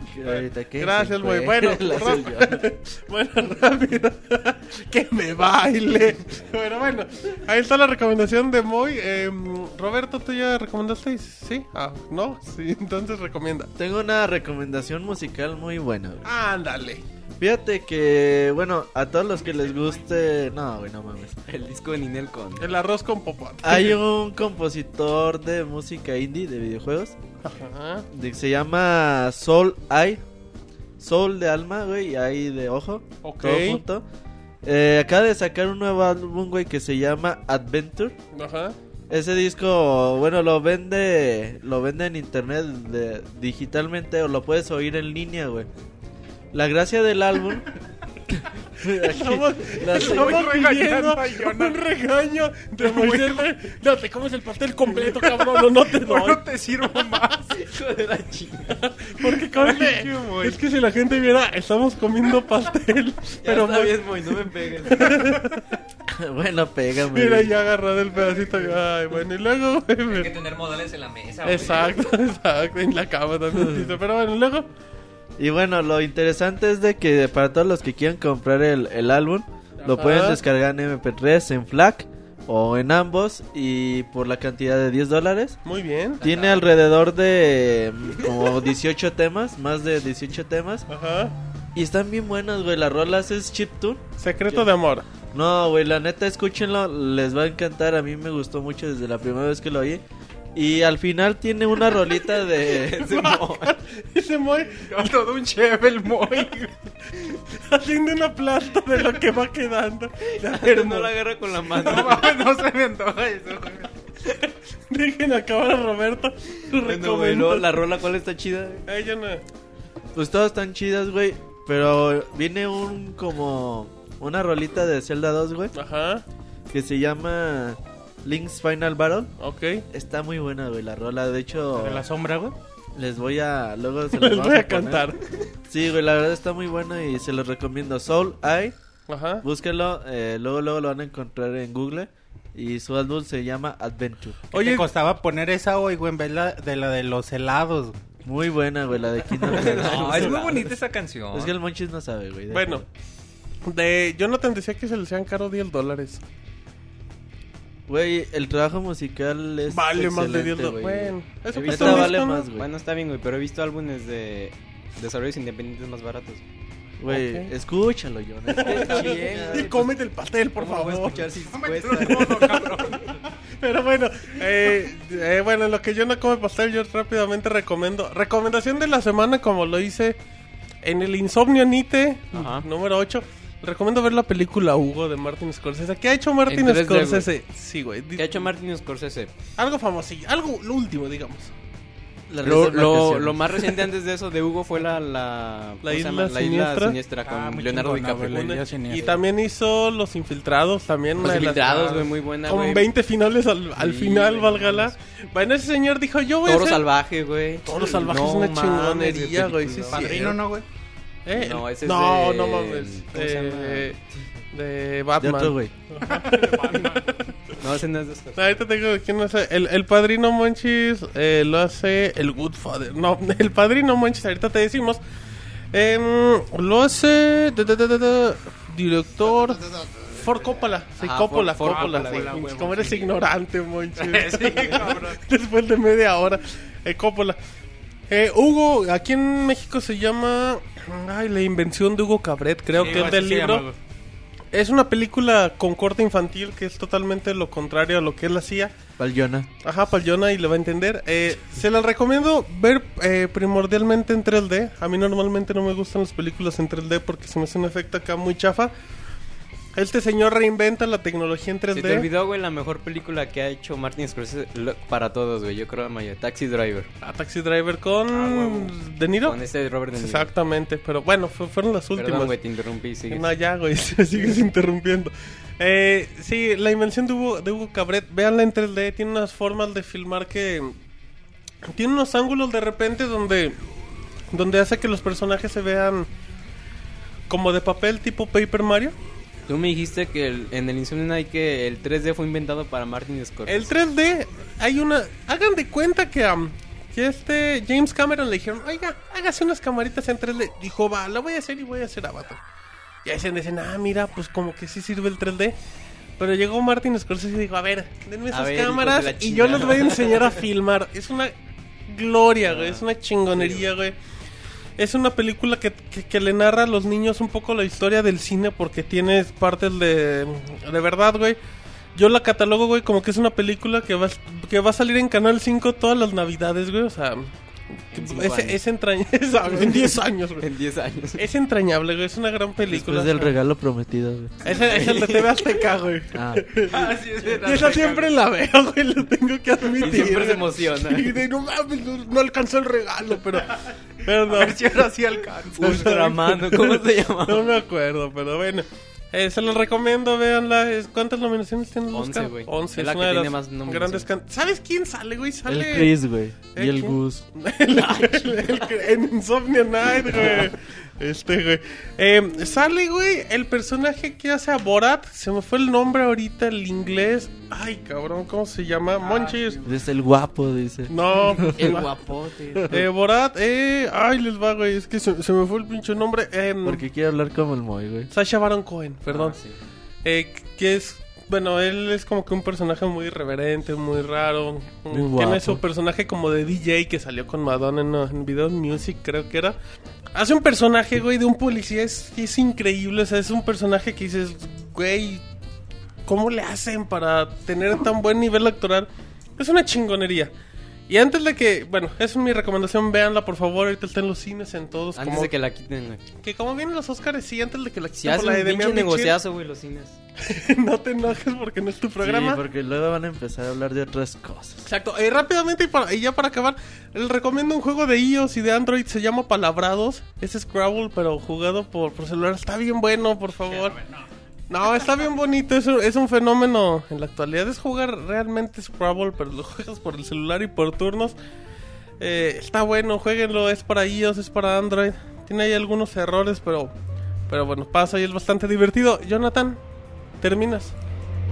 que Gracias, fue. bueno. Bueno, rápido. que me baile. Bueno, bueno. Ahí está la recomendación de Moy. Eh, Roberto, ¿tú ya recomendaste? ¿Sí? Ah, ¿no? Sí, entonces recomienda. Tengo una recomendación musical muy buena, güey. Ándale. Fíjate que, bueno, a todos los que les guste... No, güey, no mames. El disco de Ninel con. El arroz con popote. Hay un compositor de música indie de videojuegos Ajá. de- se llama Soul Eye. Soul de alma, güey, y Eye de ojo. Ok. Todo junto. Eh, acaba de sacar un nuevo álbum, güey, que se llama Adventure. Ajá. Ese disco, bueno, lo vende, lo vende en internet de- digitalmente o lo puedes oír en línea, güey. La gracia del álbum. Estamos, estamos pidiendo un regaño de Moisés. No, te comes el pastel completo, cabrón. No, no te doy. No te sirvo más. Hijo de la chingada. Porque come. Es que si la gente viera, estamos comiendo pastel. Pero Pero está bien, Moy, no me pegues. bueno, pégame. Mira, ya agarrado el pedacito. Ay, bueno, y luego, güey. Hay que tener modales en la mesa. Exacto, exacto. En la cama también. Pero bueno, y luego. Y bueno, lo interesante es de que para todos los que quieran comprar el, el álbum, lo pueden descargar en MP3, en FLAC o en ambos y por la cantidad de 10 dólares. Muy bien. Tiene alrededor de mm, como 18 temas, más de 18 temas. Ajá. Y están bien buenas, güey. Las rolas es chiptune. Secreto de amor. No, güey, la neta, escúchenlo, les va a encantar. A mí me gustó mucho desde la primera vez que lo oí. Y al final tiene una rolita de... Ese Moy Todo un chef el Moy. haciendo una plasta de lo que va quedando. Pero no la agarra con la mano. No no se me antoja eso. güey. Dejen acabar a Roberto. Bueno, güey, luego la rola, ¿cuál está chida? Ay, yo no. Pues todas están chidas, güey. Pero viene un como... Una rolita de Zelda 2, güey. Ajá. Que se llama Link's Final Battle. Ok. Está muy buena, güey, la rola. De hecho, De la sombra, güey. les voy a... Luego se Les vamos voy a cantar. Sí, güey, la verdad está muy buena y se los recomiendo. Soul Eye, Ajá. búsquenlo. eh, luego, luego lo van a encontrar en Google. Y su álbum se llama Adventure. Oye, Oye, te costaba poner esa hoy, güey, en vez de la de los helados. Muy buena, güey, la de Kingdom. No, es muy bonita esa canción. Es que el Monchis no sabe, güey. bueno. De Jonathan decía que se le sean caro 10 dólares. Güey, el trabajo musical es. Vale más de 10 excelente, dólares. güey. Bueno, eso visto vale más, güey. Bueno, está bien, güey, pero he visto álbumes de desarrollos independientes más baratos. Güey, Ok. escúchalo, John. Y cómete el pastel, por ¿Cómo lo voy a favor. escuchar si cabrón. Pero bueno, eh, eh, bueno, en lo que yo no come pastel, yo rápidamente recomiendo. Recomendación de la semana, como lo hice en el Insomnio Nite, Ajá. número 8. Recomiendo ver la película Hugo de Martin Scorsese. ¿Qué ha hecho Martin En 3D, Scorsese? Sí, güey. ¿Qué ha hecho Martin Scorsese? Algo famosillo. Algo, lo último, digamos. La Lo, lo, lo más reciente antes de eso de Hugo fue la la, ¿cómo se isla llama? la isla siniestra. con Ah, Leonardo DiCaprio. la y también hizo Los Infiltrados, también Los Infiltrados, güey, muy buena, Con güey. 20 finales al, al Sí, final, válgala. no Bueno, ese señor dijo, yo voy a Toro hacer... salvaje, güey. Toro salvaje No es una chingonería, güey. Sí. Padrino, ¿no, güey? ¿Eh? No, ese es no, de- no mames. ¿cómo se De, de De Batman. otro, güey. No, ese no es de Scorsese. Ahorita tengo quién hace. El, el padrino Monchis eh, lo hace el Goodfather. No, el padrino Monchis, ahorita te decimos. Em, lo hace. da, da, da, da, da, director. For Coppola. Sí, Ajá, Coppola, For- For Coppola. Coppola, sí. güey, Pinche, huevo, Como eres sí. ignorante, Monchis. Sí, cabrón. Después de media hora. Eh, Coppola. Eh, Hugo, aquí en México se llama. Ay, la invención de Hugo Cabret, creo Sí, que es del libro. llama, es una película con corte infantil que es totalmente lo contrario a lo que él hacía. Palyona. Ajá, Palyona y le va a entender. Eh, se la recomiendo ver eh, primordialmente en 3D. A mí normalmente no me gustan las películas en 3D porque se me hace un efecto acá muy chafa. Este señor reinventa la tecnología en 3D. Se te olvidó, güey, la mejor película que ha hecho Martin Scorsese para todos, güey. Yo creo la mayoría. Taxi Driver. A Taxi Driver con huevo. De Niro. Con este Robert De Niro. Exactamente, pero bueno, fu- fueron las últimas. Perdón, güey, te interrumpí. Sigue. No, ya, güey, sigues interrumpiendo. Eh, sí, la invención de Hugo, de Hugo Cabret, véanla en 3D, tiene unas formas de filmar que... Tiene unos ángulos de repente donde... Donde hace que los personajes se vean como de papel tipo Paper Mario. Tú me dijiste que el- en el Insomnia Night que el 3D fue inventado para Martin Scorsese. El 3D, hay una... Hagan de cuenta que a que este James Cameron le dijeron, oiga, hágase unas camaritas en 3D. Dijo, va, la voy a hacer y voy a hacer Avatar. Y ahí se dicen, ah, mira, pues como que sí sirve el 3D. Pero llegó Martin Scorsese y dijo, a ver, denme esas ver, cámaras y yo les chingada". voy a enseñar a filmar. Es una gloria, güey, es una chingonería, güey. Es una película que, que, que le narra a los niños un poco la historia del cine porque tienes partes de, de verdad, güey. Yo la catalogo, güey, como que es una película que va, que va a salir en Canal 5 todas las navidades, güey. O sea, es, es entrañable. en 10 años, güey. En 10 años. Es entrañable, güey. Es una gran película. Después del regalo prometido, güey. Es el de TV Azteca, güey. Ah, Y esa siempre la veo, güey, lo tengo que admitir. Y siempre se emociona. De no mames, no, no alcanzó el regalo, pero. Pero no. A ver si ahora sí alcanza. Ultramano, ¿cómo se llama? No me acuerdo, pero bueno. Eh, se los recomiendo, véanla. ¿Cuántas nominaciones tiene el Once, Oscar? güey. 11, Es la es que una de tiene las más nominaciones. grandes can- ¿Sabes quién sale, güey? Sale... el Chris, güey. ¿Eh, Y el quién? Gus. El- el- el- en Insomnia Night, güey. Este, güey. Eh, sale, güey, el personaje que hace a Borat. Se me fue el nombre ahorita, el inglés. Ay, cabrón, ¿cómo se llama? Monchis. Es el guapo, dice. No. El guapote. Eh, Borat, eh. Ay, les va, güey. Es que se, se me fue el pinche nombre. Eh, Porque quiere hablar como el Moy, güey. Sasha Baron Cohen, perdón. Ah, sí. Eh, que es. Bueno, él es como que un personaje muy irreverente, muy raro. Muy Tiene guapo. su personaje como de DJ que salió con Madonna en, en Video Music, creo que era. Hace un personaje, güey, de un policía. Es, es increíble. O sea, es un personaje que dices, güey, ¿cómo le hacen para tener tan buen nivel actoral? Es una chingonería. Y antes de que, bueno, esa es mi recomendación, véanla por favor, ahorita está en los cines en todos. Antes como, de que la quiten, güey. que como vienen los Oscars, sí, antes de que la Si quiten hacen por la un de pinche Demian negociazo, güey, los cines. no te enojes porque no es tu programa. Sí, porque luego van a empezar a hablar de otras cosas. Exacto. Eh, rápidamente y, para- y ya para acabar, les recomiendo un juego de iOS y de Android. Se llama Palabrados. Es Scrabble, pero jugado por, por celular. Está bien bueno, por favor. No, está bien bonito. Es un, es un fenómeno en la actualidad. Es jugar realmente Scrabble, pero lo juegas por el celular y por turnos. Eh, está bueno, jueguenlo. Es para iOS, es para Android. Tiene ahí algunos errores, pero, pero bueno, pasa y es bastante divertido. Jonathan, terminas.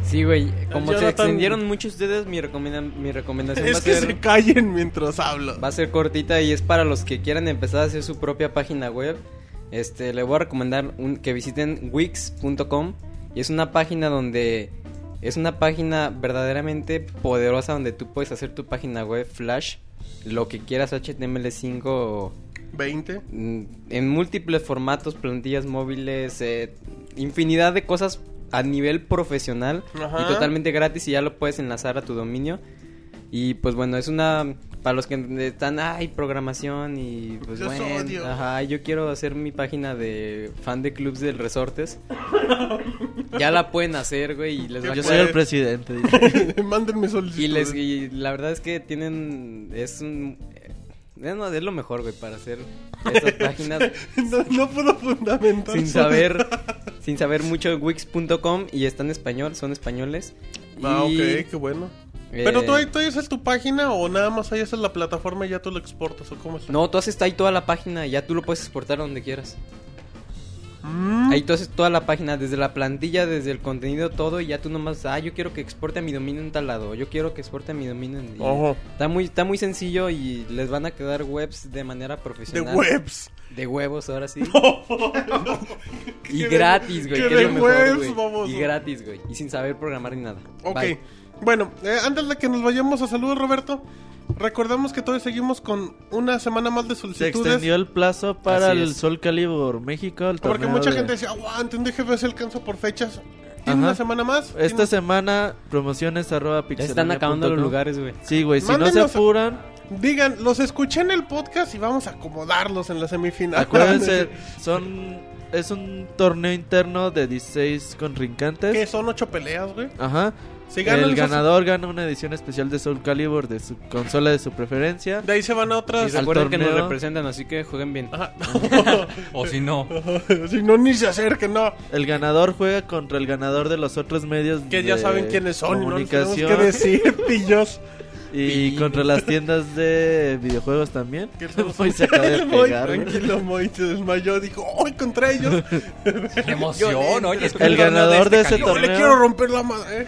Sí, güey. Como se Jonathan- extendieron mucho ustedes, mi, recomenda- mi recomendación va a Es que ser... se callen mientras hablo. Va a ser cortita y es para los que quieran empezar a hacer su propia página web. Este, le voy a recomendar un- que visiten wix.com y es una página donde es una página verdaderamente poderosa donde tú puedes hacer tu página web Flash, lo que quieras HTML5 o 20. mm, en múltiples formatos, plantillas móviles, eh, infinidad de cosas a nivel profesional Ajá. y totalmente gratis y ya lo puedes enlazar a tu dominio. Y pues bueno, es una para los que están, ay, programación y pues bueno, odio. ajá, yo quiero hacer mi página de fan de clubs del resortes. ya la pueden hacer, güey, y les va a Yo soy el presidente. Mándenme solicitud. y les y la verdad es que tienen es un eh, no, es lo mejor, güey, para hacer estas páginas no, no puedo fundamentar. sin saber sin saber mucho de wix.com y está en español, son españoles. Ah, Y, ok, qué bueno. Eh, Pero tú, ahí- tú ahí haces tu página o nada más ahí haces la plataforma y ya tú lo exportas o cómo es. No, tú haces ahí toda la página, ya tú lo puedes exportar a donde quieras. Mm. Ahí tú haces toda la página, desde la plantilla, desde el contenido, todo, y ya tú nomás, ah, yo quiero que exporte a mi dominio en tal lado, yo quiero que exporte a mi dominio en... y Ojo. Está muy, está muy sencillo y les van a quedar webs de manera De profesional. webs. De huevos, ahora sí. y de- gratis, güey, que que de es lo mejor, webs, güey. baboso. Y gratis, güey, y sin saber programar ni nada. Ok. Bye. Bueno, eh, antes de que nos vayamos a saludos, Roberto, recordemos que todavía seguimos con una semana más de Se solicitudes. extendió el plazo para Así el es. Soul Calibur México. el Porque mucha de- gente decía, aguanten, déjeme si alcanzo por fechas. ¿Tiene Ajá. una semana más? Esta ¿Tiene- semana, promociones arroba Ya están acabando los lugares, güey. Sí, güey, si no se apuran, Digan, los escuché en el podcast y vamos a acomodarlos en la semifinal. acuérdense, son es un torneo interno de 16 contrincantes. que son ocho peleas, güey. Ajá. Si el ganador gana una edición especial de Soul Calibur de su consola de su preferencia. De ahí se van a Y otras. al recuerden que nos representan, así que jueguen bien. O si no. si no, ni se acerquen, no. El ganador juega contra el ganador de los otros medios Que ya de saben quiénes son y no comunicación que decir, pillos. Y contra las tiendas de videojuegos también. Que se acaba de El Moy, pegar, güey. Tranquilo, Moy, se desmayó. Dijo, ¡ay, contra ellos! ¡Qué emoción! Oye, es que El ganador de este ese calibre. le torneo. quiero romper la madre.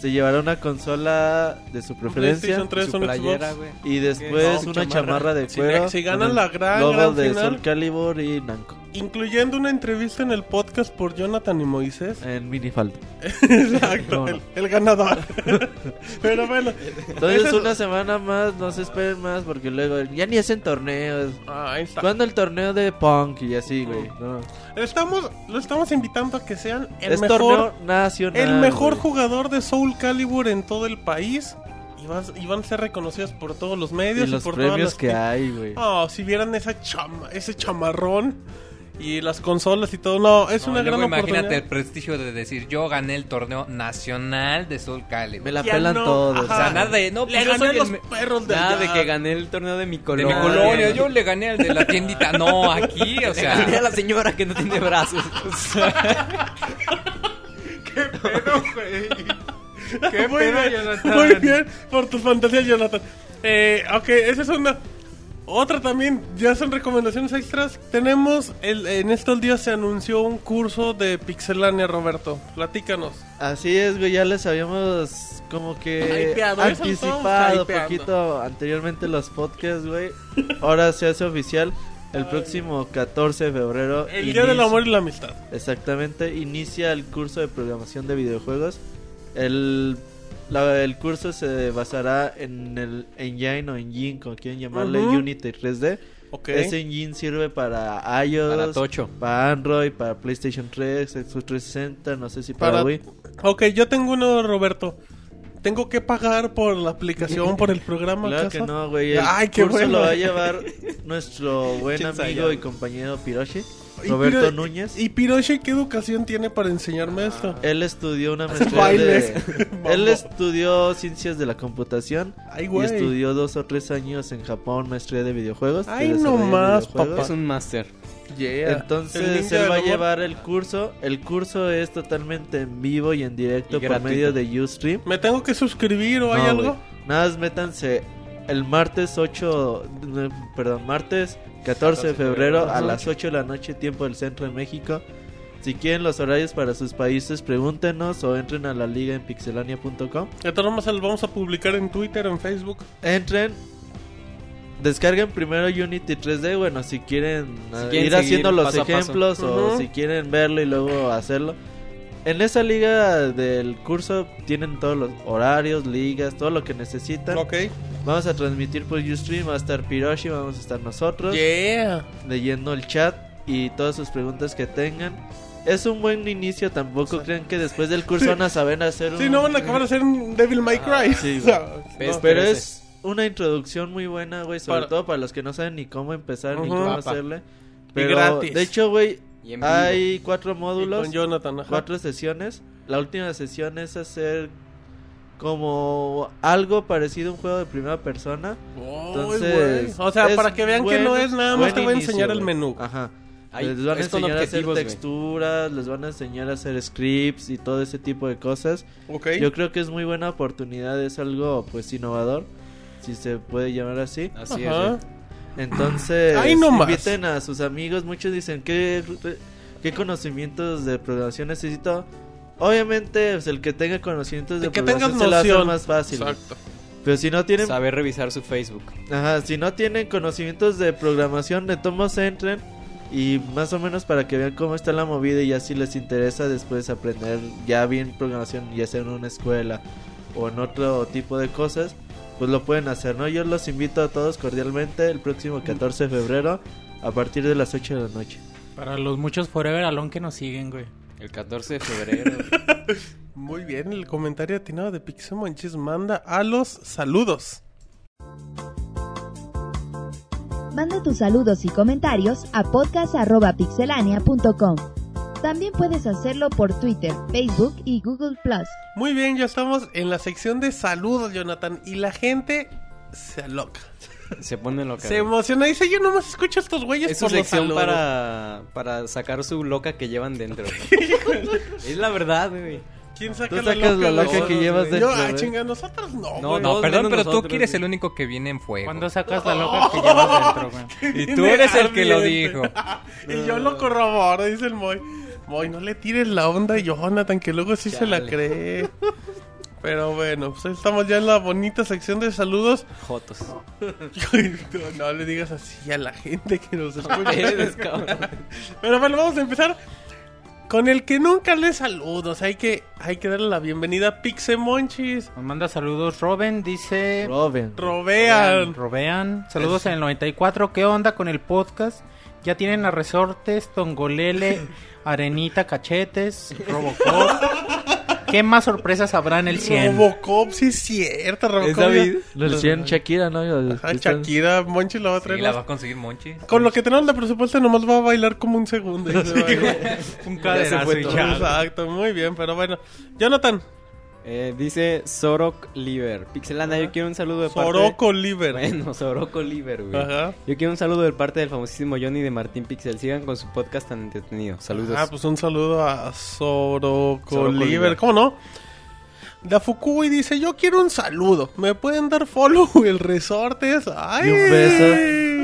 Se llevará una consola de su preferencia PlayStation 3 Su playera, Xbox. y después No, una chamarra. chamarra de cuero. si ganan la gran, logo gran de final. Soul Calibur y Namco Incluyendo una entrevista en el podcast por Jonathan y Moisés. en minifalda. Exacto, No, no. el, el ganador. Pero bueno. Entonces es- una semana más, no se esperen más porque luego ya ni hacen torneos. Ah, ahí está. ¿Cuándo el torneo de punk y así, güey? No. Estamos, lo estamos invitando a que sean el es mejor, torneo nacional. el mejor güey. jugador de Soul Calibur en todo el país. Y, vas- y van a ser reconocidos por todos los medios y y, los por todas premios las que hay, güey. Oh, si vieran esa chama, ese chamarrón y las consolas y todo, no, es No, una y luego gran imagínate el oportunidad. prestigio de decir yo gané el torneo nacional de Soul Calibur. Me la Ya pelan no, todos. ajá. O sea, nada de no, Le pues gané soy a el los me- perros de Nada allá. de que gané el torneo de mi de colonia. mi colonia, yo le gané al de la tiendita. No, aquí, o Le gané a sea, la señora que no tiene brazos. Pero, güey. Qué muy pedo, bien, Jonathan. Muy bien, por tus fantasías, Jonathan. Eh, ok, esa es una. Otra también, ya son recomendaciones extras. Tenemos, el, en estos días se anunció un curso de Pixelania, Roberto. Platícanos. Así es, güey, ya les habíamos como que Hypeado, anticipado poquito anteriormente los podcasts, güey. Ahora se hace oficial el próximo 14 de febrero. El Día del Amor y la Amistad. Exactamente, inicia el curso de programación de videojuegos. El, la- el curso se basará en el engine o engine, como quieren llamarle. Unity 3D. Ok. Ese engine sirve para iOS, Para Tocho. para Android, para PlayStation 3, Xbox 360, no sé si para, Para- Wii. Ok, yo tengo uno, Roberto. ¿Tengo que pagar por la aplicación, por el programa? Claro acaso? que no, güey. El Ay, qué curso bueno. lo va a llevar nuestro buen ¿Quién sabe amigo y compañero Piroshi, Roberto Piro- Núñez. ¿Y Piroshi qué educación tiene para enseñarme esto? Él estudió una maestría de... Él estudió ciencias de la computación Ay, y güey. estudió dos o tres años en Japón maestría de videojuegos. de Ay, de no más, papá. Es un máster. Yeah. Entonces él va a llevar el curso. El curso es totalmente en vivo y en directo Y por gratuito. medio de Ustream. ¿Me tengo que suscribir o hay algo? Nada más métanse el martes 8, eh, perdón, martes 14 de febrero a las 8 de la noche, tiempo del centro de México. Si quieren los horarios para sus países, pregúntenos o entren a la liga en pixelania.com. Todas formas, lo vamos a publicar en Twitter, en Facebook. Entren, descarguen primero Unity 3D. Bueno, si quieren, Si eh, quieren ir haciendo los ejemplos o si quieren verlo y luego hacerlo. En esa liga del curso tienen todos los horarios, ligas, todo lo que necesitan. Ok. Vamos a transmitir por Ustream, va a estar Piroshi, vamos a estar nosotros Yeah. leyendo el chat y todas sus preguntas que tengan. Es un buen inicio, tampoco crean que después del curso van a saber hacer un... Sí, no van a acabar de ser un Devil May Cry. Ah, sí, O sea, güey. no. Pero es una introducción muy buena, güey, sobre Para- todo para los que no saben ni cómo empezar ni cómo hacerle. Pero gratis. de hecho, güey, Y en vivo. hay cuatro Y módulos, con Jonathan, ajá. cuatro sesiones. La última sesión es hacer como algo parecido a un juego de primera persona. Entonces, o sea, para que vean que no es nada más te voy a inicio, enseñar el menú. Ajá. Ay, les van a enseñar a hacer texturas, les van a enseñar a hacer scripts y todo ese tipo de cosas. Ok. Yo creo que es muy buena oportunidad, es algo pues innovador, si se puede llamar así. Así Ajá. es. Entonces, inviten a sus amigos, muchos dicen, ¿qué, qué conocimientos de programación necesito? Obviamente, pues, el que tenga conocimientos de, De que tengas programación se hacer noción. más fácil. Exacto. Pero si no tienen Saber revisar su Facebook. Ajá, si no tienen conocimientos de programación, de tomos entren y más o menos para que vean cómo está la movida y ya si les interesa después aprender ya bien programación, ya sea en una escuela o en otro tipo de cosas, pues lo pueden hacer, ¿no? Yo los invito a todos cordialmente el próximo 14 de febrero a partir de las 8 de la noche. Para los muchos Forever Alone que nos siguen, güey. El 14 de febrero. Muy bien, el comentario atinado de Pixemonchis manda a los saludos. Manda tus saludos y comentarios a podcast.pixelania.com. También puedes hacerlo por Twitter, Facebook y Google Plus. Muy bien, ya estamos en la sección de saludos, Jonathan. Y la gente se aloca. Se pone loca. Se emociona. Dice, yo nomás escucho a estos güeyes Es su por los sección saludos". para, para sacar su loca que llevan dentro. es la verdad, güey. ¿Quién saca Tú la sacas loca? la Los- loca que llevas Yo, dentro, ah, güey. chinga, nosotros no, No, güey. No, perdón, pero tú quieres güey. el único que viene en fuego. ¿Cuándo sacas la loca que llevas dentro, güey? Y tú eres el que lo dijo. y yo lo corroboro, dice el Moy. Moy, no le tires la onda a Jonathan, que luego sí se la cree. Pero bueno, pues ahí estamos ya en la bonita sección de saludos. Jotos. no le digas así a la gente que nos escucha. Eres. Pero bueno, vamos a empezar con el que nunca le saludos. Hay que, hay que darle la bienvenida a Pixemonchis. Nos manda saludos Robin, dice... Robin. Robean. Robean. Saludos en el 94. ¿Qué onda con el podcast? Ya tienen a Resortes, Tongolele, Arenita, Cachetes, Robocop. ¿Qué más sorpresas habrá en el 100? Robocop, sí es cierto. Robocop. ¿Es David? ya- Lo decían Shakira, ¿no? Ajá, Shakira, Monchi la va a traer. Sí, la va a conseguir Monchi. Con lo que tenemos de presupuesto nomás va a bailar como un segundo. y se va a ir. Un Ya se caderazo fue y todo. ya. Exacto, muy bien, pero bueno. Jonathan, Eh, dice Sorok Liver. Pixelanda, yo quiero un saludo de parte... Soroco Liver. Bueno, Soroco Liver, güey. Ajá. Yo quiero un saludo de parte del famosísimo Johnny de Martín Pixel. Sigan con su podcast tan entretenido. Saludos. Ah, pues un saludo a Soroco Soroco Liver. Liver. ¿Cómo no? Da Fukui dice, yo quiero un saludo. ¿Me pueden dar follow el resortes? ¡Ay! Y un beso.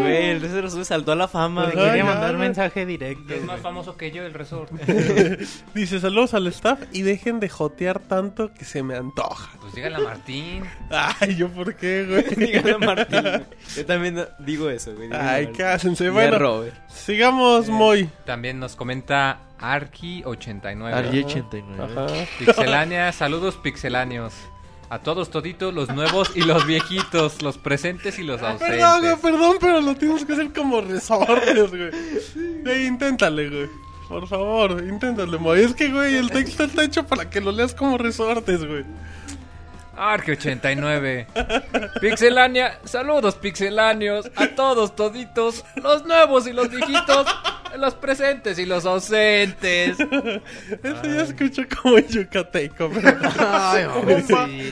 Güey, el resto se saltó a la fama. Le quería mandar mensaje directo. Es más famoso que yo el resort. Dice, saludos al staff y dejen de jotear tanto que se me antoja. Pues dígale a Martín. Ay, ¿yo por qué, güey? Dígale a Martín. Yo también digo eso, güey. Ay. Y a Bueno, Robert. sigamos, Moy. También nos comenta Arki89. Argy 89. Ajá. Pixelania, saludos pixeláneos. A todos toditos, los nuevos y los viejitos, los presentes y los Perdón, güey, ausentes. perdón, pero lo tienes que hacer como resortes, güey. Ey, inténtale, güey. Por favor, inténtale, Moy. Es que, güey, el texto está hecho para que lo leas como resortes, güey. Arki89. Pixelania, saludos pixeláneos. A todos toditos, los nuevos y los viejitos, los presentes y los ausentes. Eso ya escucho como yucateco, pero... Ay,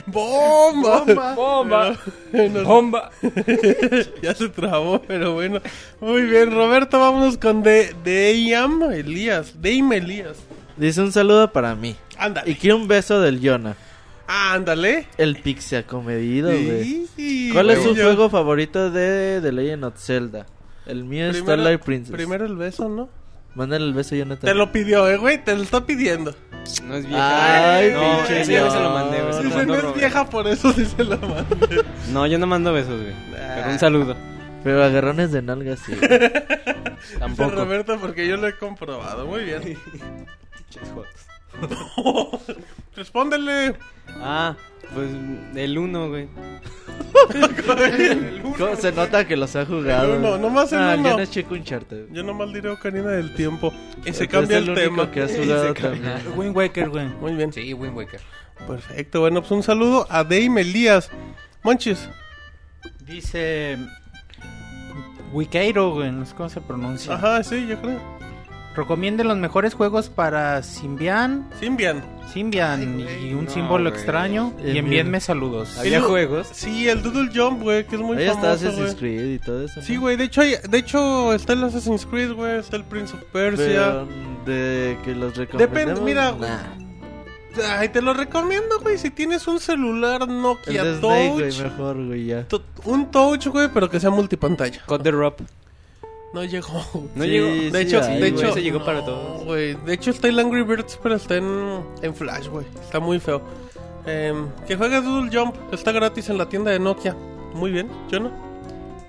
¡Bomba! ¡Bomba! Bomba, Bueno, bomba. ya se trabó, pero bueno. Muy bien, Roberto, vámonos con de, Deyam Elías. Deim Elías. Dice un saludo para mí. Ándale. Y quiero un beso del Yona. Ándale. El pixie acomedido, güey. Sí, ¿Cuál es su yo- juego favorito de The Legend of Zelda? El mío es Primero- Starlight Princess. Primero el beso, ¿no? Mándale el beso, Jonathan. Te lo pidió, eh, güey. Te lo está pidiendo. No es vieja. Ay, no, pinche se lo mandé, güey. Lo Dice, no es vieja, por eso sí se la mandé. No, yo no mando besos, güey. Pero un saludo. Pero agarrones de nalgas, sí. güey. Dice Tampoco. Roberto, porque yo lo he comprobado. Muy bien. Pinches jotos. Respóndele. Ah, pues el uno, güey. ¿Cómo se nota que los ha jugado? El uno, nomás el ah, uno. Yo no checo un charter. Yo nomás diré Ocarina del Tiempo. Y se Es cambia el el, único tema. que has jugado también. Wind Waker, güey. Muy bien. Sí, Wind Waker. Perfecto. Bueno, pues un saludo a Dame Elías. Monchis. Dice. Wikeiro, güey. No sé cómo se pronuncia. Ajá, sí, yo creo. Recomienden los mejores juegos para Symbian. Symbian. Symbian y un No, símbolo extraño. El Y envíenme saludos. Había El- juegos. Sí, el Doodle Jump, güey, que es muy Ahí está famoso, Assassin's güey. Creed y todo eso. Sí, güey, de hecho, hay- de hecho está el Assassin's Creed, güey, está el Prince of Persia. Pero de que los recomendemos. mira, nah. Ay, te lo recomiendo, güey, si tienes un celular El Nokia Snake, güey, Touch. mejor, güey, ya. To- Un touch, güey, pero que sea multipantalla. Code the Rob. No llegó. No Sí, llegó. De sí, hecho, ahí, de güey. hecho, Ese llegó no, para todos. güey. De hecho está el Angry Birds, pero está en, en Flash, güey. Está muy feo. Em, que juegue Doodle Jump, está gratis en la tienda de Nokia. Muy bien, ¿yo no?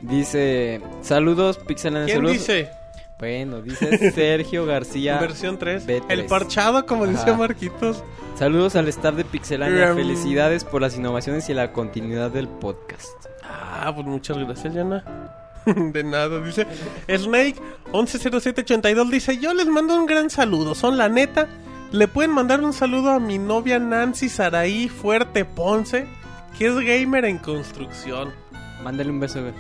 Dice, saludos, Pixelania. ¿Quién saludos. dice? Bueno, dice Sergio García. Versión 3. B3. El parchado, como Ajá. decía Marquitos. Saludos al staff de Pixelania. Em. Felicidades por las innovaciones y la continuidad del podcast. Ah, pues muchas gracias, Yana. De nada, dice Snake 110782 dice, "Yo les mando un gran saludo, son la neta. Le pueden mandar un saludo a mi novia Nancy Saraí Fuerte Ponce, que es gamer en construcción." Mándale un beso, güey.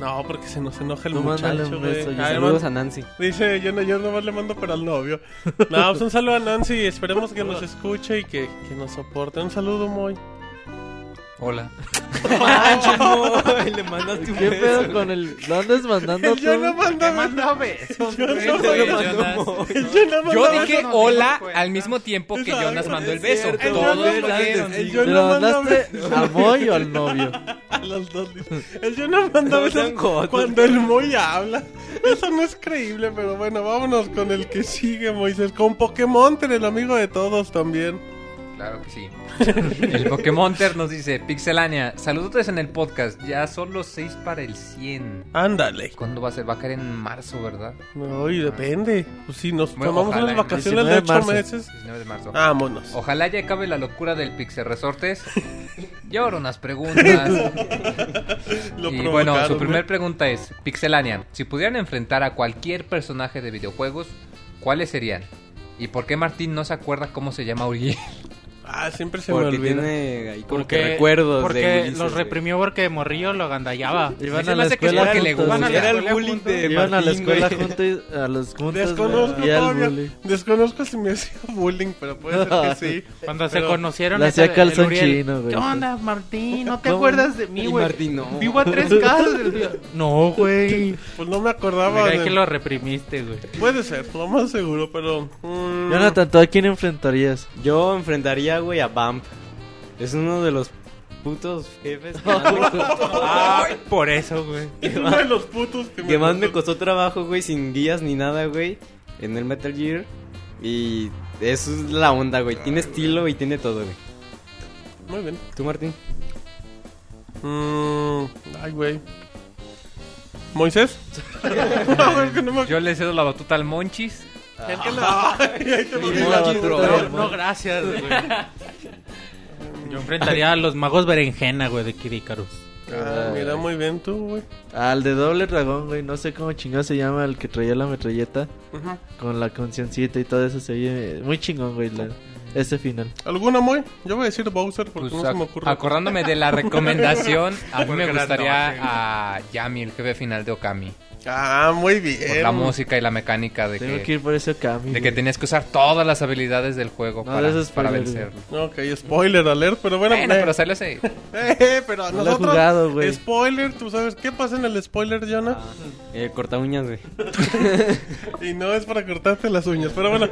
No, porque se nos enoja el No, mándale muchacho, un güey. Saludos a Nancy. Dice, yo, no, yo nomás le mando para el novio. No, pues un saludo a Nancy. Esperemos que nos escuche y que, que nos soporte. Un saludo, muy. Hola. le mandaste un ¿Qué pedo con el... ¿Dónde andas mandando Yo no tú? besos, Yo no mando- Jonas. Yo no mando Yo besos. dije hola al mismo tiempo que Exacto, Jonas mandó el es beso. Todos El lo vieron. el ¿Le Jonas manda mandaste besos. a Moy o al novio? A los dos. El yo no manda besos cuando el Moy habla. Eso no es creíble, pero bueno, vámonos con el que sigue, Moisés. Con Pokémon, el amigo de todos también. Claro que sí. El Pokémonter nos dice, Pixelania, saludos en el podcast, ya son los 6 para el 100. Ándale. ¿Cuándo va a ser? Va a caer en marzo, ¿verdad? No, y depende. Pues si nos Bueno, tomamos ojalá, unas vacaciones de 19 de 8 marzo. meses. 19 de marzo. Vámonos. Ojalá ya acabe la locura del Pixel Resortes. Y ahora unas preguntas. Lo y bueno, su ¿eh? primer pregunta es, Pixelania, si pudieran enfrentar a cualquier personaje de videojuegos, ¿cuáles serían? ¿Y por qué Martín no se acuerda cómo se llama Uriel? Ah, siempre se me Porque olvida. tiene ahí como que Porque, recuerdos porque de Ulises, los reprimió porque de morrillo lo agandallaba. Iban a me la que escuela porque le. Van a la Era el escuela bullying de Iban a la escuela juntos, a los juntos, Desconozco güey, y al todavía. bully. Desconozco si me hacía bullying, pero puede ser que sí. Cuando se conocieron... Le hacía calzón chino, güey. ¿Qué onda, Martín? ¿No te ¿Cómo? acuerdas de mí, güey? Martín, no. Vivo a tres casas del día. No, güey. Pues no me acordaba. Mira, de- que lo reprimiste, güey. Puede ser, lo más seguro, pero. mm, Jonathan, ¿tú a quién enfrentarías? Yo enfrentaría, güey, a Bump. Es uno de los putos jefes que más, me costó, Ah, por eso, güey. uno de los putos que, que más me costó trabajo, güey, sin guías ni nada, güey, en el Metal Gear. Y eso es la onda, güey. Tiene estilo y tiene todo, güey. Muy bien. ¿Tú, Martín? Mm, ay, güey. ¿Moisés? no, es que no me Yo le cedo la batuta al Monchis. Es que no. Ahí te gracias, güey. Yo enfrentaría a los magos berenjena, güey, de Kid Icarus. Ah, mira, muy bien tú, güey. Al de doble dragón, güey. No sé cómo chingado se llama el que traía la metralleta. Con la conciencita y todo eso se oye muy chingón, güey. la- ese final. ¿Alguna, muy? Yo voy a decir Bowser porque Pues, no se me ocurre. acordándome de la recomendación, a mí me gustaría a Yami, el jefe final de Okami. Ah, muy bien. Por la música y la mecánica de Tengo que, que ir por ese cambio. de que tenías que usar todas las habilidades del juego No, para, esos para vencerlo. Ok, spoiler alert, pero bueno. Bueno, eh, pero salió así. eh, pero a No lo he nosotros. jugado, güey. Spoiler, tú sabes qué pasa en el spoiler, Jonah. Eh, corta uñas, güey. Y no es para cortarte las uñas, pero bueno.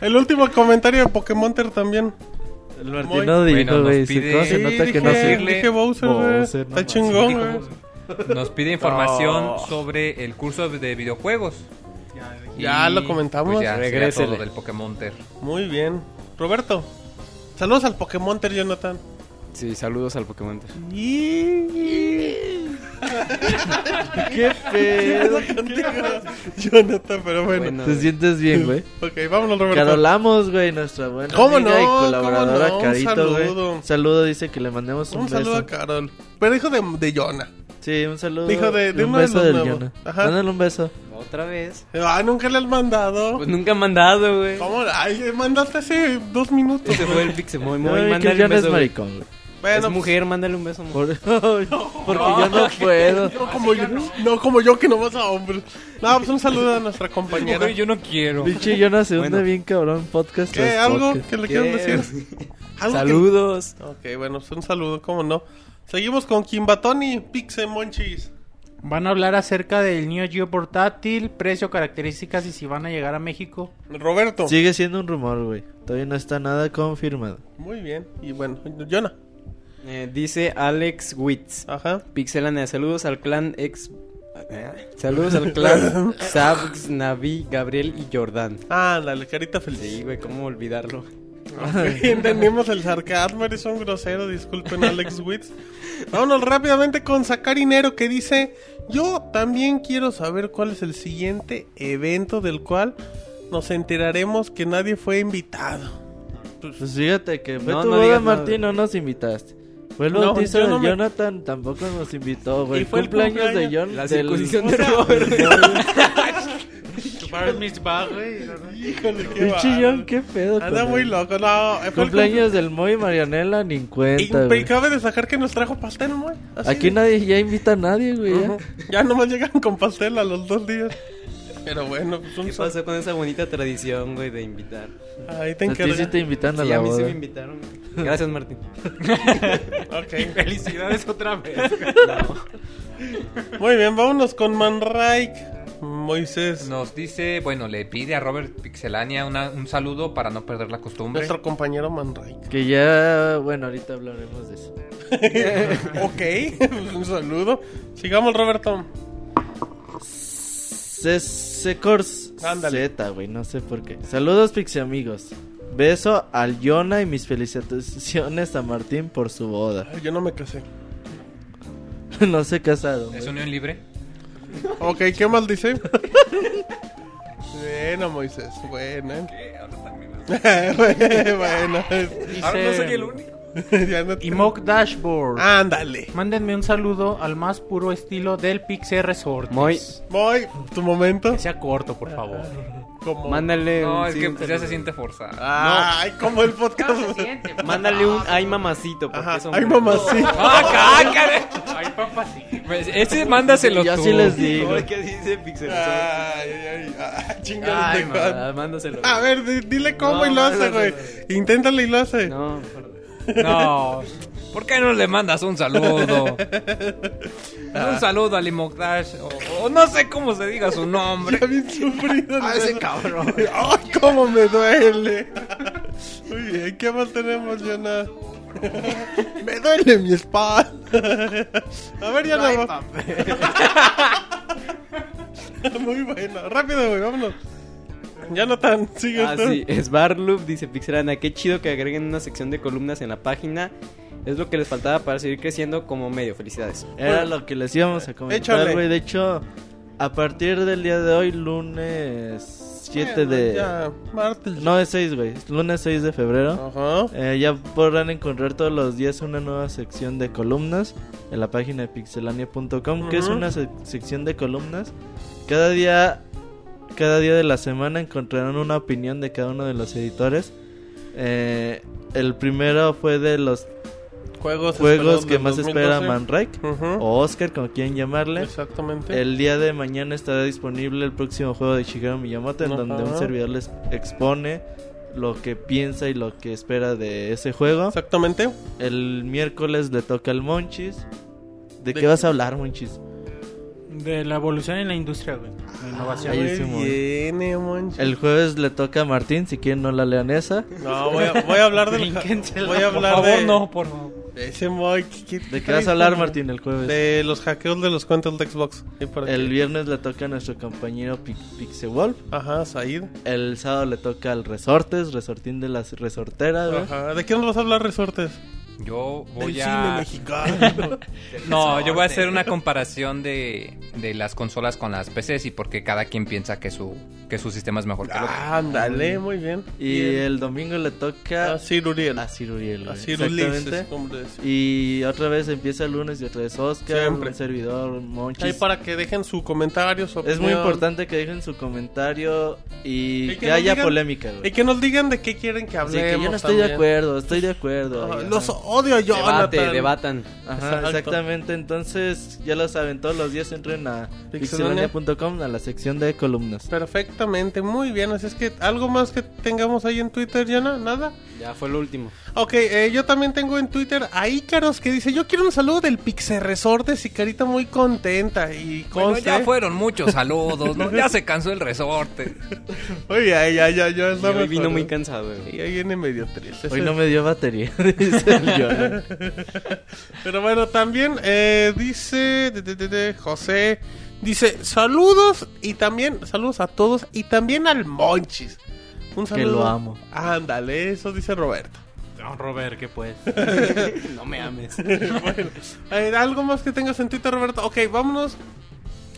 El último comentario de Pokémonter también. El Martín no dijo, güey. pide- ¿Cómo se nota que no sirve? dije Bowser, güey. Está chingón, güey. Nos pide información No. sobre el curso de videojuegos. Ya Y, lo comentamos. Pues ya, sería Regrésele. todo del Pokémonter. Muy bien. Roberto, saludos al Pokémonter, Jonathan. Sí, saludos al Pokémon. ¿Qué pedo? Jonathan, pero bueno. Bueno, ¿Te sientes bien, güey? Ok, vámonos, Roberto. Carolamos, güey, nuestra buena ¿Cómo amiga y no? colaboradora ¿Cómo no? Un Carito, güey. saludo. Un saludo, dice que le mandemos un, Un beso. saludo a Carol. Pero hijo de, de Jonah. Sí, un saludo. Dijo de- de un uno de beso los del nuevos. Jonah. Ajá. Mándale un beso. Otra vez. Ah, nunca le has mandado. Pues nunca han mandado, güey. ¿Cómo? Ay, mandaste hace dos minutos. Ese fue el Pixemoy. No, Moy, que mándale un Jonah es beso, güey. maricón, güey. Bueno, es mujer, mándale un beso. Por- Porque yo no puedo. No como, yo, no como yo que no vas a hombres. No, pues un saludo a nuestra compañera. yo no quiero. Pinche Jonah se hunde Bueno. bien cabrón podcast. ¿Qué? tras ¿Algo podcast. que le ¿Qué? quieran decir? ¿Algo que- Saludos. Ok, bueno, pues un saludo, cómo no. Seguimos con Kimbatón y Pixe Monchis. Van a hablar acerca del Neo Geo portátil, precio, características y si van a llegar a México. Roberto. Sigue siendo un rumor, güey. Todavía no está nada confirmado. Muy bien. Y bueno, Jonah. Eh, dice Alex Witz. Ajá. Pixelania, saludos al clan ex... Saludos al clan Sabs, Navi, Gabriel y Jordan. Ándale, carita feliz. Sí, güey, ¿cómo olvidarlo? Entendimos el sarcasmo, eres un grosero, disculpen Alex Witz. Vámonos rápidamente con Sacarinero que dice, Yo también quiero saber cuál es el siguiente evento del cual nos enteraremos que nadie fue invitado. Pues fíjate que fue No, tu no boda. Martín, no nos invitaste. Fue el No, bautizo de no me- Jonathan, tampoco nos invitó, güey. Y fue el cumpleaños de. John. La del- circuncisión o de Robert. Tu bar mitzvah, güey. Híjole, qué pedo. Anda muy él. loco, no. Cumpleaños del Moy Marianela, ni en cuenta, Y güey. cabe de sacar que nos trajo pastel, güey. Así Aquí de- nadie ya invita a nadie, güey. ya. Nomás llegan con pastel a los dos días. Pero bueno, pues un ¿Qué pasó con esa bonita tradición, güey, de invitar? Ahí te A ti sí encargo. te invitan a Sí, la a mí sí me invitaron. Gracias, Martín. Ok. Felicidades otra vez. Muy bien, vámonos con Manrike. Moisés, Nos dice, bueno, le pide a Robert Pixelania una- un saludo para no perder la costumbre. nuestro compañero Manrike. Que ya, bueno, ahorita hablaremos de eso. ok, pues un saludo. Sigamos, Roberto. Secors. Z, güey, no sé por qué. Saludos, pixie amigos. Beso al Yona y mis felicitaciones a Martín por su boda. Ay, Yo no me casé. no se casaron. ¿Es unión libre? Ok, ¿qué más dice? bueno, Moisés, bueno. bueno, Dice único. ya no te- Imok Dashboard. Ándale. Mándenme un saludo al más puro estilo del Pixel Resort. Muy. Voy, tu momento. Que sea corto, por favor. Como... Mándale No, un, es sí, que pues, ya se siente forzado. Ay, como el podcast. Mándale un ay mamacito. Porque Ajá, es ay, hombre. mamacita. ¡Ah, cállate! Ay, sí. Pues, ese mándaselo Ya tú. sí les digo. Ay, ¿Qué dice Pixel? Ay, ay, ay, ay, chingada Ay, ma, mándaselo. A ver, di- dile cómo No, y lo hace, güey. Inténtale y lo hace. No, perdón. No. ¿Por qué no le mandas un saludo? Ah. Un saludo a Limogdash. O, o no sé cómo se diga su nombre. Ya bien sufrido. Ah, ese cabrón. Ay, cómo me duele. Muy bien, ¿qué más tenemos, Jonah? me duele mi espalda. A ver, ya no. Muy bueno. Rápido, güey, vámonos. Jonathan, sigue Ah, sí, Svarloop dice Pixelana, qué chido que agreguen una sección de columnas en la página. Es lo que les faltaba para seguir creciendo como medio. Felicidades. Era lo que les íbamos a comentar, güey. De hecho, a partir del día de hoy, lunes 7 Bueno, de... Ya, martes. No, es 6, güey. Lunes 6 de febrero. Ajá. Eh, ya podrán encontrar todos los días una nueva sección de columnas en la página de pixelania.com, que es una sec- sección de columnas. Cada día, cada día de la semana encontrarán una opinión de cada uno de los editores. Eh, el primero fue de los Juegos, juegos que más espera 2012. Manrike Ujú. o Oscar, como quieren llamarle. Exactamente. El día de mañana estará disponible el próximo juego de Shigeru Miyamoto, en donde un servidor les expone lo que piensa y lo que espera de ese juego. Exactamente. El miércoles le toca al Monchis. ¿De, ¿De qué vas a hablar, Monchis? De la evolución en la industria, güey. La innovación. Ahí eh, monchi. El jueves le toca a Martín, si quieren no la lean esa. No, voy a, voy a hablar. Brínquensela, Voy a Por hablar favor, de. no, por favor. de ese Moy. ¿qué- ¿De qué vas a hablar? Martín, el jueves? De los hackeos de los cuentos de Xbox. El viernes le toca a nuestro compañero Pi- Pixewolf. Ajá, Said. El sábado le toca al Resortes, Resortín de las Resorteras, güey. Ajá. ¿De qué nos vas a hablar, resortes? Yo voy Del a... cine mexicano. No, yo voy a hacer una comparación de, de las consolas con las PCs y porque cada quien piensa que su, que su sistema es mejor que el otro. Ándale, muy bien. Y Bien. el domingo le toca A Sir Uriel. a Sir Uriel, güey. A Sir Exactamente. Y otra vez empieza el lunes y otra vez Oscar, Siempre. un servidor, Monchis. Ahí para que dejen su comentario, su Es muy importante que dejen su comentario y, Y que, haya digan- polémica, güey. Y que nos digan de qué quieren que hablemos. que yo no estoy de acuerdo, estoy de acuerdo. Ahí, los. Odio yo, Debate, Jonathan. debatan. Ajá, Exacto. exactamente. Entonces, ya lo saben, todos los días entren a Pixelania. pixelania.com a la sección de columnas. Perfectamente, muy bien. Así es que, ¿algo más que tengamos ahí en Twitter, Yana? ¿Nada? Ya fue lo último. Ok, eh, yo también tengo en Twitter a Ícaros que dice: Yo quiero un saludo del Pixel Resortes y carita muy contenta. Y Bueno, ya fueron muchos saludos, ¿no? Ya se cansó el resorte. Oye, ya, ya, ya, ya hoy vino muy cansado, güey. Y ahí viene medio triste. Hoy no me dio batería, dice el Pero bueno, también eh, dice de, de- de- de José, dice saludos y también saludos a todos y también al Monchis. Un Que saludo. lo amo. Ándale, eso dice Roberto. No, Robert, ¿qué pues? No me ames. bueno, eh, algo más que tengas en Twitter, Roberto. Ok, vámonos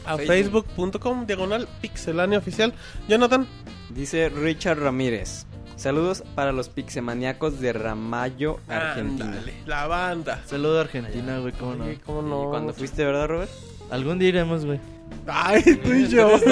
a facebook.com diagonal pixelania oficial. Jonathan, Dice Richard Ramírez. Saludos para los pixemaniacos de Ramallo, Argentina. ándale, la banda. Saludo a Argentina, güey, cómo no. ¿cómo ¿Y cuando fuiste, verdad, Robert? Algún día iremos, güey. Ay, tú y yo.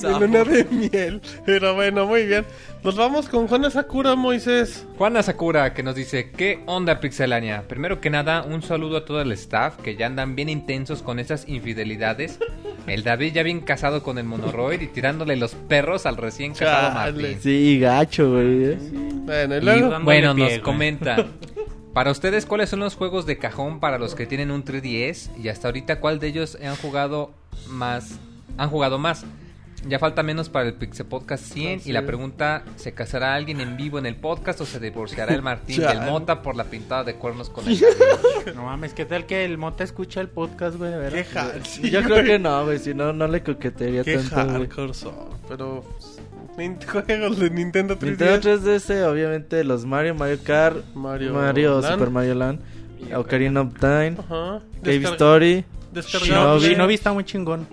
De luna de miel. Pero bueno, muy bien. Nos vamos con Juana Sakura, Moisés. Juana Sakura que nos dice, ¿qué onda Pixelania? Primero que nada, un saludo a todo el staff que ya andan bien intensos con esas infidelidades. El David ya bien casado con el monoroid y tirándole los perros al recién casado Chale. Martín. Sí, gacho, güey. ¿eh? Bueno, y Y luego. dándole bueno, nos comenta. Para ustedes, ¿cuáles son los juegos de cajón para los que tienen un 3DS? Y hasta ahorita, ¿cuál de ellos han jugado más? Han jugado más. Ya falta menos para el Pixel Podcast 100 y la pregunta, ¿se casará alguien en vivo en el podcast o se divorciará el Martín del. Mota por la pintada de cuernos con el? No mames, ¿qué tal que el Mota escucha el podcast, güey? Qué hard, sí, Yo güey. creo que no, güey, si no, no le coquetearía Qué tanto, güey. hardcore son. Pero. Pues, Juegos de Nintendo 3DS. Nintendo 3DS, obviamente, los Mario, Mario Kart, Mario. Mario, Land. Super Mario Land, Ocarina of Time, Ajá. Cave Descarga- Story. Shinobi. Shinobi está muy chingón.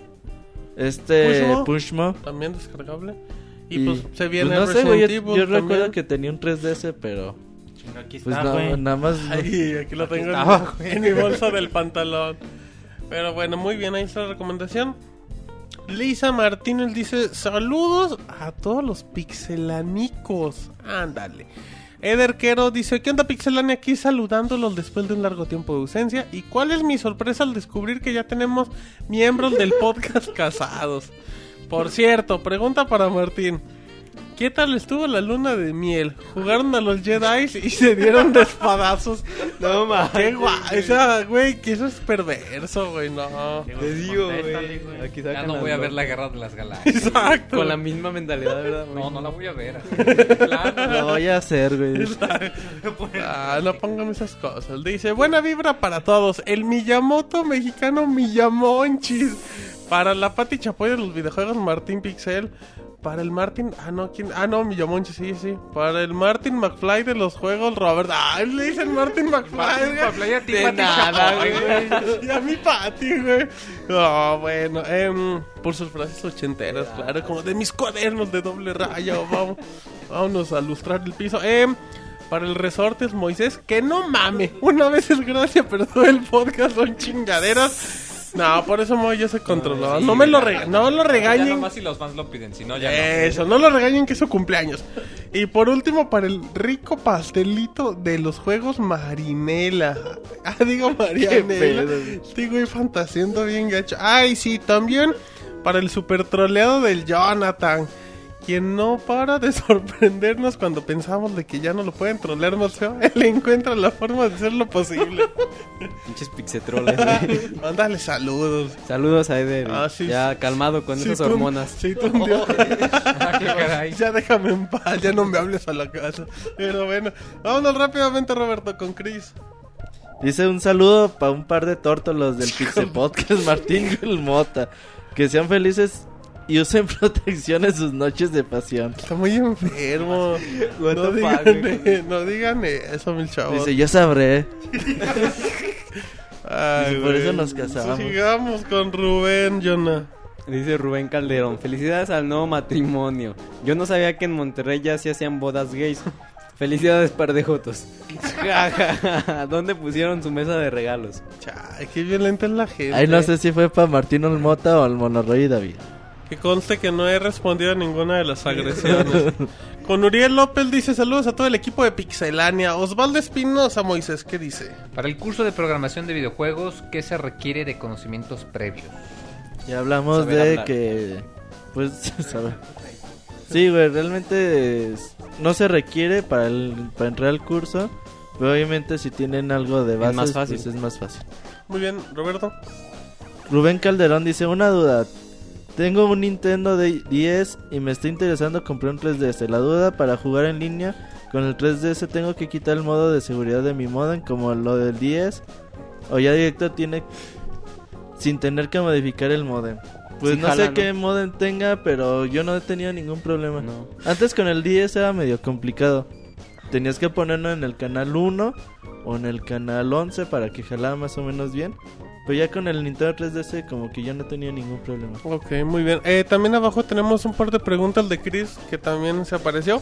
este Pushmo. Pushmo. También descargable. Y, pues se viene pues, no sé, güey, yo, recuerdo que tenía un 3DS, pero pues no, nada más Ay, aquí lo tengo en, en mi bolsa del pantalón. Pero bueno, muy bien, ahí está la recomendación. Lisa Martínez dice: Saludos a todos los pixelanicos. Ándale. Eder Quero dice: ¿Qué onda, Pixelania? Aquí saludándolos después de un largo tiempo de ausencia. ¿Y cuál es mi sorpresa al descubrir que ya tenemos miembros del podcast casados? Por cierto, pregunta para Martín. ¿Qué tal estuvo la luna de miel? Jugaron a los Jedi y se dieron de espadazos. No, mames. Qué guay. O sea, güey, que eso es perverso, güey, no. Te digo, güey. Aquí Ya no voy a ver la guerra de las galaxias. Exacto. Con la misma mentalidad, ¿verdad? No, no la voy a ver. Claro. voy a hacer, güey. Ah, no pongan esas cosas. Dice, buena vibra para todos. El Miyamoto mexicano Miyamonchis. Para la Pati Chapoy de los videojuegos Martín Pixel. Para el Martin... Ah, no, ¿quién? Ah, no, Miyamonchis, sí, sí. Para el Martin McFly de los juegos Robert. Ah, le dicen Martin McFly. güey. a ti, De nada, güey. Y a mi Pati, güey. No, bueno. em, por sus frases ochenteras, claro. Como de mis cuadernos de doble raya. vamos, vámonos a lustrar el piso. Em, para el resortes Moisés, que no mame. Una vez es gracia, pero todo el podcast son chingaderas. No, por eso Moy ya se controló. No, me lo rega no lo Ya regañen. nomás si los fans lo piden, si no ya. Eso, no lo regañen que es su cumpleaños. Y por último, para el rico pastelito de los juegos Marinela. Ah, digo Marianela. pedo, Estoy güey fantaseando bien gacho. Ay, sí, también para el super troleado del Jonathan. Quien no para de sorprendernos cuando pensamos de que ya no lo pueden trolear más feo. Él encuentra la forma de hacerlo posible. Pinches pixetroles. Mándale saludos. Saludos a Eder. Ah, sí, ya calmado con Sí, esas hormonas. Sí, tú un día- Ah. Ya déjame en paz, ya no me hables a la casa. Pero bueno, vámonos rápidamente, Roberto, con Chris. Dice un saludo para un par de tórtolos del Pixel Podcast, Martín y el Mota. Que sean felices y usen protección en sus noches de pasión. Está muy enfermo. No digan, eh, no digan eso, mil chavos. Dice, yo sabré. Ay, Dice, por eso nos casamos. Sigamos con Rubén, Jonah. Dice Rubén Calderón, felicidades al nuevo matrimonio. Yo no sabía que en Monterrey ya se hacían bodas gays. Felicidades par de jotos. ¿Dónde pusieron su mesa de regalos? Chay, qué violenta es la gente. Ay, no sé si fue para Martín el Mota o al Monorroy David. Que conste que no he respondido a ninguna de las agresiones. Con Uriel López dice saludos a todo el equipo de Pixelania. Osvaldo Espinosa, Moisés, ¿qué dice? Para el curso de programación de videojuegos, ¿qué se requiere de conocimientos previos? Ya hablamos Saber de hablar. que... Pues, saber. Sí, güey, realmente es- no se requiere para, el, para entrar al curso. Pero obviamente si tienen algo de Es bases, más fácil. pues es más fácil. Muy bien, Roberto. Rubén Calderón dice, una duda. Tengo un Nintendo de 10 y me está interesando comprar un 3DS. La duda para jugar en línea con el 3DS tengo que quitar el modo de seguridad de mi modem como lo del 10 o ya directo tiene sin tener que modificar el modem. Pues Sí, no jala, sé ¿no? qué modem tenga, pero yo no he tenido ningún problema. No. Antes con el 10 era medio complicado. Tenías que ponerlo en el canal 1 o en el canal 11 para que jalara más o menos bien. Pero ya con el Nintendo 3DS como que yo no tenía ningún problema. Ok, muy bien. Eh, también abajo tenemos un par de preguntas de Chris que también se apareció.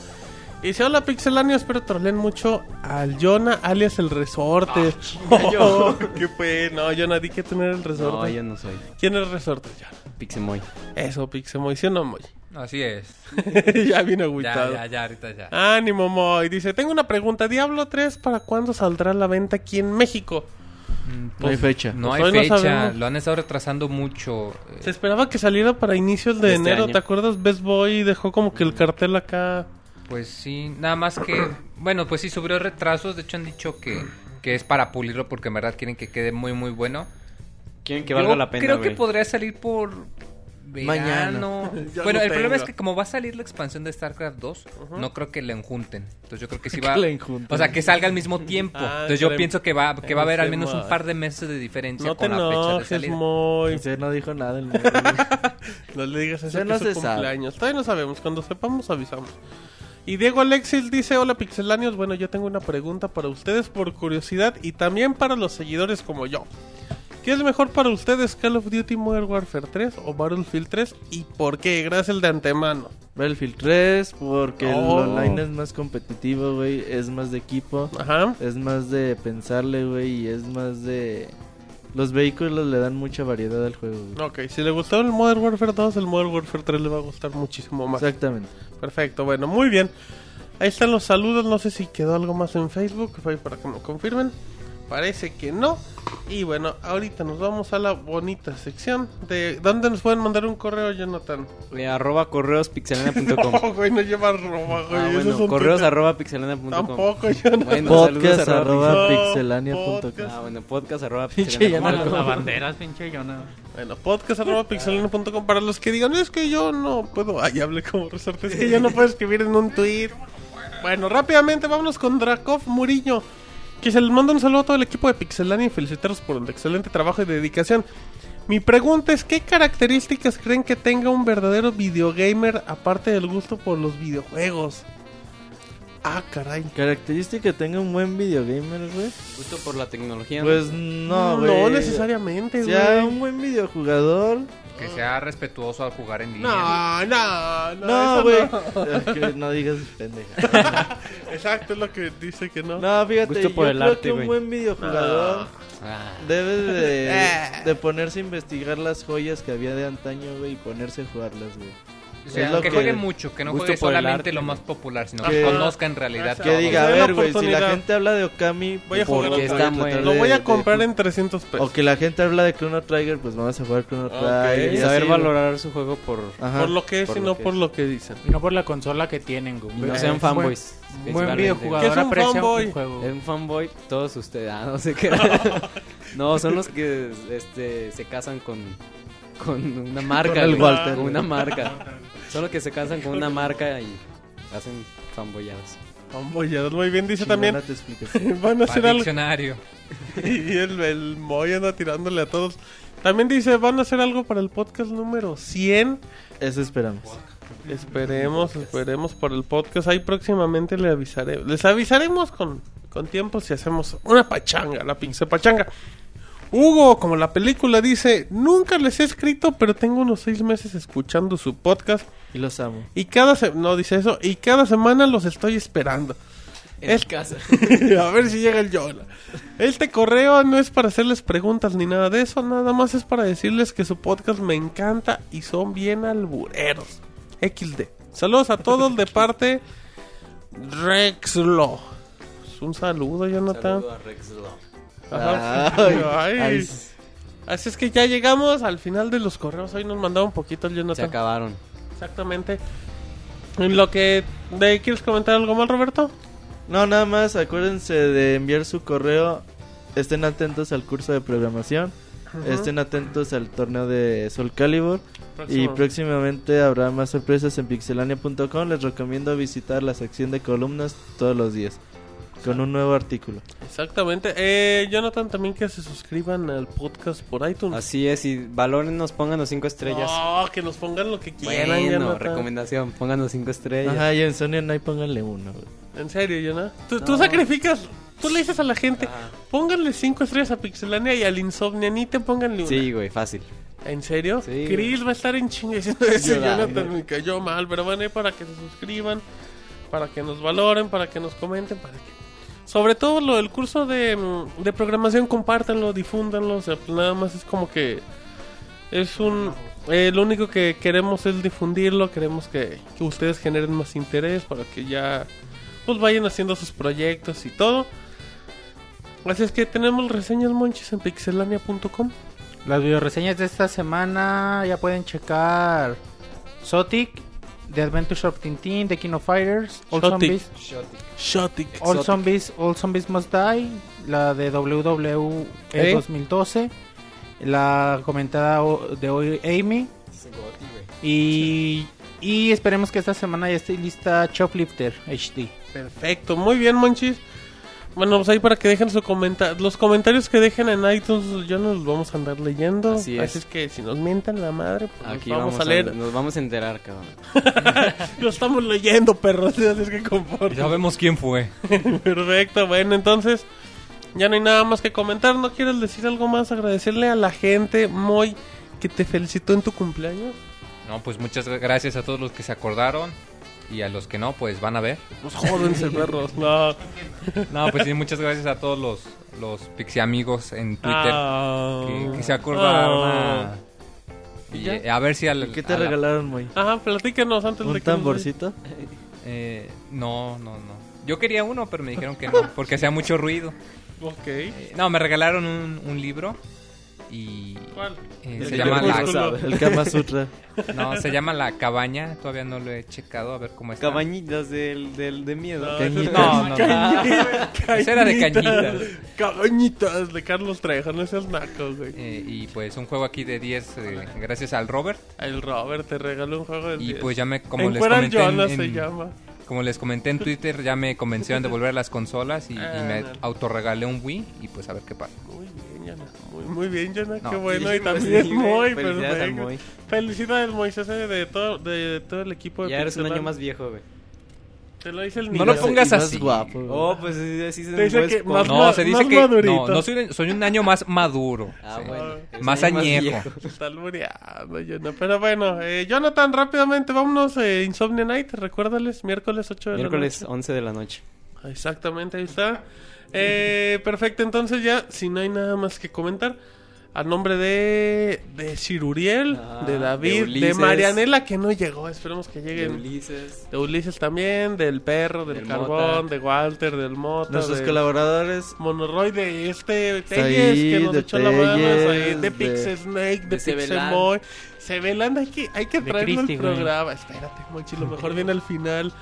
Y dice, hola Pixelania, espero troleen mucho al Jonah, alias el resorte. Oh, ¿Qué fue? No, Jonah, di que tener el resorte. No, yo no soy. ¿Quién es el resorte, Jonah? Pixemoy. Eso, Pixemoy, ¿sí o no, Moy? Así es. ya vino Ya, agüitado. ya, ya, ahorita ya. Ánimo, Moy. Dice, tengo una pregunta. ¿Diablo 3 para cuándo saldrá a la venta aquí en México? Mm, No hay fecha. No Pues hay no fecha, lo han estado retrasando mucho. eh, Se esperaba que saliera para inicios de, De este enero. año. ¿Te acuerdas? Best Boy dejó como que el cartel acá. Pues sí, nada más que, bueno, pues sí subió retrasos, de hecho han dicho que, que es para pulirlo porque en verdad quieren que quede muy muy bueno. Quieren que Yo valga la pena, Creo que podría salir por verano. Ya bueno, el problema es que como va a salir la expansión de StarCraft 2, no creo que le enjunten. Entonces yo creo que sí va. O sea, que salga al mismo tiempo. Ah, Entonces que yo le- pienso que va que va a haber al menos un par de meses de diferencia No te con la fecha de salida. Moy. Ese no dijo nada. el. No le digas eso no es su se sabe. cumpleaños. Todavía no sabemos. Cuando sepamos, avisamos. Y Diego Alexis dice: Hola Pixelanios. Bueno, yo tengo una pregunta para ustedes por curiosidad y también para los seguidores como yo. ¿Qué es mejor para ustedes, Call of Duty Modern Warfare 3 o Battlefield 3? ¿Y por qué? Gracias de antemano. Battlefield 3 porque Oh. el online es más competitivo, güey. Es más de equipo. Ajá. Es más de pensarle, güey. Y es más de... Los vehículos le dan mucha variedad al juego, güey. Ok, si le gustó el Modern Warfare 2, el Modern Warfare 3 le va a gustar muchísimo más. Exactamente. Perfecto, bueno, muy bien. Ahí están los saludos. No sé si quedó algo más en Facebook para que me confirmen. Parece que no. Y bueno, ahorita nos vamos a la bonita sección de dónde nos pueden mandar un correo, Jonathan. Eh, arroba correos pixelania.com. No, güey, no lleva arroba, güey. Ah, bueno, correos arroba pixelania.com. Tampoco, Jonathan. Bueno, Podcast saludos arroba pixelania.com. podcast. Ah, bueno, podcast arroba pixelania.com. Las banderas, pinche. Bueno, podcast arroba pixelania.com para los que digan, es que yo no puedo. Ay, hablé como resorte. Es que yo no puedo escribir en un tweet. Bueno, rápidamente vámonos con Drakov Murillo. Que se les manda un saludo a todo el equipo de Pixelania y felicitarlos por el excelente trabajo y dedicación. Mi pregunta es: ¿qué características creen que tenga un verdadero videogamer aparte del gusto por los videojuegos? Ah, caray. Característica que tenga un buen videogamer, güey. Justo por la tecnología. ¿no? Pues no, güey. No necesariamente, Sea güey. un buen videojugador. Que sea respetuoso al jugar en línea. No, no, no. No, eso güey. no. No digas pendeja. Exacto, es lo que dice que no. No, fíjate, Gusto yo el creo arte, que un güey. buen videojugador Ah, debe de, Eh. de ponerse a investigar las joyas que había de antaño, güey, y ponerse a jugarlas, güey. O sea, Es lo que, que- juegue mucho, que no gusto juegue por el solamente arte, lo más popular, sino Que- que conozca en realidad. Que diga, a ver, güey, si la gente habla de Okami, Voy a jugar porque Okami. está muy- bueno. Lo voy a comprar de- en 300 pesos. O que la gente habla de Chrono Trigger, pues vamos a jugar Chrono Ok. Trigger. y y saber así, valorar su juego por... Ajá. por lo que es por y no por lo que dicen. Y no por la consola que tienen, güey. No Eh, sean fanboys. Buen, videojugador ¿Qué es un fanboy? un juego. Es un fanboy, todos ustedes, ah, no sé qué. no, son los que este, se casan con, con una marca. Con el Walter. Con una marca. Son los que se casan con una marca y hacen fanboyadas. Ambollados, muy bien, dice también. Van a hacer algo. Y el, el Moy anda tirándole a todos. También dice, van a hacer algo para el podcast número 100. Eso esperamos. Esperemos, esperemos por el podcast. Ahí próximamente le avisaré. Les avisaremos con, con tiempo si hacemos una pachanga, la pinche pachanga. Hugo, como la película dice, nunca les he escrito, pero tengo unos seis meses escuchando su podcast. Y los amo. Y cada se no dice eso, y cada semana los estoy esperando. En Es- casa. a ver si llega el Yola. Este correo no es para hacerles preguntas ni nada de eso, nada más es para decirles que su podcast me encanta y son bien albureros. XD. Saludos a todos de parte Rexlo. Pues Un saludo, Jonathan. Saludo a Rex Law. Ajá. Ay, Ay. ay, Así es que ya llegamos al final de los correos. Hoy nos mandaba un poquito el Se Jonathan. acabaron. Exactamente. En lo que... ¿de, ¿Quieres comentar algo más, Roberto? No, nada más, acuérdense de enviar su correo. Estén atentos al curso de programación. Estén atentos al torneo de Soul Calibur. Y próximamente habrá más sorpresas en pixelania.com. Les recomiendo visitar la sección de columnas todos los días. Con un nuevo artículo. Exactamente. Eh, Jonathan, también que se suscriban al podcast por iTunes. Así es, y valórennos, pónganos cinco estrellas. Oh, que nos pongan lo que quieran, bueno, Jonathan. recomendación, pónganos cinco estrellas. Ajá, y en Sony no hay pónganle uno. güey. En serio, Jonathan. ¿Tú, tú No. sacrificas tú le dices a la gente, pónganle cinco estrellas a Pixelania y al Insomnia, ni te pónganle una. Sí, güey, fácil. ¿En serio? Sí. Chris va a estar en chingue diciendo eso. Jonathan me cayó mal, pero bueno, ahí para que se suscriban, para que nos valoren, para que nos comenten, para que... Sobre todo lo del curso de, mm, de programación, compártanlo, difúndanlo, o sea, pues nada más es como que... Es un... eh, lo único que queremos es difundirlo, queremos que, que ustedes generen más interés para que ya pues vayan haciendo sus proyectos y todo. Así es que tenemos reseñas monchis en pixelania.com. Las videoreseñas de esta semana ya pueden checar Zotic, The Adventures of Tintin, The King of Fighters, All. Zombies, Shotic. All Zombies, All Zombies Must Die, la de WWE ¿Eh? 2012, la comentada de hoy Amy y, y esperemos que esta semana ya esté lista Choplifter HD. Perfecto, muy bien, Monchis. Bueno, pues ahí para que dejen su comentario. Los comentarios que dejen en iTunes, ya nos los vamos a andar leyendo. Así Así es. es, que si nos mientan la madre, pues Aquí nos vamos, vamos, a leer. nos vamos a enterar, cabrón. Lo estamos leyendo, perros. Así es que conforme. Ya vemos quién fue. Perfecto, bueno, entonces ya no hay nada más que comentar. ¿No quieres decir algo más? Agradecerle a la gente, Moy, que te felicitó en tu cumpleaños. No, pues muchas gracias a todos los que se acordaron. Y a los que no, pues van a ver. Pues jódense, perros. No. No, pues sí, muchas gracias a todos los, los Pixie amigos en Twitter Ah. que, que se acordaron. Ah. a- y, eh, a ver si al. ¿Qué te regalaron, muy? Ajá, platícanos antes de ¿Un que nos tamborcito? Eh, no, no, no. Yo quería uno, pero me dijeron que no, porque hacía mucho ruido. Ok. Eh, no, me regalaron un, un libro y ¿Cuál? eh, El se llama la. El Kama Sutra. no, se llama la cabaña. Todavía no lo he checado a ver cómo está. Cabañitas del, del, de miedo. No, Cañitas. No, no, no. Cañitas. Ese era de cañitas. Cañitas de Carlos Trejo, no seas naco, güey. Eh, y pues un juego aquí de 10 eh, gracias al Robert. El Robert te regaló un juego de Y 10. pues ya me, como En les comenté en, Jonas en- se llama. como les comenté en Twitter, ya me convencieron de volver las consolas y, y me Ah, no. autorregalé un Wii y pues a ver qué pasa. Muy bien, Muy, muy bien, Jonas. No, Qué bueno. sí, y pues, también sí, muy. Felicidades al perfecto. Moy. Felicidades, Moisés, de todo, de todo el equipo de Ya eres un año más viejo, güey. Te lo dice el No niño. lo pongas más así. guapo. Oh, pues sí, así se Te dice que más No, se dice más que madurito. no, no soy, soy un año más maduro. Ah, Sí. bueno. Más añejo. Está albureando, Jonas. Pero bueno, eh, Jonathan, rápidamente, vámonos. Eh, Insomnia Night, recuérdales, miércoles 8 de Miércoles la noche. 11 de la noche. Exactamente, ahí está. Eh, perfecto, entonces ya, si no hay nada más que comentar, a nombre de, de Ciruriel, Ah, de de David, de, Ulises. Marianela, que no llegó, esperemos que De lleguen. Ulises. De Ulises también, del perro, del, Del carbón, Mota. de Walter, del Mota, Nuestros de colaboradores. Monoroy, de este Telles, ahí, que nos de echó la mano, ahí, de de- Pixesnake, de, de Sebelán. Pixemoy. Sebelán, hay que, hay que De traerlo al programa. Espérate, Monchi, lo mejor viene al final.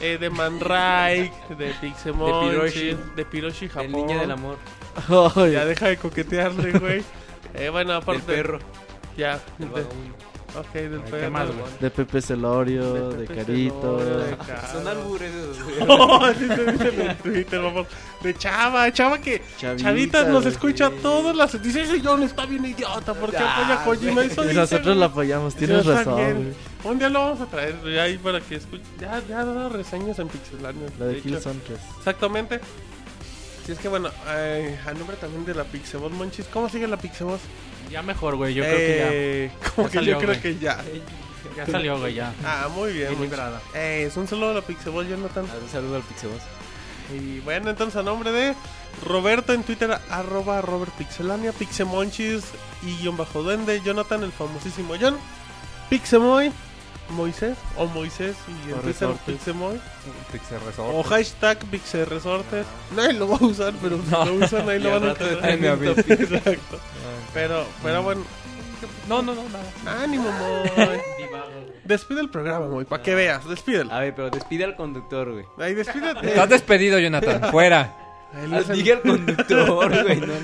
Eh, de Manray, de Pixemoy, De Piroshi. de Piroshi Japón. El niño del amor. Ya deja de coquetearle, güey. Eh, bueno, Del aparte. perro. Ya, Del de- ok, del ¿Qué perro. más, de Pepe Celorio, de, Pepe Carito. Celorio, de Caro. Son albures esos, güey. Así se dicen en Twitter, vamos. De Chava, Chava que Chavita, Chavitas nos escucha todas las. Dice ese John está bien idiota. ¿Por qué apoya a Kojima? Eso Y dice, nosotros lo apoyamos, Sí, tienes razón. Un día lo vamos a traer güey, ahí para que escuche. Ya, ya ha dado reseñas en Pixelania. La de. Killzone 3. Exactamente. Si es que bueno, eh, a nombre también de la Pixeboss Monchis, ¿cómo sigue la Pixeboss? Ya mejor, güey. Yo creo que Eh, Como Ya que salió, yo creo güey. que ya. ya. Ya salió, güey, ya. Ah, muy bien. Liberada. Eh, es un saludo a la Pixeboss, Jonathan. Un saludo al Pixeboss. Y bueno, entonces a nombre de Roberto en Twitter, arroba Robert Pixelania, Pixemonchis y guion bajo duende, Jonathan, el famosísimo John, Pixemoy, Moisés o Moisés y O Resortes. Pixemoy o hashtag Pixeresortes. Nadie lo va a usar, pero si lo usan ahí lo van a tener. traen mi avión. Exacto. Pero, pero bueno, No, no, no, nada. ánimo, Moy. Despide el programa, Moy, para que veas, despídelo. A ver, pero despide al conductor, güey. Ahí despídete. Estás despedido, Jonathan. Fuera. El- Diga al conductor, güey. no-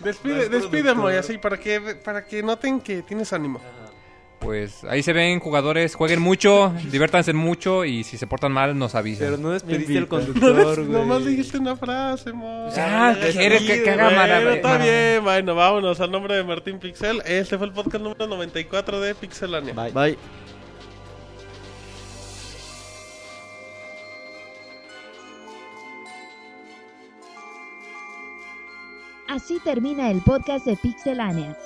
Despide, No es despide. Moy, así para que, para que noten que tienes ánimo. Pues ahí se ven jugadores, jueguen mucho, diviértanse mucho y si se portan mal nos avisen. Pero no despediste al. No, conductor, güey. nomás dijiste una frase, mo. Ya, ¿quieres que, que haga Bueno, maravilla? está bien, bueno, vámonos a nombre de Martín Pixel. Este fue el podcast número 94 de Pixelania. Bye. Bye. Así termina el podcast de Pixelania.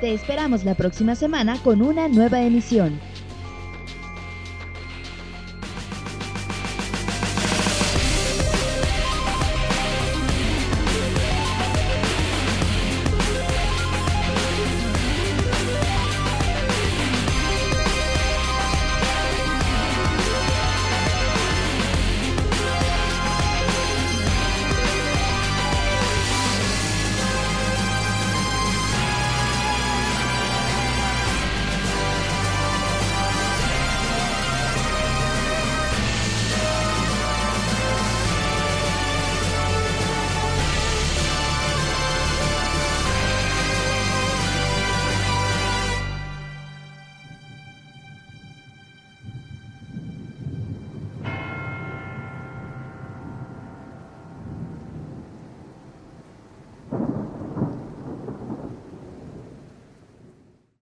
Te esperamos la próxima semana con una nueva emisión.